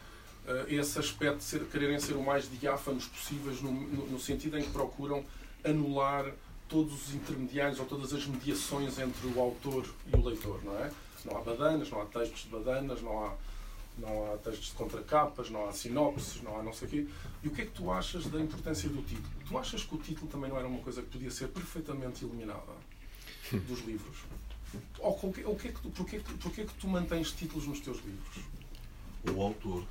D: esse aspecto de ser, quererem ser o mais diáfanos possíveis, no, no, no sentido em que procuram anular todos os intermediários ou todas as mediações entre o autor e o leitor, não é? Não há badanas, não há textos de badanas, não há não há textos de contracapas, não há sinopses, não há não sei o quê. E o que é que tu achas da importância do título? Tu achas que o título também não era uma coisa que podia ser perfeitamente eliminada dos livros? Ou que, é que tu, porquê, porquê que tu mantens títulos nos teus livros?
E: O autor.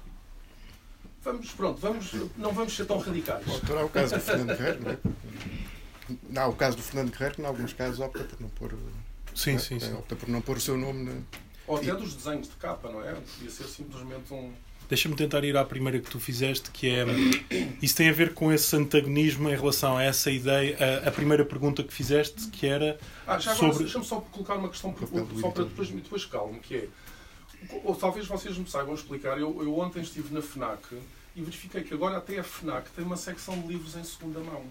D: Vamos, pronto, vamos, não vamos ser tão radicais.
A: É o caso do Fernando Guerreiro, não é? Não, o caso do Fernando Guerreiro, que em alguns casos opta por não pôr.
B: Sim, é? sim, sim.
A: Opta por não pôr o seu nome na,
D: ou até dos desenhos de capa, não é? Podia ser simplesmente um.
B: Deixa-me tentar ir à primeira que tu fizeste, que é. Isso tem a ver com esse antagonismo em relação a essa ideia. A, a primeira pergunta que fizeste, que era.
D: Ah, já agora, sobre... deixa-me só colocar uma questão, só para depois, depois calmo, que é. Ou talvez vocês me saibam explicar. Eu, eu ontem estive na FNAC e verifiquei que agora até a FNAC tem uma secção de livros em segunda mão.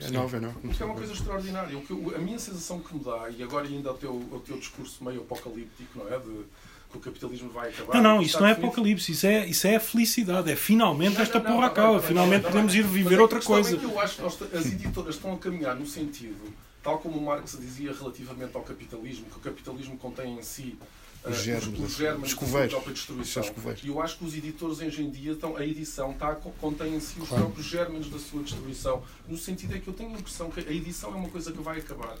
A: É nova, é nova.
D: Porque é uma coisa extraordinária. O que eu, a minha sensação que me dá, e agora ainda o teu, o teu discurso meio apocalíptico, não é? De, que o capitalismo vai acabar.
B: Não, não, isso não é definido. apocalipse, isso é, isso é a felicidade. É finalmente não, esta não, porra acaba, finalmente podemos ir viver outra coisa. É
D: que eu acho que nós, as editoras estão a caminhar no sentido, tal como o Marx dizia relativamente ao capitalismo, que o capitalismo contém em si
A: os germes,
D: os, germes da própria destruição. E eu acho que os editores hoje em dia estão, a edição está, contém em si os claro. próprios germes da sua destruição, no sentido é que eu tenho a impressão que a edição é uma coisa que vai acabar.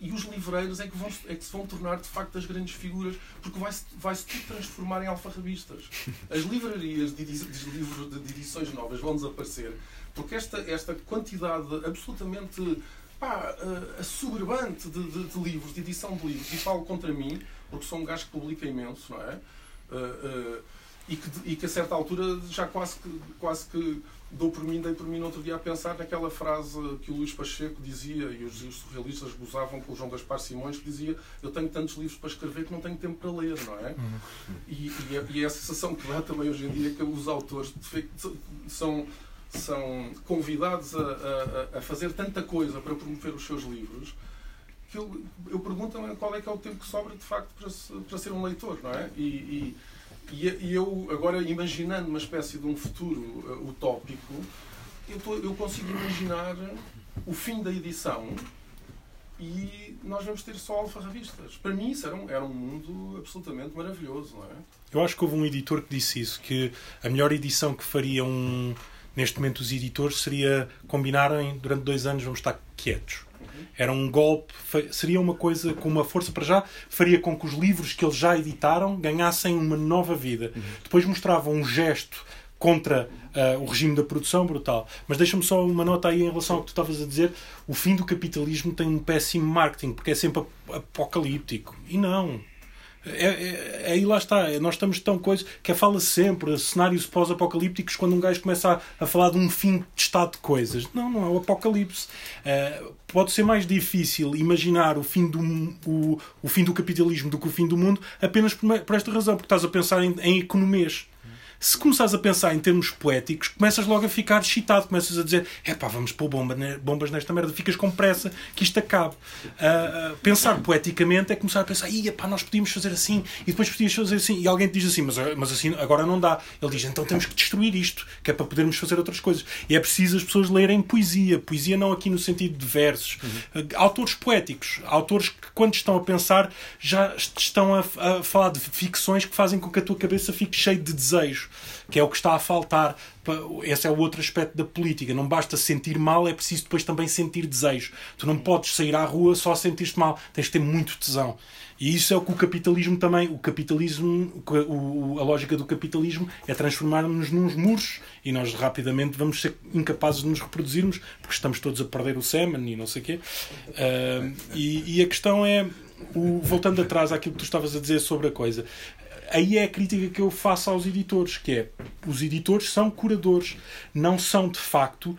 D: E os livreiros é que, vão, é que se vão tornar de facto as grandes figuras, porque vai-se vai -se tudo transformar em alfarrabistas. As livrarias de, de, livros, de edições novas vão desaparecer, porque esta, esta quantidade absolutamente pá, uh, assoberbante de, de, de, livros, de edição de livros, e falo contra mim, porque sou um gajo que publica imenso, não é? Uh, uh, e, que, e que a certa altura já quase que, quase que dou por mim, dei por mim no outro dia a pensar naquela frase que o Luís Pacheco dizia, e os, os surrealistas gozavam com o João Gaspar Simões, que dizia eu tenho tantos livros para escrever que não tenho tempo para ler, não é? Uhum. E, e, é, e, é a sensação que dá também hoje em dia que os autores são são convidados a, a, a, fazer tanta coisa para promover os seus livros que eu, eu pergunto-me qual é que é o tempo que sobra de facto para, para ser um leitor, não é? E, e, e eu, agora, imaginando uma espécie de um futuro uh, utópico, eu, tô, eu consigo imaginar o fim da edição e nós vamos ter só alfarravistas. Para mim, isso era um, era um mundo absolutamente maravilhoso, não é?
B: Eu acho que houve um editor que disse isso, que a melhor edição que faria um neste momento os editores seria combinarem durante dois anos vamos estar quietos. Era um golpe, seria uma coisa com uma força para já, faria com que os livros que eles já editaram ganhassem uma nova vida. Uhum. Depois mostravam um gesto contra uh, o regime da produção brutal. Mas deixa-me só uma nota aí em relação ao que tu estavas a dizer. O fim do capitalismo tem um péssimo marketing, porque é sempre apocalíptico. E não. É, é, aí lá está, nós estamos tão coisa que é fala sempre cenários pós-apocalípticos quando um gajo começa a, a, falar de um fim de estado de coisas. Não, não é o apocalipse. É, pode ser mais difícil imaginar o fim, do, o, o fim do capitalismo do que o fim do mundo apenas por, por esta razão, porque estás a pensar em, em economias. Se começares a pensar em termos poéticos, começas logo a ficar excitado, começas a dizer: é pá, vamos pôr bomba, bombas nesta merda, ficas com pressa que isto acabe. Uh, pensar poeticamente é começar a pensar: ia pá, nós podíamos fazer assim, e depois podíamos fazer assim. E alguém te diz assim: mas, mas assim agora não dá. Ele diz: então temos que destruir isto, que é para podermos fazer outras coisas. E é preciso as pessoas lerem poesia. Poesia não aqui no sentido de versos. Uhum. Uh, autores poéticos, autores que, quando estão a pensar, já estão a, a falar de ficções que fazem com que a tua cabeça fique cheia de desejo que é o que está a faltar. Esse é o outro aspecto da política. Não basta sentir mal, é preciso depois também sentir desejo. Tu não podes sair à rua só sentir-te mal, tens de ter muito tesão. E isso é o que o capitalismo também. O capitalismo, a lógica do capitalismo é transformar-nos nos muros e nós rapidamente vamos ser incapazes de nos reproduzirmos porque estamos todos a perder o semen e não sei o quê. Uh, e, e, a questão é, o, voltando atrás àquilo que tu estavas a dizer sobre a coisa, aí é a crítica que eu faço aos editores, que é os editores são curadores, não são de facto uh,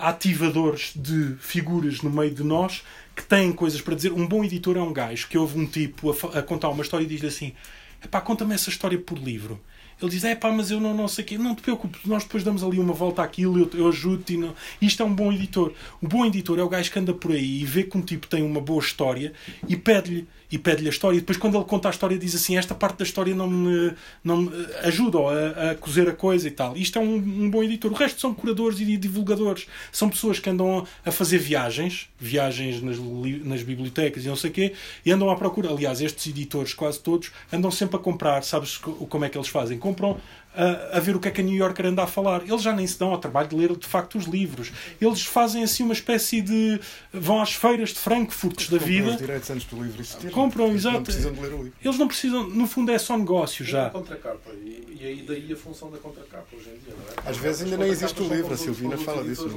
B: ativadores de figuras no meio de nós que têm coisas para dizer. Um bom editor é um gajo que ouve um tipo a, a contar uma história e diz-lhe assim: pá, conta-me essa história por livro. Ele diz: é pá, mas eu não, não sei o quê. Não te preocupes, nós depois damos ali uma volta àquilo, eu, eu ajudo-te. Não... Isto é um bom editor. O bom editor é o gajo que anda por aí e vê que um tipo tem uma boa história e pede-lhe e pede-lhe a história. E depois, quando ele conta a história, diz assim: Esta parte da história não me, não me ajuda a, a cozer a coisa e tal. Isto é um, um, bom editor. O resto são curadores e divulgadores. São pessoas que andam a fazer viagens, viagens nas, nas bibliotecas e não sei o quê, e andam à procura. Aliás, estes editores, quase todos, andam sempre a comprar. Sabes como é que eles fazem? Compram a, a, ver o que é que a New Yorker anda a falar. Eles já nem se dão ao trabalho de ler de facto os livros. Eles fazem assim uma espécie de. vão às feiras de Frankfurt da vida.
A: Os direitos antes do livro existir.
B: Compram, exato.
A: Não precisam de ler o livro.
B: Eles não precisam, no fundo é só negócio já.
D: contracapa. E, e aí daí a função da contracapa hoje em dia, não
A: é? Às vezes ainda nem existe o livro. A Silvina fala disso.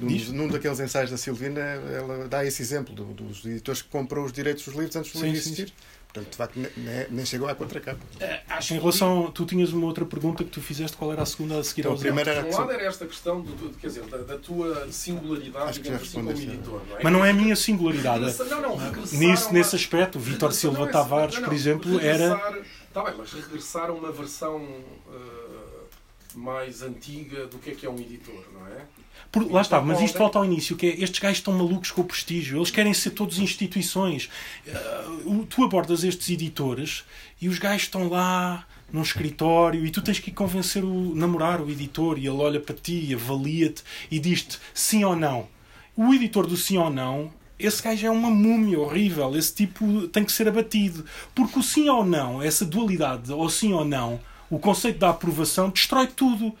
A: Num, num, daqueles ensaios da Silvina, ela dá esse exemplo do, dos editores que compram os direitos dos livros antes do livro existir. Sim. Portanto, de facto, nem, nem chegou à contracapa.
B: É, acho em relação, tu tinhas uma outra pergunta que tu fizeste, qual era a segunda a seguir então,
A: aos primeira era
D: um lado era esta questão do, quer dizer, da, da tua singularidade digamos assim, como editor. Não é?
B: Mas não é a minha singularidade. Não, não, Nisso, Nesse aspecto, Vítor Silva Tavares, por exemplo, era.
D: Está bem, mas regressar a uma versão uh, mais antiga do que é que é um editor, não é?
B: Por, lá está, mas isto volta ao início, que é, estes gajos estão malucos com o prestígio, eles querem ser todos instituições. Uh, tu abordas estes editores e os gajos estão lá num escritório e tu tens que convencer o namorar o editor e ele olha para ti, avalia-te e diz-te sim ou não. O editor do sim ou não esse gajo é uma múmia horrível, esse tipo tem que ser abatido. Porque o sim ou não, essa dualidade, ou sim ou não, o conceito da aprovação, destrói tudo.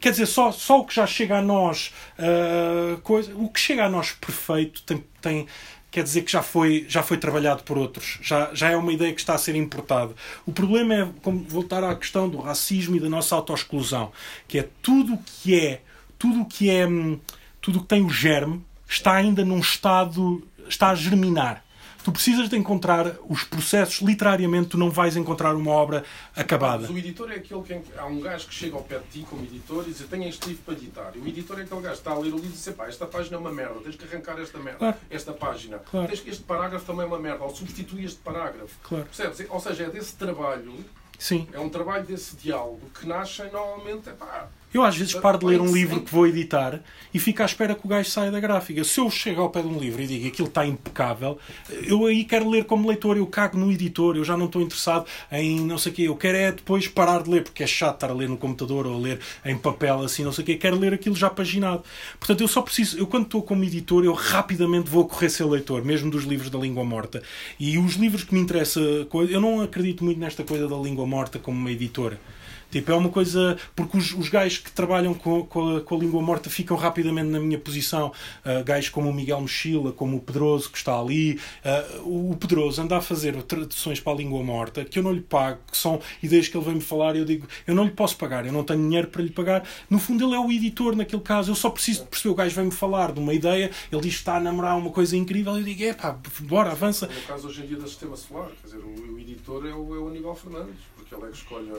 B: Quer dizer, só, só o que já chega a nós, uh, coisa, o que chega a nós perfeito tem, tem, quer dizer que já foi, já foi trabalhado por outros, já, já é uma ideia que está a ser importada. O problema é como voltar à questão do racismo e da nossa autoexclusão, que é tudo o que é, tudo o que é, hum, tudo o que tem o germe está ainda num estado, está a germinar. Tu precisas de encontrar os processos, literariamente, tu não vais encontrar uma obra acabada.
D: Mas o editor é aquele que há um gajo que chega ao pé de ti como editor e diz: Tenho este livro para editar. E o editor é aquele gajo que está a ler o livro e diz: Pá, esta página é uma merda, tens que arrancar esta merda, claro. esta página. Claro. Tens, este parágrafo também é uma merda, ou substitui este parágrafo.
B: Claro.
D: Percebes? Ou seja, é desse trabalho.
B: Sim.
D: É um trabalho desse diálogo que nasce normalmente. Pá,
B: eu às vezes paro de ler um livro que vou editar e fico à espera que o gajo saia da gráfica. Se eu chego ao pé de um livro e digo que aquilo está impecável, eu aí quero ler como leitor, eu cago no editor, eu já não estou interessado em não sei o quê. Eu quero é depois parar de ler, porque é chato estar a ler no computador ou a ler em papel assim, não sei o quê. Quero ler aquilo já paginado. Portanto, eu só preciso, eu quando estou como editor, eu rapidamente vou correr ser leitor, mesmo dos livros da língua morta. E os livros que me interessam, eu não acredito muito nesta coisa da língua morta como uma editora. Tipo, é uma coisa. Porque os, os gajos que trabalham com, com, a, com a língua morta ficam rapidamente na minha posição. Uh, gajos como o Miguel Mochila, como o Pedroso, que está ali. Uh, o Pedroso anda a fazer traduções para a língua morta que eu não lhe pago, que são ideias que ele vem-me falar e eu digo, eu não lhe posso pagar, eu não tenho dinheiro para lhe pagar. No fundo, ele é o editor naquele caso. Eu só preciso de perceber. O gajo vem-me falar de uma ideia, ele diz que está a namorar uma coisa incrível eu digo, é pá, bora, avança.
D: No caso hoje em dia do sistema solar, quer dizer, o, editor é o, é o Aníbal Fernandes porque ele é que escolhe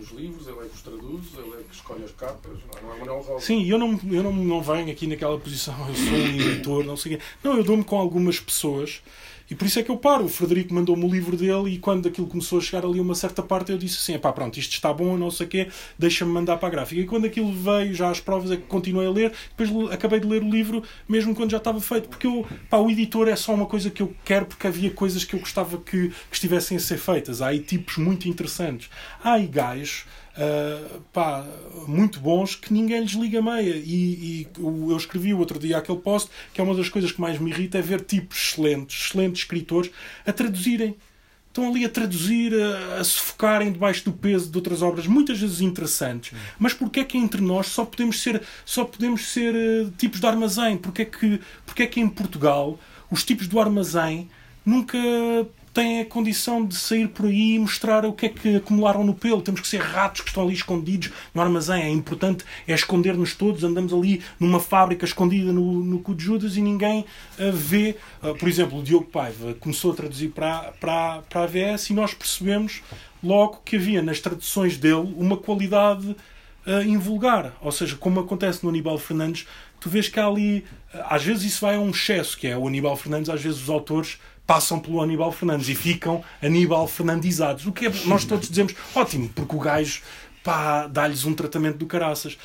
D: os livros, ele é que os traduz, ele é que escolhe as capas, não é Manuel Rosa.
B: Sim, eu não, eu não, não venho aqui naquela posição, eu sou um editor, não sei o quê. Não, eu dou-me com algumas pessoas E por isso é que eu paro. O Frederico mandou-me o livro dele e quando aquilo começou a chegar ali a uma certa parte eu disse assim, pá, pronto, isto está bom, não sei o quê, deixa-me mandar para a gráfica. E quando aquilo veio, já as provas é que continuei a ler, depois acabei de ler o livro mesmo quando já estava feito, porque eu, pá, o editor é só uma coisa que eu quero porque havia coisas que eu gostava que, que estivessem a ser feitas. Há aí tipos muito interessantes. Há aí gajos Uh, pá, muito bons que ninguém lhes liga meia. E, e, eu escrevi o outro dia aquele post que é uma das coisas que mais me irrita é ver tipos excelentes, excelentes escritores a traduzirem. Estão ali a traduzir, a, a se focarem debaixo do peso de outras obras, muitas vezes interessantes. Mas porquê é que entre nós só podemos ser, só podemos ser uh, tipos de armazém? Porquê é, que, porquê é que em Portugal os tipos do armazém nunca têm a condição de sair por aí e mostrar o que é que acumularam no pelo. Temos que ser ratos que estão ali escondidos no armazém. É importante é esconder-nos todos. Andamos ali numa fábrica escondida no, no cu de Judas e ninguém uh, vê. Uh, por exemplo, o Diogo Paiva começou a traduzir para, para, para a AVS e nós percebemos logo que havia nas traduções dele uma qualidade uh, invulgar. Ou seja, como acontece no Aníbal Fernandes, tu vês que há ali. Às vezes isso vai a um excesso, que é o Aníbal Fernandes, às vezes os autores passam pelo Aníbal Fernandes e ficam Aníbal Fernandizados. O que é, nós todos dizemos, ótimo, porque o gajo dá-lhes um tratamento do caraças.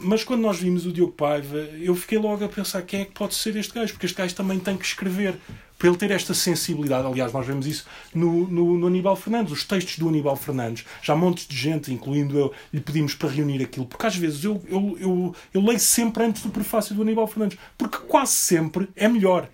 B: Mas quando nós vimos o Diogo Paiva, eu fiquei logo a pensar quem é que pode ser este gajo, porque este gajo também tem que escrever. Para ele ter esta sensibilidade, aliás, nós vemos isso no, no, no Aníbal Fernandes, os textos do Aníbal Fernandes, já montes de gente, incluindo eu, lhe pedimos para reunir aquilo, porque às vezes eu, eu, eu, eu leio sempre antes do prefácio do Aníbal Fernandes, porque quase sempre é melhor.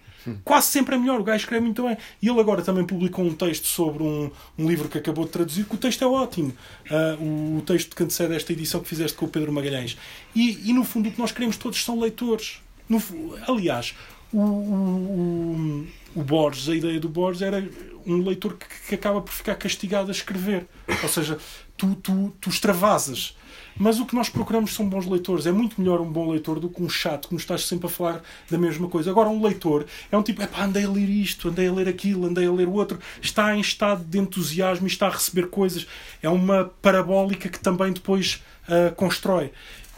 B: Quase sempre é melhor, o gajo escreve muito bem. E ele agora também publicou um texto sobre um, um livro que acabou de traduzir, que o texto é ótimo. Uh, o, texto que antecede esta edição que fizeste com o Pedro Magalhães. E, e no fundo o que nós queremos todos são leitores. No, aliás, o, o, o, Borges, a ideia do Borges era um leitor que, que acaba por ficar castigado a escrever. Ou seja, tu, tu, tu extravasas mas o que nós procuramos são bons leitores. É muito melhor um bom leitor do que um chato que nos estás sempre a falar da mesma coisa. Agora, um leitor é um tipo, é pá, andei a ler isto, andei a ler aquilo, andei a ler o outro. Está em estado de entusiasmo e está a receber coisas. É uma parabólica que também depois uh, constrói.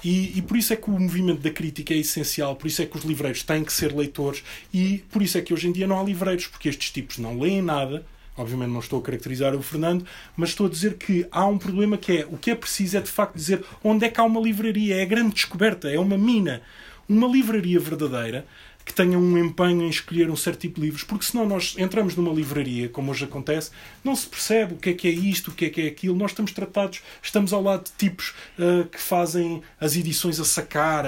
B: E, e, por isso é que o movimento da crítica é essencial, por isso é que os livreiros têm que ser leitores e por isso é que hoje em dia não há livreiros, porque estes tipos não leem nada, Obviamente não estou a caracterizar o Fernando, mas estou a dizer que há um problema que é o que é preciso é de facto dizer onde é que há uma livraria. É a grande descoberta, é uma mina. Uma livraria verdadeira que tenham um empenho em escolher um certo tipo de livros, porque senão nós entramos numa livraria, como hoje acontece, não se percebe o que é que é isto, o que é que é aquilo. Nós estamos tratados, estamos ao lado de tipos uh, que fazem as edições a sacar.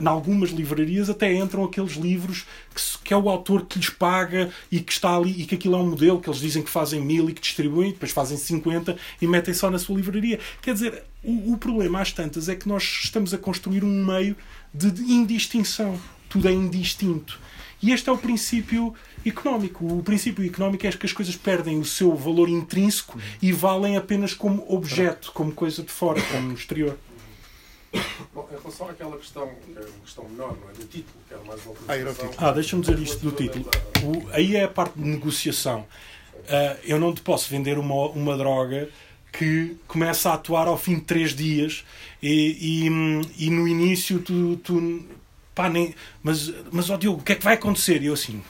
B: Em algumas livrarias até entram aqueles livros que, que, é o autor que lhes paga e que está ali e que aquilo é um modelo que eles dizem que fazem mil e que distribuem, depois fazem 50 e metem só na sua livraria. Quer dizer, o, o problema às tantas é que nós estamos a construir um meio de indistinção tudo é indistinto. E este é o princípio económico. O princípio económico é que as coisas perdem o seu valor intrínseco e valem apenas como objeto, como coisa de fora, como no exterior.
D: Bom, em relação àquela questão, que é uma questão menor, não é? Do título, que era mais uma
B: Ah, ah deixa-me dizer isto do título. O, aí é a parte de negociação. Uh, eu não te posso vender uma, uma droga que começa a atuar ao fim de três dias e, e, e no início tu, tu pá, nem, mas, mas ó Diogo, o que é que vai acontecer? E eu assim.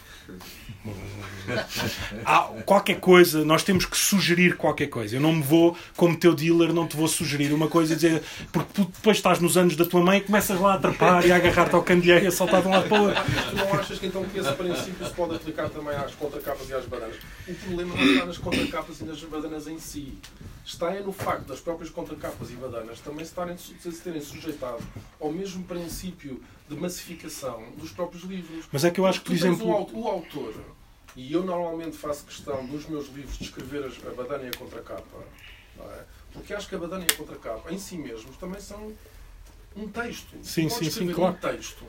B: Há qualquer coisa, nós temos que sugerir qualquer coisa. Eu não me vou, como teu dealer, não te vou sugerir uma coisa e dizer, porque depois estás nos anos da tua mãe e começas lá a atrapar e a agarrar-te ao candeeiro e a saltar de um lado para o outro.
D: Tu não achas que então que esse princípio se pode aplicar também às contracapas e às bananas? O problema não está nas contracapas e nas bananas em si está é no facto das próprias contracapas e badanas também se, tarem, se terem sujeitado ao mesmo princípio de massificação dos próprios livros.
B: Mas é que eu acho que, por exemplo.
D: O, autor, e eu normalmente faço questão nos meus livros de escrever a badana e a contracapa, é? porque acho que a badana e a contracapa em si mesmos também são um texto.
B: Sim, sim, sim, claro.
D: um texto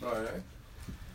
D: não é?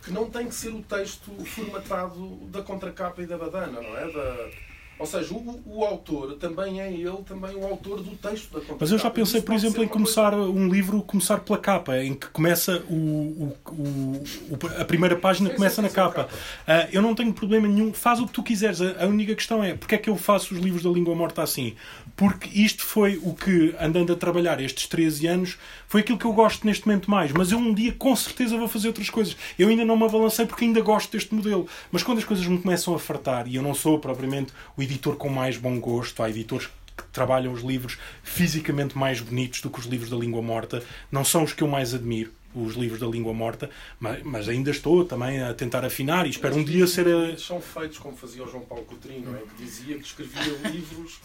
D: que não tem que ser o texto formatado da contracapa e da badana, não é? Da, Ou seja, o, o, autor também é ele também o autor do texto da
B: Mas eu já pensei, por exemplo, em começar coisa... um livro, começar pela capa, em que começa o, o, a primeira página começa na capa. capa. Uh, eu não tenho problema nenhum, faz o que tu quiseres. A, a única questão é porque é que eu faço os livros da língua morta assim? Porque isto foi o que, andando a trabalhar estes 13 anos, foi aquilo que eu gosto neste momento mais. Mas eu um dia com certeza vou fazer outras coisas. Eu ainda não me abalancei porque ainda gosto deste modelo. Mas quando as coisas me começam a fartar, e eu não sou propriamente o editor com mais bom gosto, há editores que trabalham os livros fisicamente mais bonitos do que os livros da língua morta, não são os que eu mais admiro os livros da língua morta, mas, mas, ainda estou também a tentar afinar e espero um dia ser. A...
D: São feitos como fazia o João Paulo Coutinho, é? que dizia que escrevia livros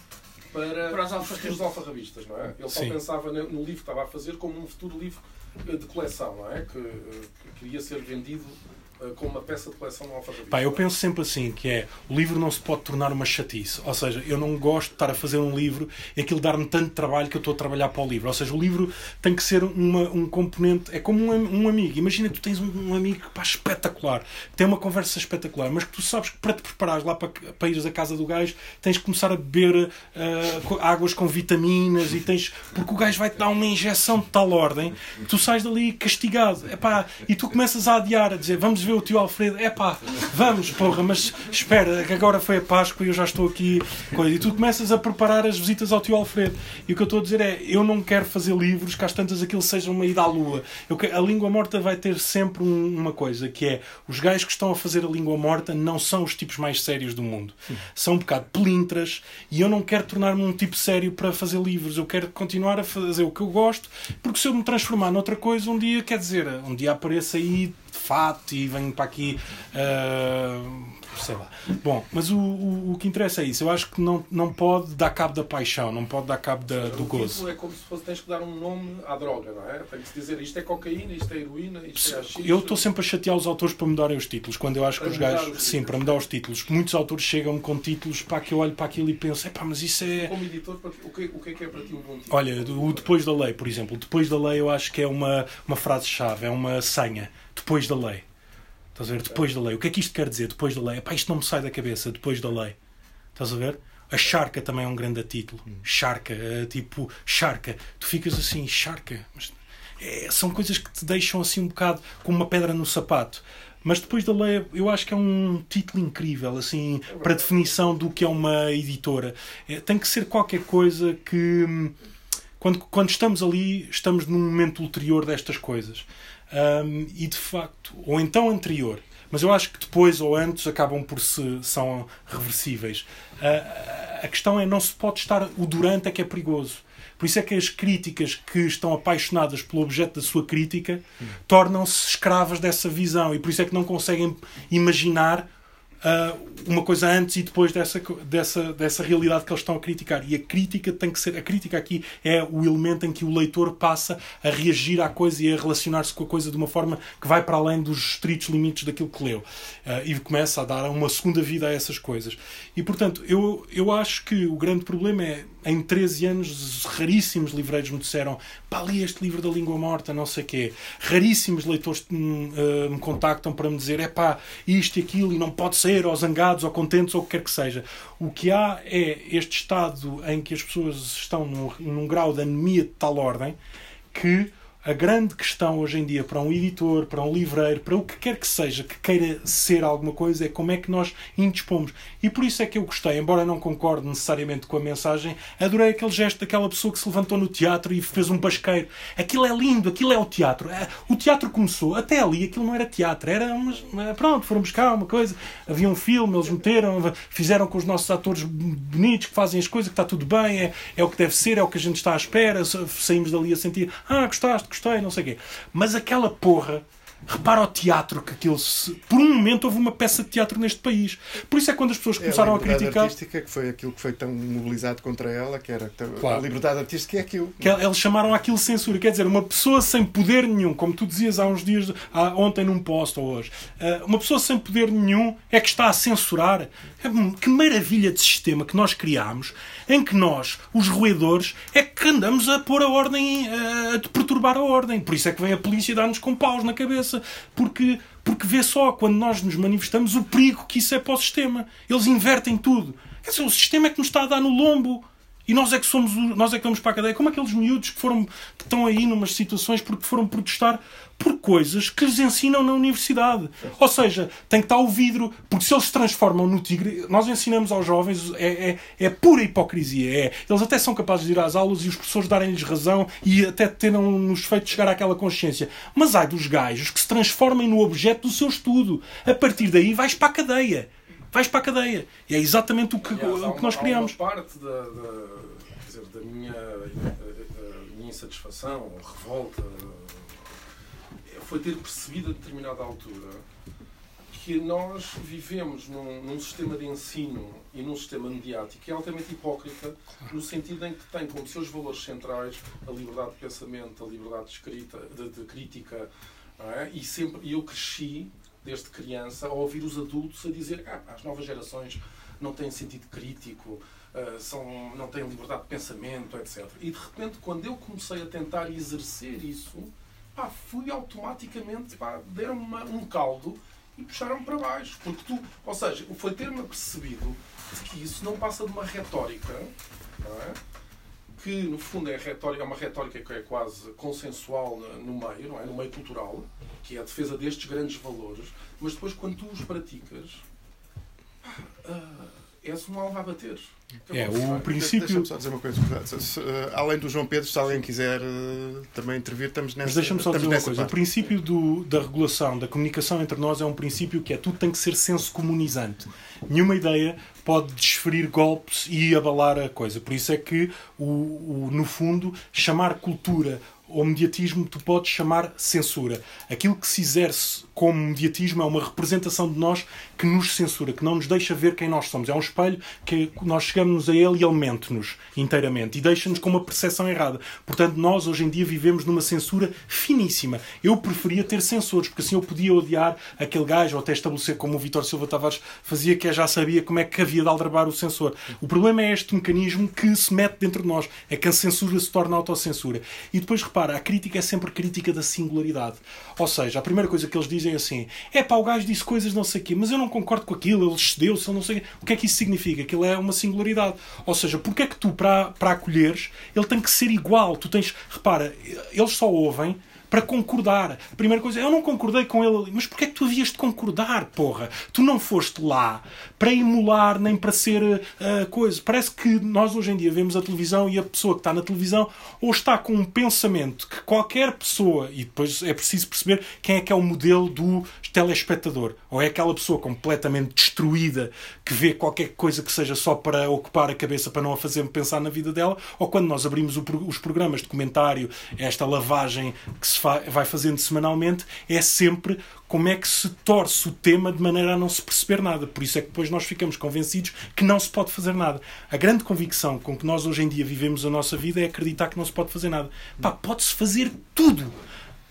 D: para, para os alfarrabistas, alfarrabistas não é? Ele só Sim. pensava no livro que estava a fazer como um futuro livro de coleção, não é? Que, que queria ser vendido eh, com uma peça de coleção alfarrabismo.
B: Pá, eu penso sempre assim, que é, o livro não se pode tornar uma chatice. Ou seja, eu não gosto de estar a fazer um livro e aquilo dar-me tanto trabalho que eu estou a trabalhar para o livro. Ou seja, o livro tem que ser uma, um componente, é como um, um amigo. Imagina que tu tens um, um amigo pá, espetacular, que tem uma conversa espetacular, mas que tu sabes que para te preparares lá para, para ires à casa do gajo, tens que começar a beber uh, águas com vitaminas e tens... Porque o gajo vai-te dar uma injeção de tal ordem que tu sais dali castigado. Epá, e tu começas a adiar, a dizer, vamos ver o tio Alfredo, é pá, vamos, porra, mas espera, que agora foi a Páscoa e eu já estou aqui. Coisa. E tu começas a preparar as visitas ao tio Alfredo. E o que eu estou a dizer é, eu não quero fazer livros que às tantas aquilo seja uma ida à lua. Eu, a língua morta vai ter sempre um, uma coisa, que é, os gajos que estão a fazer a língua morta não são os tipos mais sérios do mundo. São um bocado pelintras e eu não quero tornar-me um tipo sério para fazer livros. Eu quero continuar a fazer o que eu gosto, porque se eu me transformar noutra coisa, um dia, quer dizer, um dia apareça aí fato e venho para aqui. Uh, sei lá. Bom, mas o, o, o, que interessa é isso. Eu acho que não, não pode dar cabo da paixão, não pode dar cabo da, do gozo.
D: É como se fosse, tens que dar um nome à droga, não é? Tem que se dizer isto é cocaína, isto é heroína, isto é.
B: Eu estou sempre a chatear os autores para mudarem os títulos, quando eu acho que os gajos. Sim, para mudar os títulos. Muitos autores chegam com títulos para que eu olho para aquilo e penso, pá, mas isso é.
D: Como editor, o que, o que é que é para ti um bom título?
B: Olha, o Depois da Lei, por exemplo. Depois da Lei eu acho que é uma, uma frase-chave, é uma senha. Depois da Lei. Estás a ver? Depois da lei. O que é que isto quer dizer? Depois da lei. Epá, isto não me sai da cabeça. Depois da lei. Estás a ver? A charca também é um grande título. Charca. É tipo, charca. Tu ficas assim, charca. Mas, é, são coisas que te deixam assim um bocado com uma pedra no sapato. Mas depois da lei, eu acho que é um título incrível, assim, para definição do que é uma editora. É, tem que ser qualquer coisa que. Hum, quando, quando estamos ali, estamos num momento ulterior destas coisas. Um, e de facto, ou então anterior, mas eu acho que depois ou antes acabam por se são reversíveis. Uh, a questão é não se pode estar o durante é que é perigoso. Por isso é que as críticas que estão apaixonadas pelo objeto da sua crítica tornam-se escravas dessa visão e por isso é que não conseguem imaginar uh, uma coisa antes e depois dessa, dessa, dessa realidade que eles estão a criticar. E a crítica tem que ser. A crítica aqui é o elemento em que o leitor passa a reagir à coisa e a relacionar-se com a coisa de uma forma que vai para além dos estritos limites daquilo que leu. Uh, e começa a dar uma segunda vida a essas coisas. E portanto, eu, eu acho que o grande problema é em 13 anos, raríssimos livreiros me disseram pá, li este livro da língua morta, não sei o quê. Raríssimos leitores me, uh, me contactam para me dizer é pá, isto e aquilo, e não pode ser, ou zangados, ou contentes, ou o que quer que seja. O que há é este estado em que as pessoas estão num, num grau de anemia de tal ordem que a grande questão hoje em dia para um editor, para um livreiro, para o que quer que seja que queira ser alguma coisa é como é que nós indispomos. E por isso é que eu gostei, embora não concorde necessariamente com a mensagem, adorei aquele gesto daquela pessoa que se levantou no teatro e fez um basqueiro. Aquilo é lindo, aquilo é o teatro. É, o teatro começou, até ali aquilo não era teatro, era umas, pronto, foram buscar uma coisa, havia um filme, eles meteram, fizeram com os nossos atores bonitos que fazem as coisas, que está tudo bem, é, é o que deve ser, é o que a gente está à espera, saímos dali a sentir, ah, gostaste, gostei, não sei o quê. Mas aquela porra Repara o teatro que aquilo se... Por um momento houve uma peça de teatro neste país. Por isso é quando as pessoas começaram
A: é
B: a, a criticar.
A: artística que foi aquilo que foi tão mobilizado contra ela, que era claro. a liberdade artística é aquilo.
B: Que eles chamaram aquilo censura. Quer dizer, uma pessoa sem poder nenhum, como tu dizias há uns dias, há, ontem num post ou hoje, eh, uma pessoa sem poder nenhum é que está a censurar. É, que maravilha de sistema que nós criámos, em que nós, os roedores, é que andamos a pôr a ordem, a perturbar a ordem. Por isso é que vem a polícia dar-nos com paus na cabeça. Porque porque vê só, quando nós nos manifestamos, o perigo que isso é para o sistema. Eles invertem tudo. Quer dizer, o sistema é que nos está a dar no lombo. E nós é que somos, nós é que vamos para a cadeia. Como aqueles miúdos que, foram, que estão aí numas situações porque foram protestar por coisas que lhes ensinam na universidade. Ou seja, tem que estar o vidro, porque se eles se transformam no tigre, nós ensinamos aos jovens, é, é, é pura hipocrisia. É, eles até são capazes de ir às aulas e os professores darem-lhes razão e até terem-nos feito chegar àquela consciência. Mas ai dos gajos que se transformem no objeto do seu estudo. A partir daí vais para a cadeia vais para a cadeia. E é exatamente o que, Aliás, o que nós criamos.
D: Parte da, da, dizer, da minha, da minha insatisfação revolta foi ter percebido a determinada altura que nós vivemos num, num, sistema de ensino e num sistema mediático que é altamente hipócrita, no sentido em que tem como seus valores centrais a liberdade de pensamento, a liberdade de, escrita, de, de crítica. É? E sempre e eu cresci desde criança, a ouvir os adultos a dizer ah, as novas gerações não têm sentido crítico, uh, são, não têm liberdade de pensamento, etc. E de repente, quando eu comecei a tentar exercer isso, pá, fui automaticamente, pá, deram-me um caldo e puxaram-me para baixo. Porque tu, ou seja, foi ter-me percebido que isso não passa de uma retórica, é? que no fundo é, retórica, é uma retórica que é quase consensual no meio, não é? no meio cultural, que é a defesa destes grandes valores, mas depois quando tu os praticas, uh, és um alvo a bater.
B: É, o princípio.
A: Deixa-me só dizer uma coisa. além do João Pedro, se alguém quiser uh, também intervir, estamos nessa.
B: Mas deixa-me só dizer uma coisa. Parte. O princípio do, da regulação, da comunicação entre nós é um princípio que é tudo tem que ser senso comunizante. Nenhuma ideia pode desferir golpes e abalar a coisa. Por isso é que, o, o no fundo, chamar cultura ou mediatismo tu podes chamar censura. Aquilo que se exerce como mediatismo é uma representação de nós que nos censura, que não nos deixa ver quem nós somos. É um espelho que nós chegamos a ele e ele mente-nos inteiramente e deixa-nos com uma percepção errada. Portanto, nós hoje em dia vivemos numa censura finíssima. Eu preferia ter censores, porque assim eu podia odiar aquele gajo ou até estabelecer como o Vitor Silva Tavares fazia, que já sabia como é que havia de aldrabar o censor. O problema é este mecanismo que se mete dentro de nós. É que a censura se torna autocensura. E depois, repara, a crítica é sempre crítica da singularidade. Ou seja, a primeira coisa que eles dizem dizem assim: é pá, o gajo disse coisas não sei o quê, mas eu não concordo com aquilo, ele cedeu-se, não sei o quê. O que é que isso significa? Aquilo é uma singularidade. Ou seja, porque é que tu, para, para acolheres, ele tem que ser igual? Tu tens. Repara, eles só ouvem para concordar. A primeira coisa, eu não concordei com ele ali. Mas porquê é que tu havias de concordar, porra? Tu não foste lá para emular nem para ser uh, coisa. Parece que nós hoje em dia vemos a televisão e a pessoa que está na televisão ou está com um pensamento que qualquer pessoa, e depois é preciso perceber quem é que é o modelo do telespectador. Ou é aquela pessoa completamente destruída que vê qualquer coisa que seja só para ocupar a cabeça para não a fazer pensar na vida dela, ou quando nós abrimos os programas de comentário, esta lavagem que se vai fazendo semanalmente, é sempre como é que se torce o tema de maneira a não se perceber nada. Por isso é que depois nós ficamos convencidos que não se pode fazer nada. A grande convicção com que nós hoje em dia vivemos a nossa vida é acreditar que não se pode fazer nada. Pá, pode-se fazer tudo.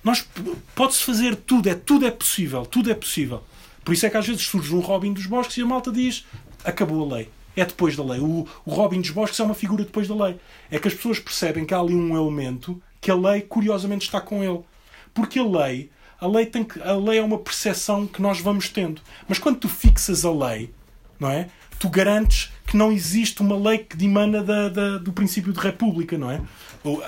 B: Nós pode-se fazer tudo, é tudo é possível, tudo é possível. Por isso é que às vezes surge um Robin dos Bosques e a malta diz: acabou a lei. É depois da lei. O, o Robin dos Bosques é uma figura depois da lei. É que as pessoas percebem que há ali um elemento que a lei curiosamente está com ele. Porque a lei, a lei tem que, a lei é uma percepção que nós vamos tendo. Mas quando tu fixas a lei, não é? Tu garantes que não existe uma lei que dimana da, da, do princípio de república, não é?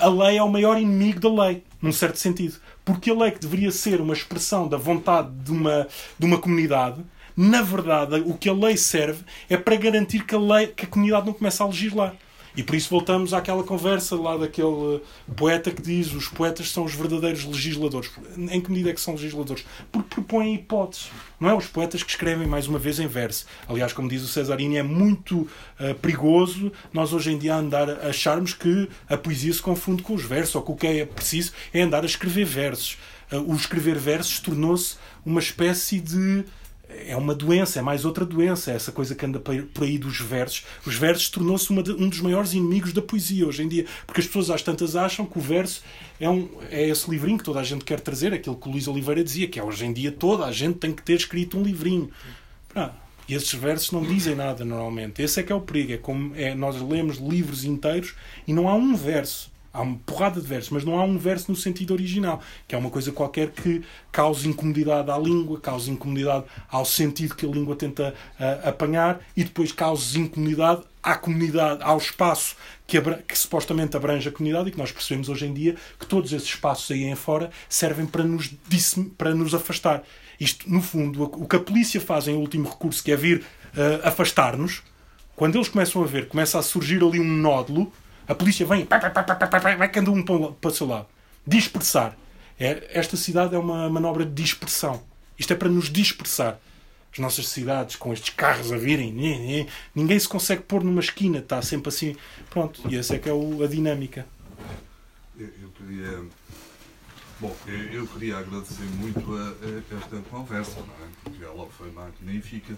B: A lei é o maior inimigo da lei, num certo sentido. Porque a lei que deveria ser uma expressão da vontade de uma, de uma comunidade, na verdade, o que a lei serve é para garantir que a, lei, que a comunidade não comece a legislar. E por isso voltamos àquela conversa lá daquele poeta que diz os poetas são os verdadeiros legisladores. Em que medida é que são legisladores? Porque propõem hipóteses. Não é os poetas que escrevem mais uma vez em verso. Aliás, como diz o Cesarini, é muito uh, perigoso nós hoje em dia andar a acharmos que a poesia se confunde com os versos, ou que o que é preciso é andar a escrever versos. Uh, o escrever versos tornou-se uma espécie de é uma doença, é mais outra doença, essa coisa que anda por aí dos versos. Os versos tornou-se um dos maiores inimigos da poesia hoje em dia, porque as pessoas às tantas acham que o verso é, um, é esse livrinho que toda a gente quer trazer, aquilo que o Luís Oliveira dizia, que é hoje em dia toda a gente tem que ter escrito um livrinho. e esses versos não dizem nada normalmente. Esse é que é o perigo. É como é, nós lemos livros inteiros e não há um verso Há uma porrada de versos, mas não há um verso no sentido original, que é uma coisa qualquer que cause incomodidade à língua, cause incomodidade ao sentido que a língua tenta uh, apanhar e depois cause incomodidade à comunidade, ao espaço que, que, supostamente abrange a comunidade e que nós percebemos hoje em dia que todos esses espaços aí em fora servem para nos, para nos afastar. Isto, no fundo, o que a polícia faz em último recurso, que é vir uh, afastar-nos, quando eles começam a ver, começa a surgir ali um nódulo, a polícia vem, vai cada um para o seu lado. Dispersar. É, esta cidade é uma manobra de dispersão. Isto é para nos dispersar. As nossas cidades, com estes carros a virem, ninguém se consegue pôr numa esquina, está sempre assim. Pronto, e essa é que é a dinâmica.
E: Eu, eu queria. Bom, eu, queria agradecer muito a, a esta conversa, é? porque ela foi magnífica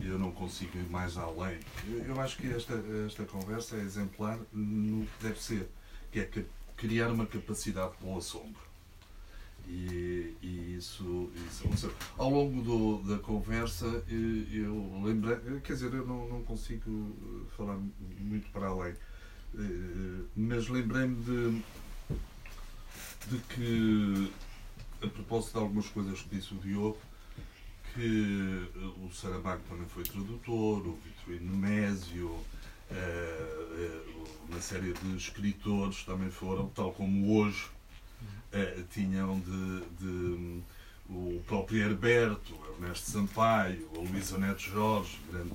E: e eu não consigo ir mais além. Eu, acho que esta, esta conversa é exemplar no que deve ser, que é criar uma capacidade com assombro. E, e isso, isso ao longo do, da conversa eu lembrei, quer dizer, eu não, não consigo falar muito para além, eh, mas lembrei-me de, de que, a propósito de algumas coisas que disse o Diogo, que o Saramago também foi tradutor, o Vitorino Nemésio, eh, eh, uma série de escritores também foram, tal como hoje eh, tinham de, de, o próprio Herberto, Ernesto Sampaio, o Luísa Neto Jorge, grande,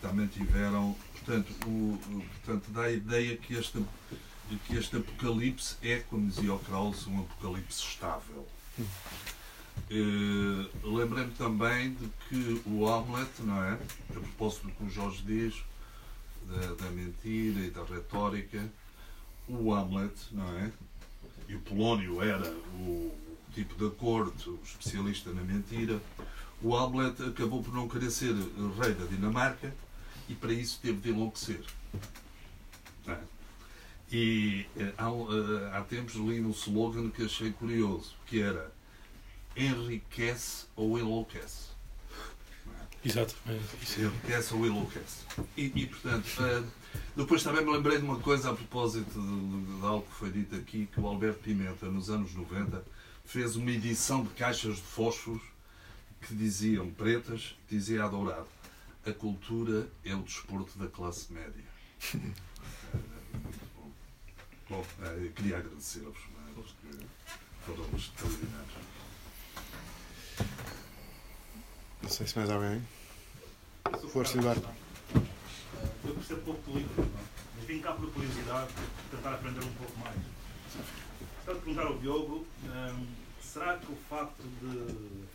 E: também tiveram, portanto, o, portanto, dá a ideia que este, que este apocalipse é, como dizia o Krauss, um apocalipse estável. Uh, Lembrei-me também de que o Hamlet, não é? A propósito do que o Jorge diz, da, da mentira e da retórica, o Hamlet, não é? E o Polónio era o tipo da corte, o especialista na mentira. O Hamlet acabou por não querer ser rei da Dinamarca e para isso teve de enlouquecer. É? E eh, há, eh, há tempos li um slogan que achei curioso, que era enriquece ou enlouquece.
B: Exatamente.
E: Enriquece ou enlouquece. E, e portanto, uh, depois também me lembrei de uma coisa a propósito de, de, algo que foi dito aqui, que o Alberto Pimenta, nos anos 90, fez uma edição de caixas de fósforos que diziam pretas, dizia a dourado, a cultura é o desporto da classe média. bom, bom uh, queria agradecer-vos, porque foram extraordinários.
A: Não sei se mais alguém. Força, Eduardo.
F: Eu percebo pouco político, não? mas vim cá por curiosidade, tentar aprender um pouco mais. Gostava de perguntar ao Diogo: hum, será que o facto de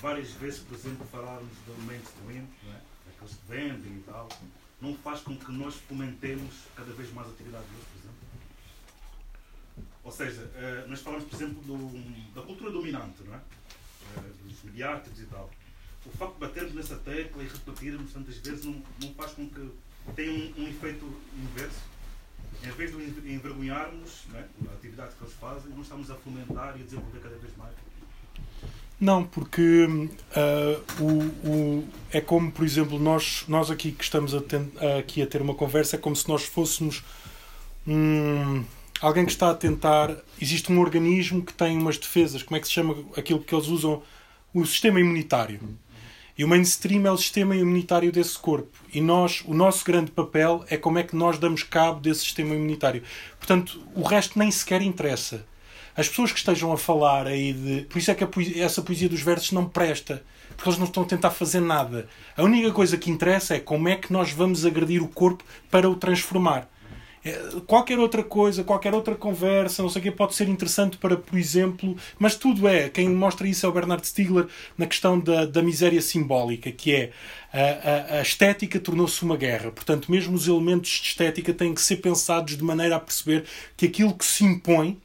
F: várias vezes, por exemplo, falarmos do mainstream, não é? aqueles que vendem e tal, não faz com que nós fomentemos cada vez mais atividades deles, por exemplo? Ou seja, eh, nós falamos, por exemplo, do, da cultura dominante, não é? Eh, dos mediáticos e tal. O facto de batermos nessa tecla e repetirmos tantas vezes não, não faz com que tenha um, um efeito inverso. Em vez de envergonharmos é? a atividade que eles fazem, não estamos a fomentar e a desenvolver cada vez mais.
B: Não, porque uh, o, o, é como, por exemplo, nós, nós aqui que estamos a ten, aqui a ter uma conversa, é como se nós fôssemos um, alguém que está a tentar. Existe um organismo que tem umas defesas, como é que se chama aquilo que eles usam? O sistema imunitário. E o mainstream é o sistema imunitário desse corpo. E nós, o nosso grande papel é como é que nós damos cabo desse sistema imunitário. Portanto, o resto nem sequer interessa. As pessoas que estejam a falar aí de. Por isso é que poesia, essa poesia dos versos não presta. Porque eles não estão a tentar fazer nada. A única coisa que interessa é como é que nós vamos agredir o corpo para o transformar. É, qualquer outra coisa, qualquer outra conversa, não sei o que, pode ser interessante para, por exemplo, mas tudo é. Quem mostra isso é o Bernard Stiegler na questão da, da miséria simbólica, que é a, a, a estética tornou-se uma guerra. Portanto, mesmo os elementos de estética têm que ser pensados de maneira a perceber que aquilo que se impõe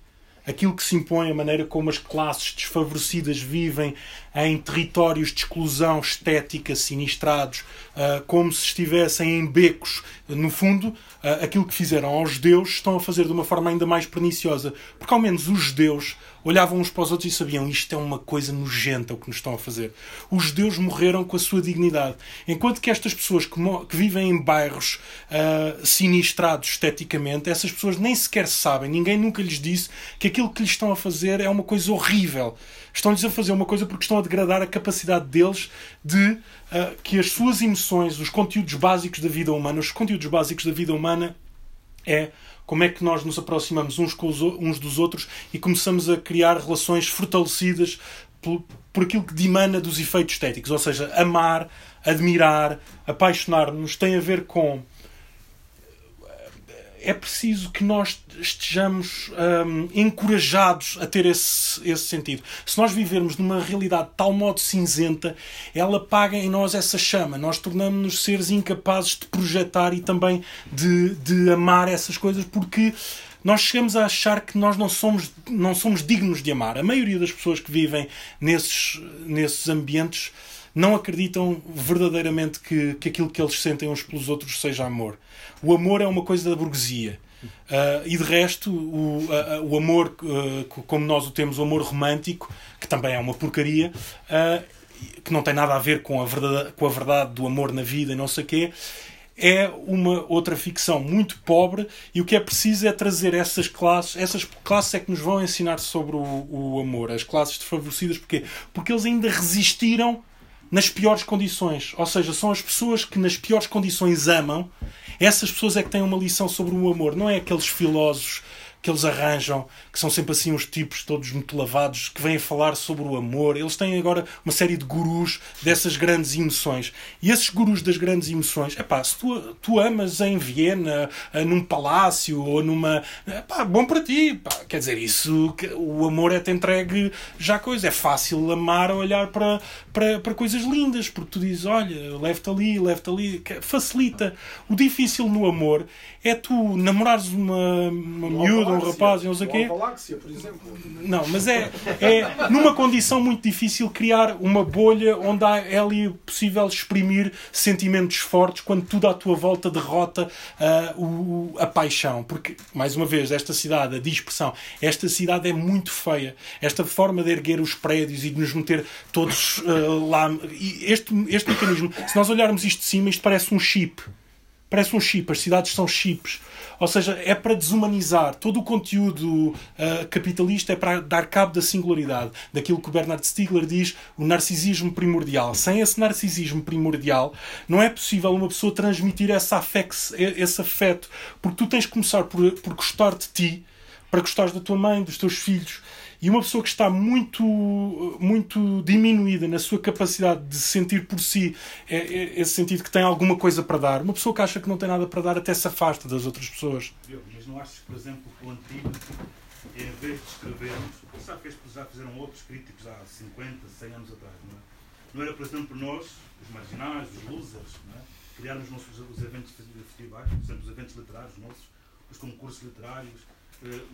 B: aquilo que se impõe, a maneira como as classes desfavorecidas vivem, em territórios de exclusão estética sinistrados, uh, como se estivessem em becos. No fundo, uh, aquilo que fizeram aos judeus estão a fazer de uma forma ainda mais perniciosa, porque ao menos os judeus olhavam uns para os outros e sabiam isto é uma coisa nojenta o que nos estão a fazer. Os judeus morreram com a sua dignidade, enquanto que estas pessoas que, que vivem em bairros uh, sinistrados esteticamente, essas pessoas nem sequer sabem, ninguém nunca lhes disse que aquilo que lhes estão a fazer é uma coisa horrível. Estão-lhes a fazer uma coisa porque estão a degradar a capacidade deles de uh, que as suas emoções, os conteúdos básicos da vida humana, os conteúdos básicos da vida humana é como é que nós nos aproximamos uns, com os, uns dos outros e começamos a criar relações fortalecidas por, por aquilo que dimana dos efeitos estéticos. Ou seja, amar, admirar, apaixonar-nos tem a ver com é preciso que nós estejamos um, encorajados a ter esse, esse sentido. Se nós vivermos numa realidade de tal modo cinzenta, ela apaga em nós essa chama. Nós tornamos-nos seres incapazes de projetar e também de, de amar essas coisas porque nós chegamos a achar que nós não somos, não somos dignos de amar. A maioria das pessoas que vivem nesses, nesses ambientes não acreditam verdadeiramente que, que aquilo que eles sentem uns pelos outros seja amor. O amor é uma coisa da burguesia. Uh, e de resto, o, uh, o amor, uh, como nós o temos, o amor romântico, que também é uma porcaria, que não tem nada a ver com a, verdade, com a verdade do amor na vida e não sei o quê, é uma outra ficção muito pobre e o que é preciso é trazer essas classes, essas classes é que nos vão ensinar sobre o, o amor, as classes desfavorecidas, porque Porque eles ainda resistiram nas piores condições. Ou seja, são as pessoas que nas piores condições amam. Essas pessoas é que têm uma lição sobre o amor. Não é aqueles filósofos que eles arranjam, que são sempre assim uns tipos todos muito lavados, que vêm falar sobre o amor. Eles têm agora uma série de gurus dessas grandes emoções. E esses gurus das grandes emoções, é pá, se tu, tu amas em Viena, eh, num palácio ou numa. Pá, bom para ti. Pá. Quer dizer, isso, o amor é-te entregue já coisa. É fácil amar a olhar para, para, para coisas lindas, porque tu dizes, olha, leve-te ali, leve-te ali. Facilita. O difícil no amor é tu namorares uma, uma miúda um rapaz não sei o quê.
D: Por exemplo.
B: Não, mas é, é numa condição muito difícil criar uma bolha onde há, é ali possível exprimir sentimentos fortes quando tudo à tua volta derrota uh, o, a paixão. Porque, mais uma vez, esta cidade, a dispersão, esta cidade é muito feia. Esta forma de erguer os prédios e de nos meter todos uh, lá. Este, este mecanismo, se nós olharmos isto de cima, isto parece um chip. Parece um chip, as cidades são chips. Ou seja, é para desumanizar. Todo o conteúdo uh, capitalista é para dar cabo da singularidade, daquilo que o Bernard Stiegler diz, o narcisismo primordial. Sem esse narcisismo primordial, não é possível uma pessoa transmitir esse afeto, esse afeto porque tu tens que começar por, por gostar de ti, para gostares da tua mãe, dos teus filhos. E uma pessoa que está muito, muito diminuída na sua capacidade de sentir por si é, é, esse sentido que tem alguma coisa para dar, uma pessoa que acha que não tem nada para dar até se afasta das outras pessoas.
F: Mas não achas, por exemplo, que o antigo, em vez de escrevermos, sabe que já fizeram outros críticos há 50, 100 anos atrás, não é? Não era, por exemplo, nós, os marginais, os losers, não é? criarmos os, nossos, os eventos festivais, por exemplo, os eventos literários nossos, os concursos literários,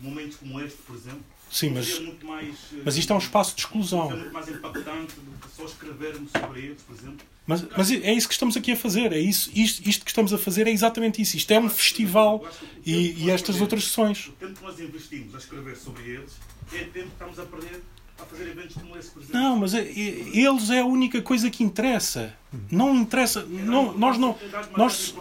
F: momentos como este, por exemplo,
B: Sim, mas, mais, eh, mas isto é um espaço de exclusão.
F: É muito mais impactante do que só escrevermos sobre eles, por exemplo.
B: Mas, mas é isso que estamos aqui a fazer. É isso, isto, isto que estamos a fazer é exatamente isso. Isto é um festival e, e estas outras sessões.
F: O tempo que nós investimos a escrever sobre eles é tempo que estamos a perder a fazer eventos como esse, por exemplo.
B: Não, mas é, eles é a única coisa que interessa. Não interessa. Não, nós não. Nós,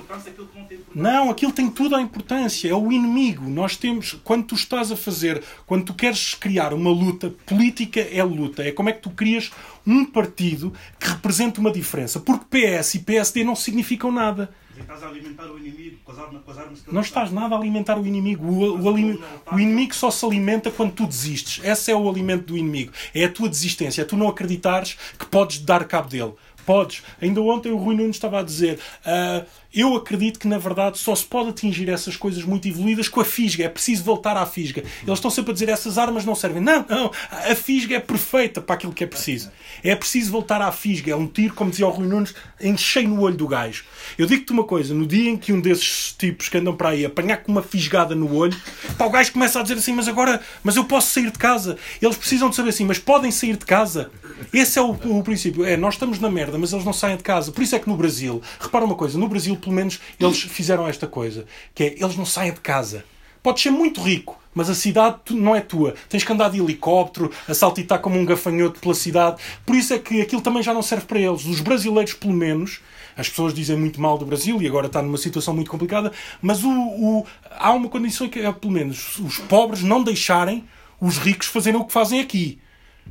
B: não, aquilo tem tudo a importância. É o inimigo. Nós temos. Quando tu estás a fazer. Quando tu queres criar uma luta, política é luta. É como é que tu crias um partido que representa uma diferença. Porque PS e PSD não significam nada.
F: Estás a alimentar o inimigo com as armas, com as armas que
B: Não estás nada a alimentar o inimigo. O, o, alim... o, inimigo só se alimenta quando tu desistes. Esse é o alimento do inimigo. É a tua desistência. É tu não acreditares que podes dar cabo dele. Podes. Ainda ontem o Rui Nunes estava a dizer. Uh, Eu acredito que, na verdade, só se pode atingir essas coisas muito evoluídas com a fisga. É preciso voltar à fisga. Eles estão sempre a dizer essas armas não servem. Não, não. A fisga é perfeita para aquilo que é preciso. É preciso voltar à fisga. É um tiro, como dizia o Rui Nunes, enchei no olho do gajo. Eu digo-te uma coisa: no dia em que um desses tipos que andam para aí apanhar com uma fisgada no olho, pá, o gajo começa a dizer assim: Mas agora, mas eu posso sair de casa. Eles precisam de saber assim, mas podem sair de casa. Esse é o, o princípio. É, nós estamos na merda, mas eles não saem de casa. Por isso é que no Brasil, repara uma coisa: no Brasil, pelo menos, eles fizeram esta coisa: que é, eles não saem de casa. Podes ser muito rico, mas a cidade não é tua. Tens que andar de helicóptero, a saltitar como um gafanhoto pela cidade. Por isso é que aquilo também já não serve para eles. Os brasileiros, pelo menos, as pessoas dizem muito mal do Brasil e agora está numa situação muito complicada, mas o, o, há uma condição que é, pelo menos, os pobres não deixarem os ricos fazerem o que fazem aqui.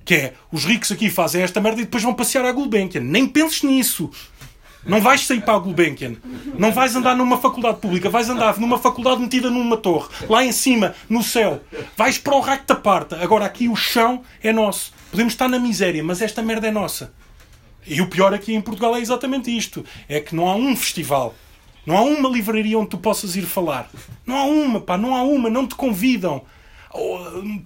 B: Que é, os ricos aqui fazem esta merda e depois vão passear à Gulbenkian. Nem penses nisso. Não vais sair para a Gulbenkian. Não vais andar numa faculdade pública. Vais andar numa faculdade metida numa torre. Lá em cima, no céu. Vais para o raio da parta. Agora aqui o chão é nosso. Podemos estar na miséria, mas esta merda é nossa. E o pior aqui em Portugal é exatamente isto: é que não há um festival, não há uma livraria onde tu possas ir falar. Não há uma, pá, não há uma, não te convidam.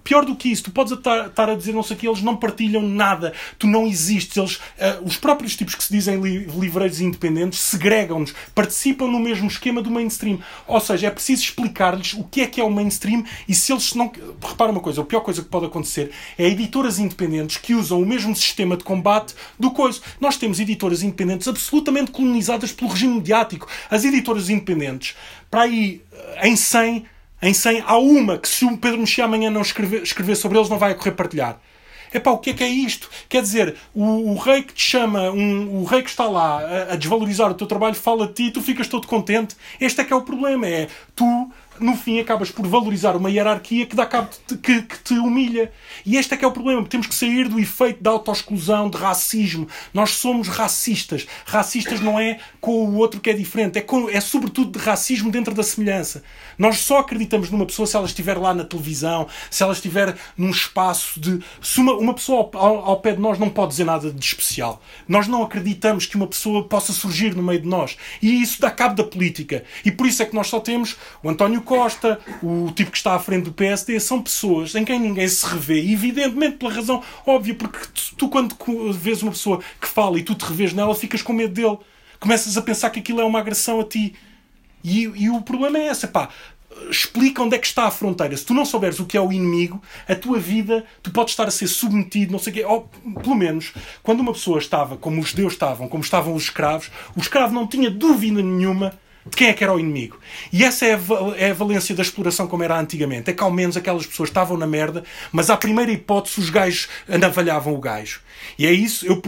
B: Pior do que isso, tu podes estar a dizer não sei o que, eles não partilham nada, tu não existes. Eles, uh, os próprios tipos que se dizem li livreiros independentes segregam-nos, participam no mesmo esquema do mainstream. Ou seja, é preciso explicar-lhes o que é que é o mainstream e se eles não. Repara uma coisa, a pior coisa que pode acontecer é editoras independentes que usam o mesmo sistema de combate do coisa. Nós temos editoras independentes absolutamente colonizadas pelo regime mediático. As editoras independentes, para aí em 100 em 100 há uma que se o Pedro Mexia amanhã não escrever, escrever sobre eles não vai correr partilhar. Epá, o que é que é isto? Quer dizer, o, o rei que te chama, um, o rei que está lá a, a, desvalorizar o teu trabalho, fala de ti e tu ficas todo contente. Este é que é o problema. É tu no fim acabas por valorizar uma hierarquia que dá cabo de, que, que, te humilha. E este é que é o problema. Temos que sair do efeito da autoexclusão, de racismo. Nós somos racistas. Racistas não é com o outro que é diferente, é, com, é sobretudo de racismo dentro da semelhança. Nós só acreditamos numa pessoa se ela estiver lá na televisão, se ela estiver num espaço de. Se uma, uma pessoa ao, ao, pé de nós não pode dizer nada de especial. Nós não acreditamos que uma pessoa possa surgir no meio de nós. E isso dá cabo da política. E por isso é que nós só temos o António Costa, o tipo que está à frente do PSD, são pessoas em quem ninguém se revê, evidentemente pela razão óbvia, porque tu, quando vês uma pessoa que fala e tu te revês nela, ficas com medo dele. Começas a pensar que aquilo é uma agressão a ti. E, e o problema é esse, pá. Explica onde é que está a fronteira. Se tu não souberes o que é o inimigo, a tua vida, tu podes estar a ser submetido, não sei o quê. Ou, pelo menos, quando uma pessoa estava como os judeus estavam, como estavam os escravos, o escravo não tinha dúvida nenhuma de quem é que era o inimigo. E essa é a, é a, valência da exploração como era antigamente. É que ao menos aquelas pessoas estavam na merda, mas à primeira hipótese os gajos anavalhavam o gajo. E é isso, eu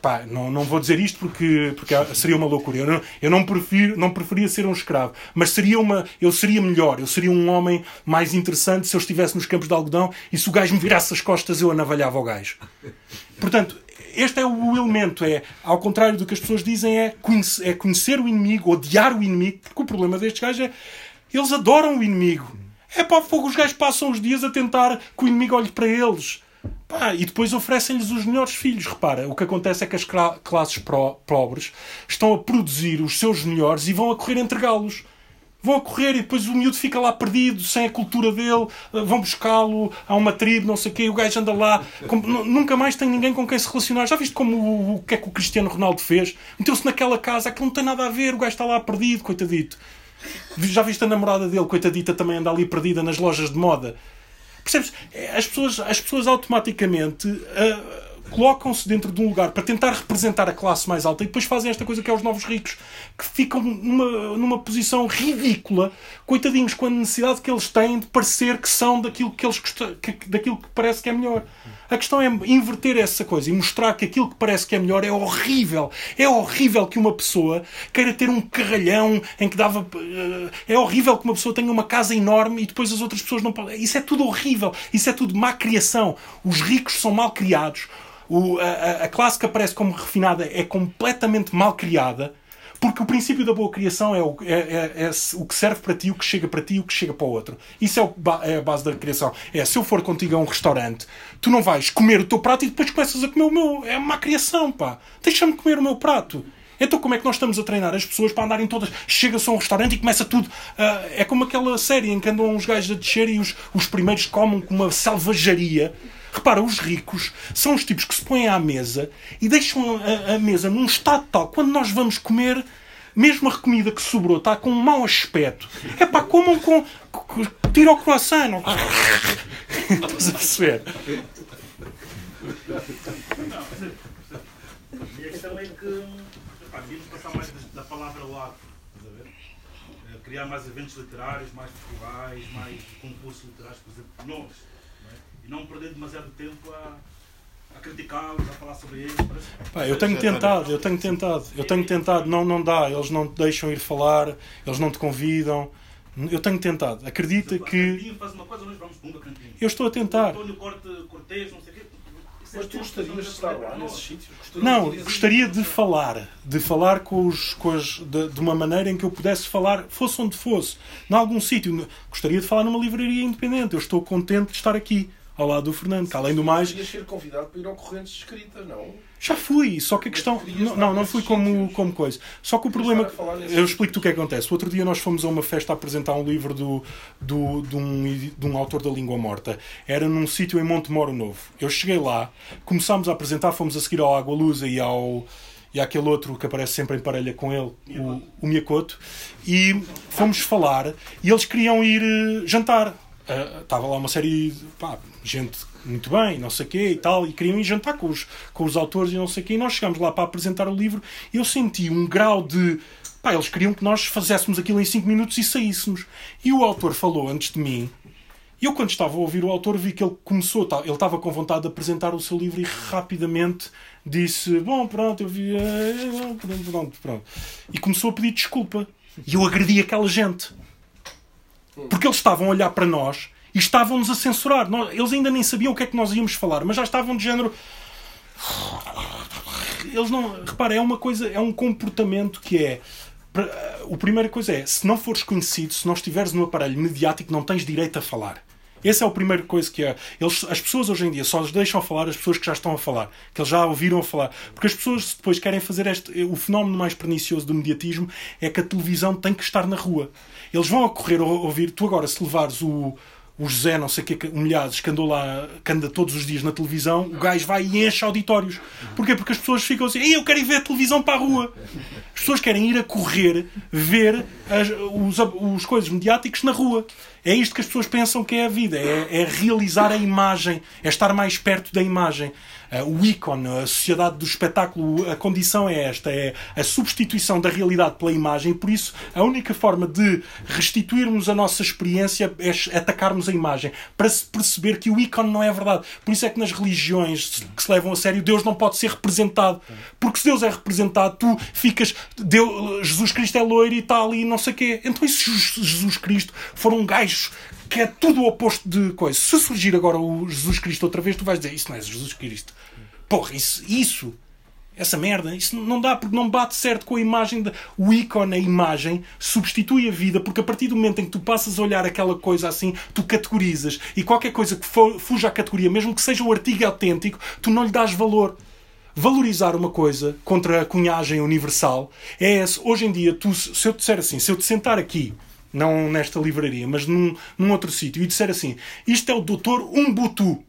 B: pá, não, não vou dizer isto porque, porque seria uma loucura. Eu não, eu não, prefiro, não preferia ser um escravo, mas seria uma, eu seria melhor, eu seria um homem mais interessante se eu estivesse nos campos de algodão e se o gajo me virasse as costas eu anavalhava o gajo. Portanto, este é o elemento, é, ao contrário do que as pessoas dizem, é conhecer, é conhecer o inimigo, odiar o inimigo, porque o problema destes gajos é eles adoram o inimigo. É pá, fogo, os gajos passam os dias a tentar que o inimigo olhe para eles. Pá, e depois oferecem-lhes os melhores filhos. Repara, o que acontece é que as classes pobres estão a produzir os seus melhores e vão a correr entregá-los vão a correr e depois o miúdo fica lá perdido, sem a cultura dele, eh, vão buscá-lo, há uma tribo, não sei o quê, o gajo anda lá, nunca mais tem ninguém com quem se relacionar. Já viste como o, o que é que o Cristiano Ronaldo fez? Meteu-se naquela casa, que não tem nada a ver, o gajo está lá perdido, coitadito. Já viste a namorada dele, coitadita, também anda ali perdida nas lojas de moda. Percebes? É, as pessoas, as pessoas automaticamente. Uh, colocam-se dentro de um lugar para tentar representar a classe mais alta e depois fazem esta coisa que é os novos ricos, que ficam numa, numa posição ridícula, coitadinhos, com a necessidade que eles têm de parecer que são daquilo que, eles, que, daquilo que parece que é melhor. A questão é inverter essa coisa e mostrar que aquilo que parece que é melhor é horrível. É horrível que uma pessoa queira ter um carralhão em que dava. Eh, é horrível que uma pessoa tenha uma casa enorme e depois as outras pessoas não podem. Isso é tudo horrível. Isso é tudo má criação. Os ricos são mal criados o, a, a classe que aparece como refinada é completamente mal criada. Porque o princípio da boa criação é o, é, é, é o que serve para ti, o que chega para ti e o que chega para o outro. Isso é, o, é, a base da criação. É, se eu for contigo a um restaurante, tu não vais comer o teu prato e depois começas a comer o meu. É uma criação, pá. Deixa-me comer o meu prato. Então como é que nós estamos a treinar as pessoas para andarem todas... Chega-se a um restaurante e começa tudo... Uh, é como aquela série em que andam uns gajos a descer e os, os primeiros comem com uma selvageria. Repara, os ricos são os tipos que se põem à mesa e deixam a, a mesa num estado tal. Quando nós vamos comer mesmo a comida que sobrou está com um mau aspecto. É pá, comam com. Tira o croissant. Não... Estás a perceber?
F: Não, a questão é que pá, passar mais da palavra ao ato. Eh, criar mais eventos literários, mais festivais, mais concursos literários, por exemplo, nós. Não é? E não perder demasiado tempo a a criticá-los, a falar sobre eles.
B: Pá, eu tenho tentado, eu tenho tentado, eu tenho tentado, não, não dá, eles não te deixam ir falar, eles não te convidam. Eu tenho tentado, acredita que. Eu estou a tentar.
D: Mas tu gostarias de estar lá nesses sítios?
B: Não, gostaria de falar, de falar com os, com as, de, de, uma maneira em que eu pudesse falar, fosse onde fosse, em algum sítio. Gostaria de falar numa livraria independente. Eu estou contente de estar aqui ao lado do Fernando, que além do mais.
D: Podias ser convidado para ir ao Correntes Escritas, não?
B: Já fui, só que a questão. Não, não, não fui como, como coisa. Só que o problema. Eu explico-te o que é que acontece. O outro dia nós fomos a uma festa a apresentar um livro do, do, de, um, de um autor da língua morta. Era num sítio em Monte Moro Novo. Eu cheguei lá, começámos a apresentar, fomos a seguir ao Água Lusa e ao e aquele outro que aparece sempre em parelha com ele, o, o Miyakoto, e fomos falar e eles queriam ir eh, jantar. Uh, estava lá uma série pá, gente muito bem, não sei o quê e tal, e queriam ir jantar com os, com os autores e não sei o quê, e nós chegámos lá para apresentar o livro e eu senti um grau de. Pá, eles queriam que nós fizéssemos aquilo em 5 minutos e saíssemos. E o autor falou antes de mim, e eu, quando estava a ouvir o autor, vi que ele começou, tá, ele estava com vontade de apresentar o seu livro e rapidamente disse: Bom, pronto, eu vi. Eh, pronto, pronto, pronto. E começou a pedir desculpa. E eu agredi aquela gente. Porque eles estavam a olhar para nós e estavam-nos a censurar. Eles ainda nem sabiam o que é que nós íamos falar, mas já estavam de género. Eles não. Repara, é uma coisa, é um comportamento que é. A primeira coisa é, se não fores conhecido, se não estiveres no aparelho mediático, não tens direito a falar. Essa é a primeira coisa que é. Eles, as pessoas hoje em dia só deixam falar as pessoas que já estão a falar, que eles já ouviram a falar. Porque as pessoas depois querem fazer este. O fenómeno mais pernicioso do mediatismo é que a televisão tem que estar na rua. Eles vão a correr a ouvir. Tu agora, se levares o, o José, não sei o que, humilhados, que andou lá, que anda todos os dias na televisão, o gajo vai e enche auditórios. Porquê? Porque as pessoas ficam assim, eu quero ir ver a televisão para a rua. As pessoas querem ir a correr, ver as, os, os coisas mediáticos na rua. É isto que as pessoas pensam que é a vida, é, é realizar a imagem, é estar mais perto da imagem. Uh, o ícone, a sociedade do espetáculo, a condição é esta: é a substituição da realidade pela imagem. Por isso, a única forma de restituirmos a nossa experiência é atacarmos a imagem, para se perceber que o ícone não é verdade. Por isso é que nas religiões que se levam a sério, Deus não pode ser representado. Porque se Deus é representado, tu ficas. Deus, Jesus Cristo é loiro e tal, e não sei o quê. Então, e se Jesus Cristo for um gajo que é tudo o oposto de coisa. Se surgir agora o Jesus Cristo outra vez, tu vais dizer: Isso não é Jesus Cristo. Porra, isso, isso essa merda, isso não dá porque não bate certo com a imagem, de, o ícone, a imagem, substitui a vida, porque a partir do momento em que tu passas a olhar aquela coisa assim, tu categorizas e qualquer coisa que for, fuja à categoria, mesmo que seja o artigo autêntico, tu não lhe dás valor. Valorizar uma coisa contra a cunhagem universal é esse. Hoje em dia, tu, se eu te disser assim, se eu te sentar aqui não nesta livraria, mas num, num outro sítio, e disser assim: isto é o Doutor Umbutu.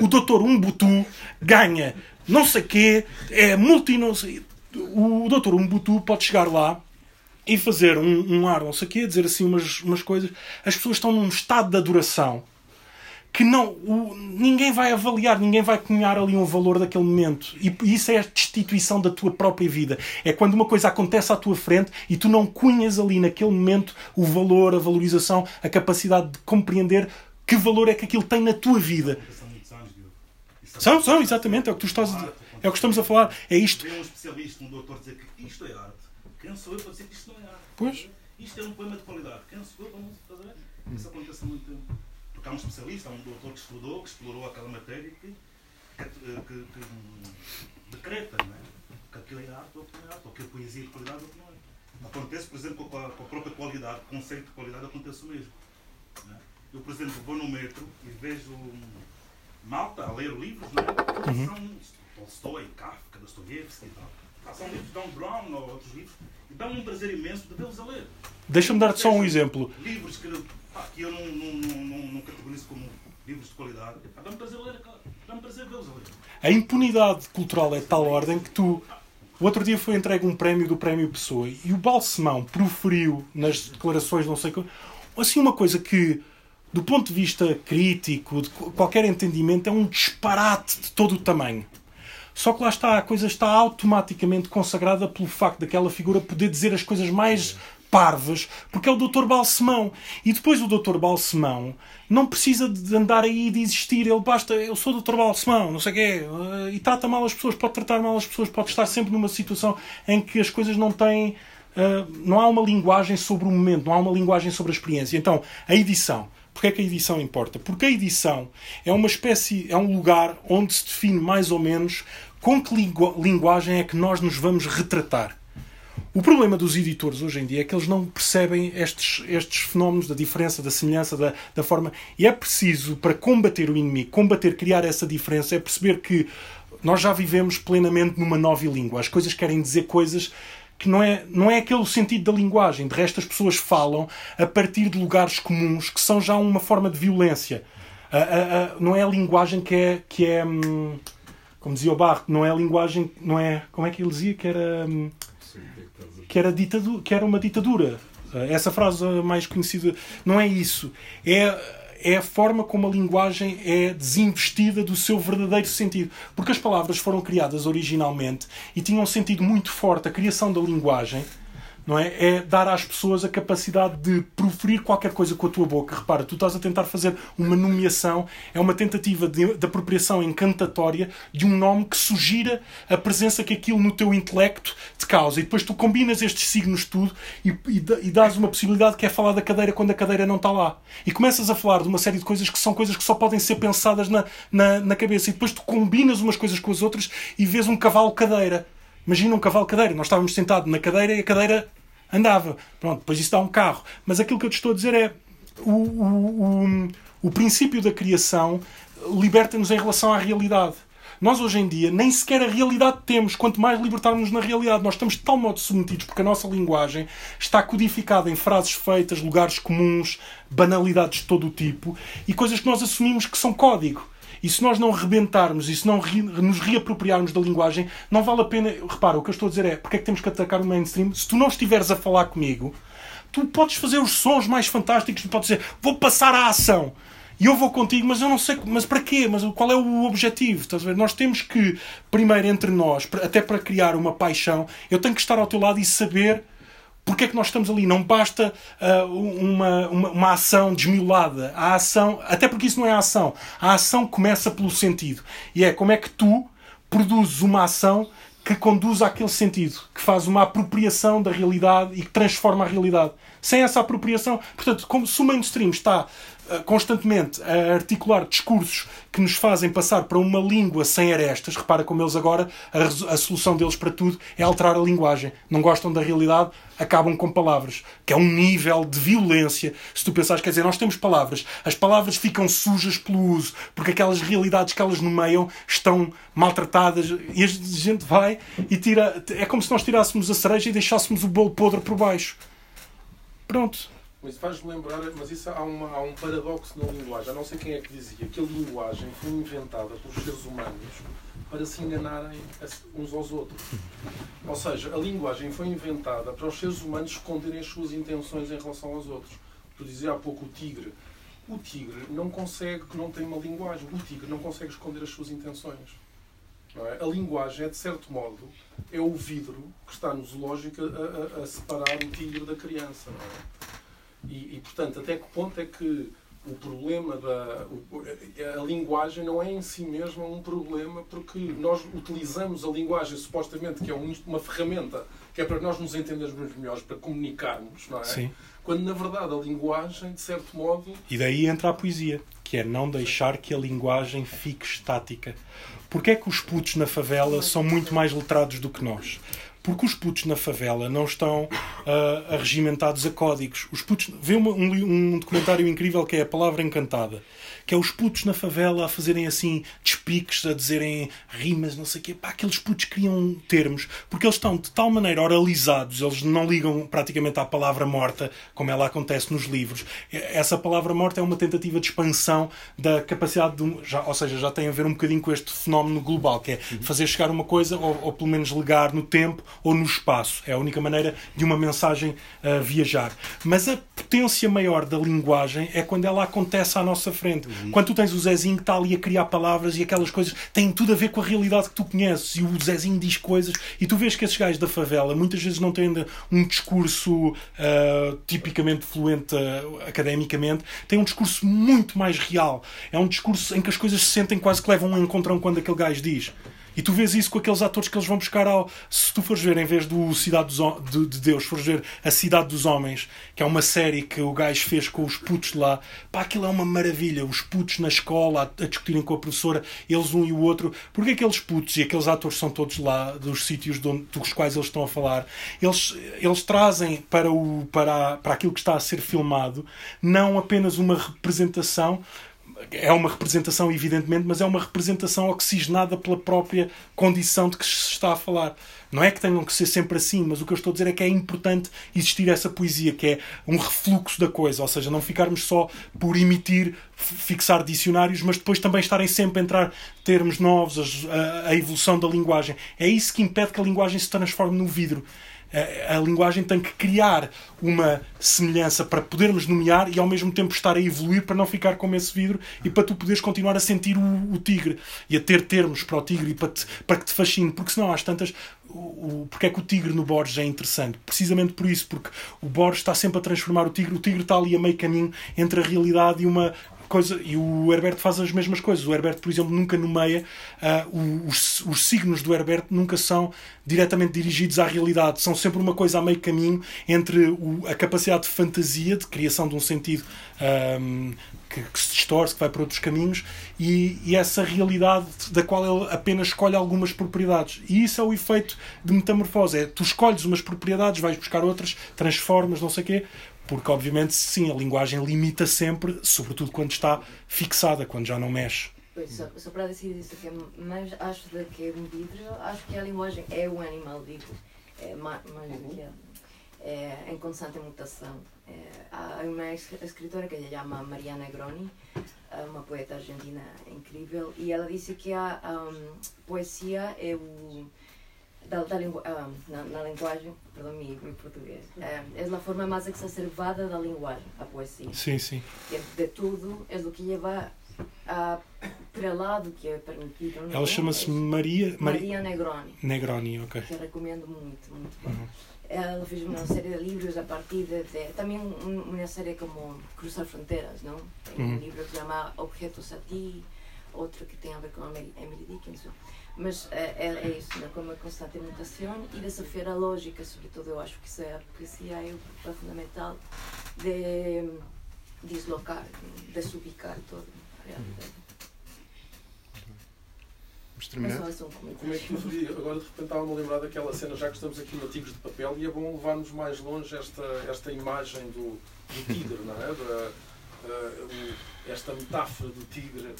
B: O Doutor Umbutu ganha não sei quê, é multi. Não sei. O Doutor Umbutu pode chegar lá e fazer um, um ar, não sei quê, dizer assim umas, umas coisas. As pessoas estão num estado de adoração que não o, ninguém vai avaliar, ninguém vai cunhar ali um valor daquele momento. E isso é a destituição da tua própria vida. É quando uma coisa acontece à tua frente e tu não cunhas ali naquele momento o valor, a valorização, a capacidade de compreender que valor é que aquilo tem na tua vida. São, são, exatamente, é o que tu estás a, é o que estamos a falar. É isto.
F: um especialista, um doutor dizer que isto é arte. Quem sou eu para dizer que isto não é arte?
B: Pois.
F: Isto é um poema de qualidade. Quem sou eu para não fazer? Isso acontece há muito tempo. Porque há um especialista, há um doutor que estudou, que explorou aquela matéria que, que, que, que decreta, não é? Que aquilo é arte ou que não é arte, ou que a poesia é de qualidade ou que não é. Acontece, por exemplo, com a, com a própria qualidade, o conceito de qualidade acontece o mesmo. É? Eu, por exemplo, vou no metro e vejo malta a ler livros, não é? Uhum. São Tolstói, Kafka, Dostoiévski e tal. são livros de Dan Brown ou outros livros, e dá-me um prazer imenso de vê-los a ler.
B: Deixa-me dar-te só um exemplo.
F: Livros que, que eu não, não, não, não, categorizo como livros de qualidade, dá-me prazer ler, dá-me prazer vê-los a ler.
B: A impunidade cultural é de tal ordem que tu. O outro dia foi entregue um prémio do Prémio Pessoa e o Balsemão proferiu nas declarações, não sei como, assim, uma coisa que, do ponto de vista crítico, de qualquer entendimento, é um disparate de todo o tamanho. Só que lá está, a coisa está automaticamente consagrada pelo facto daquela figura poder dizer as coisas mais parvas, porque é o Dr. Balsemão. E depois o Dr. Balsemão não precisa de andar aí de existir. Ele basta, eu sou o Dr. Balsemão, não sei o quê, eh, e trata mal as pessoas, pode tratar mal as pessoas, pode estar sempre numa situação em que as coisas não têm. Uh, não há uma linguagem sobre o momento, não há uma linguagem sobre a experiência. Então, a edição. Porquê é que a edição importa? Porque a edição é uma espécie, é um lugar onde se define mais ou menos com que linguagem é que nós nos vamos retratar. O problema dos editores hoje em dia é que eles não percebem estes, estes fenómenos da diferença, da semelhança, da, da forma. E é preciso, para combater o inimigo, combater, criar essa diferença, é perceber que nós já vivemos plenamente numa nova língua. As coisas querem dizer coisas que não é, não é aquele sentido da linguagem. De resto, as pessoas falam a partir de lugares comuns que são já uma forma de violência. A, a, a, não é a linguagem que é. Que é hum, como dizia o Barro, não é a linguagem. Não é, como é que ele dizia? Que era. Que era, ditadura, que era uma ditadura. Eh, essa frase mais conhecida não é isso. É, é a forma como a linguagem é desinvestida do seu verdadeiro sentido. Porque as palavras foram criadas originalmente e tinham um sentido muito forte. A criação da linguagem não é? É dar às pessoas a capacidade de proferir qualquer coisa com a tua boca. Repara, tu estás a tentar fazer uma nomeação, é uma tentativa de, de apropriação encantatória de um nome que sugira a presença que aquilo no teu intelecto te causa. E depois tu combinas estes signos tudo e, e, e dás uma possibilidade que é falar da cadeira quando a cadeira não está lá. E começas a falar de uma série de coisas que são coisas que só podem ser pensadas na, na, na cabeça. E depois tu combinas umas coisas com as outras e vês um cavalo cadeira. Imagina um cavalo cadeira. Nós estávamos sentados na cadeira e a cadeira andava. Pronto, depois isso dá um carro. Mas aquilo que eu te estou a dizer é o, o, o, o princípio da criação liberta-nos em relação à realidade. Nós hoje em dia nem sequer a realidade temos, quanto mais libertarmos na realidade. Nós estamos de tal modo submetidos porque a nossa linguagem está codificada em frases feitas, lugares comuns, banalidades de todo o tipo e coisas que nós assumimos que são código. E se nós não rebentarmos e se não re, nos reapropriarmos da linguagem, não vale a pena. Repara, o que eu estou a dizer é porque é que temos que atacar o mainstream? Se tu não estiveres a falar comigo, tu podes fazer os sons mais fantásticos, tu podes dizer vou passar à ação. E eu vou contigo, mas eu não sei, mas para quê? Mas qual é o objetivo? Estás a ver? Nós temos que, primeiro entre nós, até para criar uma paixão, eu tenho que estar ao teu lado e saber porque é que nós estamos ali? Não basta uh, uma, uma, uma, ação desmiolada. A ação, até porque isso não é a ação. A ação começa pelo sentido. E é como é que tu produzes uma ação que conduz àquele sentido, que faz uma apropriação da realidade e que transforma a realidade. Sem essa apropriação, portanto, como se o mainstream está constantemente a articular discursos que nos fazem passar para uma língua sem arestas. Repara como eles agora, a, a, solução deles para tudo é alterar a linguagem. Não gostam da realidade, acabam com palavras. Que é um nível de violência. Se tu pensares, quer dizer, nós temos palavras, as palavras ficam sujas pelo uso, porque aquelas realidades que elas nomeiam estão maltratadas e a gente vai e tira. É como se nós tirássemos a cereja e deixássemos o bolo podre por baixo. Pronto.
D: Mas faz-me lembrar, mas isso há, uma, há um paradoxo na linguagem. Eu não sei quem é que dizia que a linguagem foi inventada pelos seres humanos para se enganarem uns aos outros. Ou seja, a linguagem foi inventada para os seres humanos esconderem as suas intenções em relação aos outros. Tu dizia há pouco o tigre. O tigre não consegue, que não tem uma linguagem, o tigre não consegue esconder as suas intenções. É? A linguagem é, de certo modo, é o vidro que está no zoológico a, a, a separar o tigre da criança. É? E, e, portanto, até que ponto é que o problema da. a linguagem não é em si mesma um problema, porque nós utilizamos a linguagem supostamente que é uma ferramenta que é para nós nos entendermos melhores, para comunicarmos, não é?
B: Sim.
D: Quando na verdade a linguagem, de certo modo.
B: E daí entra a poesia, que é não deixar que a linguagem fique estática. Porquê é que os putos na favela são muito mais letrados do que nós? Porque os putos na favela não estão uh, arregimentados a códigos. Os putos. Vê uma, um, um documentário incrível que é A Palavra Encantada que é os putos na favela a fazerem assim despiques, a dizerem rimas, não sei o quê. Pá, aqueles putos criam termos, porque eles estão de tal maneira oralizados, eles não ligam praticamente à palavra morta, como ela acontece nos livros. Essa palavra morta é uma tentativa de expansão da capacidade, de, já, ou seja, já tem a ver um bocadinho com este fenómeno global, que é fazer chegar uma coisa, ou, ou pelo menos ligar no tempo ou no espaço. É a única maneira de uma mensagem uh, viajar. Mas a potência maior da linguagem é quando ela acontece à nossa frente. Quando tu tens o Zezinho que está ali a criar palavras e aquelas coisas têm tudo a ver com a realidade que tu conheces e o Zezinho diz coisas e tu vês que esses gajos da favela muitas vezes não têm um discurso uh, tipicamente fluente uh, academicamente, têm um discurso muito mais real. É um discurso em que as coisas se sentem quase que levam um encontrão quando aquele gajo diz. E tu vês isso com aqueles atores que eles vão buscar ao. Se tu fores ver, em vez do Cidade dos, de, de Deus, fores ver A Cidade dos Homens, que é uma série que o gajo fez com os putos lá, pá, aquilo é uma maravilha. Os putos na escola a, a discutirem com a professora, eles um e o outro. Porque aqueles putos e aqueles atores são todos lá, dos sítios onde, dos quais eles estão a falar, eles, eles trazem para, o, para, para aquilo que está a ser filmado não apenas uma representação é uma representação, evidentemente, mas é uma representação oxigenada pela própria condição de que se está a falar. Não é que tenham que ser sempre assim, mas o que eu estou a dizer é que é importante existir essa poesia, que é um refluxo da coisa, ou seja, não ficarmos só por emitir, fixar dicionários, mas depois também estarem sempre a entrar termos novos, a, a evolução da linguagem. É isso que impede que a linguagem se transforme no vidro a, linguagem tem que criar uma semelhança para podermos nomear e ao mesmo tempo estar a evoluir para não ficar como esse vidro e para tu poderes continuar a sentir o, o tigre e a ter termos para o tigre e para, te, para que te fascine, porque senão às tantas o, porque é que o tigre no Borges é interessante? Precisamente por isso, porque o Borges está sempre a transformar o tigre, o tigre está ali a meio caminho entre a realidade e uma coisa, e o Herbert faz as mesmas coisas. O Herbert, por exemplo, nunca nomeia. Uh, os, os signos do Herbert nunca são diretamente dirigidos à realidade. São sempre uma coisa a meio caminho entre o, a capacidade de fantasia, de criação de um sentido um, que, que, se distorce, que vai para outros caminhos, e, e, essa realidade da qual ele apenas escolhe algumas propriedades. E isso é o efeito de metamorfose. É, tu escolhes umas propriedades, vais buscar outras, transformas, não sei o quê, porque, obviamente, sim, a linguagem limita sempre, sobretudo quando está fixada, quando já não mexe.
G: Pois, só, só para dizer isso, que é mais acho do que um vidro, acho que a linguagem é um animal vivo, é mais, mais do que é, é em constante mutação. É, há uma escritora que se chama Mariana Groni, uma poeta argentina incrível, e ela disse que a um, poesia é o da, da lingu ah, na, na, linguagem, perdão, meu, meu português, é, é a forma mais exacerbada da linguagem, a poesia.
B: Sim, sim.
G: De, de tudo, é o que leva a, para lá do que é permitido.
B: Ela chama-se Maria...
G: Maria Negroni.
B: Negroni, ok.
G: Que recomendo muito, muito bom. Uhum. Ela fez uma série de livros a partir de, de também uma série como Cruzar Fronteiras, não? Tem uhum. um livro que se chama Objetos a Ti, outro que tem a ver com Emily Dickinson. Mas é, é, é isso, né? como uma constante mutação e desafiar a lógica, sobretudo eu acho que isso é a poesia é o fundamental de deslocar, desubicar toda a realidade.
A: Vamos terminar?
D: Como é que eu agora de repente estava-me a lembrar daquela cena, já que estamos aqui no Tigres de Papel, e é bom levar-nos mais longe esta, esta imagem do, do tigre, não é? Da, uh, esta metáfora do tigre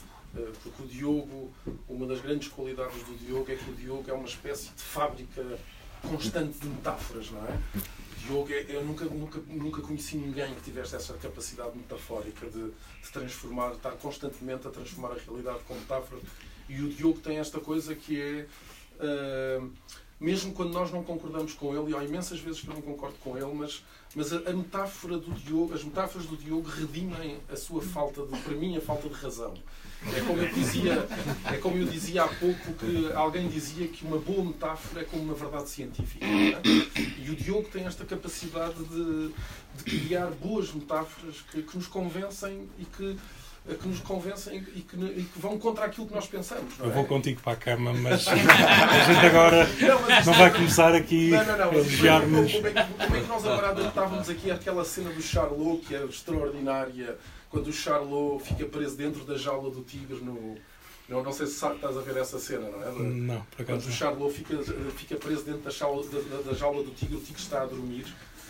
D: porque o Diogo, uma das grandes qualidades do Diogo é que o Diogo é uma espécie de fábrica constante de metáforas, não é? Diogo, é, eu nunca, nunca, nunca conheci ninguém que tivesse essa capacidade metafórica de, de transformar, estar constantemente a transformar a realidade com metáforas. E o Diogo tem esta coisa que é. Uh, mesmo quando nós não concordamos com ele, e há imensas vezes que eu não concordo com ele, mas, mas a, a metáfora do Diogo, as metáforas do Diogo redimem a sua falta de, para mim, a falta de razão. É como eu dizia, é como eu dizia há pouco que alguém dizia que uma boa metáfora é como uma verdade científica. É? E o Diogo tem esta capacidade de, de criar boas metáforas que, que nos convencem e que que nos convencem e que, e que, vão contra aquilo que nós pensamos.
B: eu vou é? contigo para a cama, mas a gente agora não, não vai começar aqui não, não, a elogiar-nos.
D: Como, é que, como é que nós agora adaptávamos aqui aquela cena do Charlot, que é extraordinária, quando o Charlot fica preso dentro da jaula do tigre no, Não, não sei se sabe, estás a ver essa cena, não é?
B: Não, por acaso.
D: Quando o Charlot fica, fica preso dentro da jaula, da, da jaula do tigre, o tigre está a dormir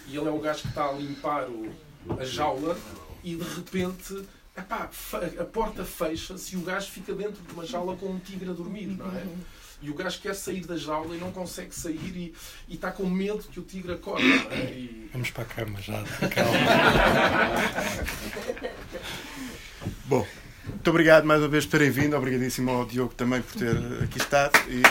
D: e ele é o gajo que está a limpar o, a jaula e de repente epá, a porta fecha-se e o gajo fica dentro de uma jaula com um tigre a dormir, não é? E o gajo quer sair da jaula e não consegue sair e, está com medo que o tigre acorde. É? E...
B: Vamos para a cama já, calma.
A: Bom, muito obrigado mais uma vez por terem vindo. Obrigadíssimo ao Diogo também por ter aqui estado. E...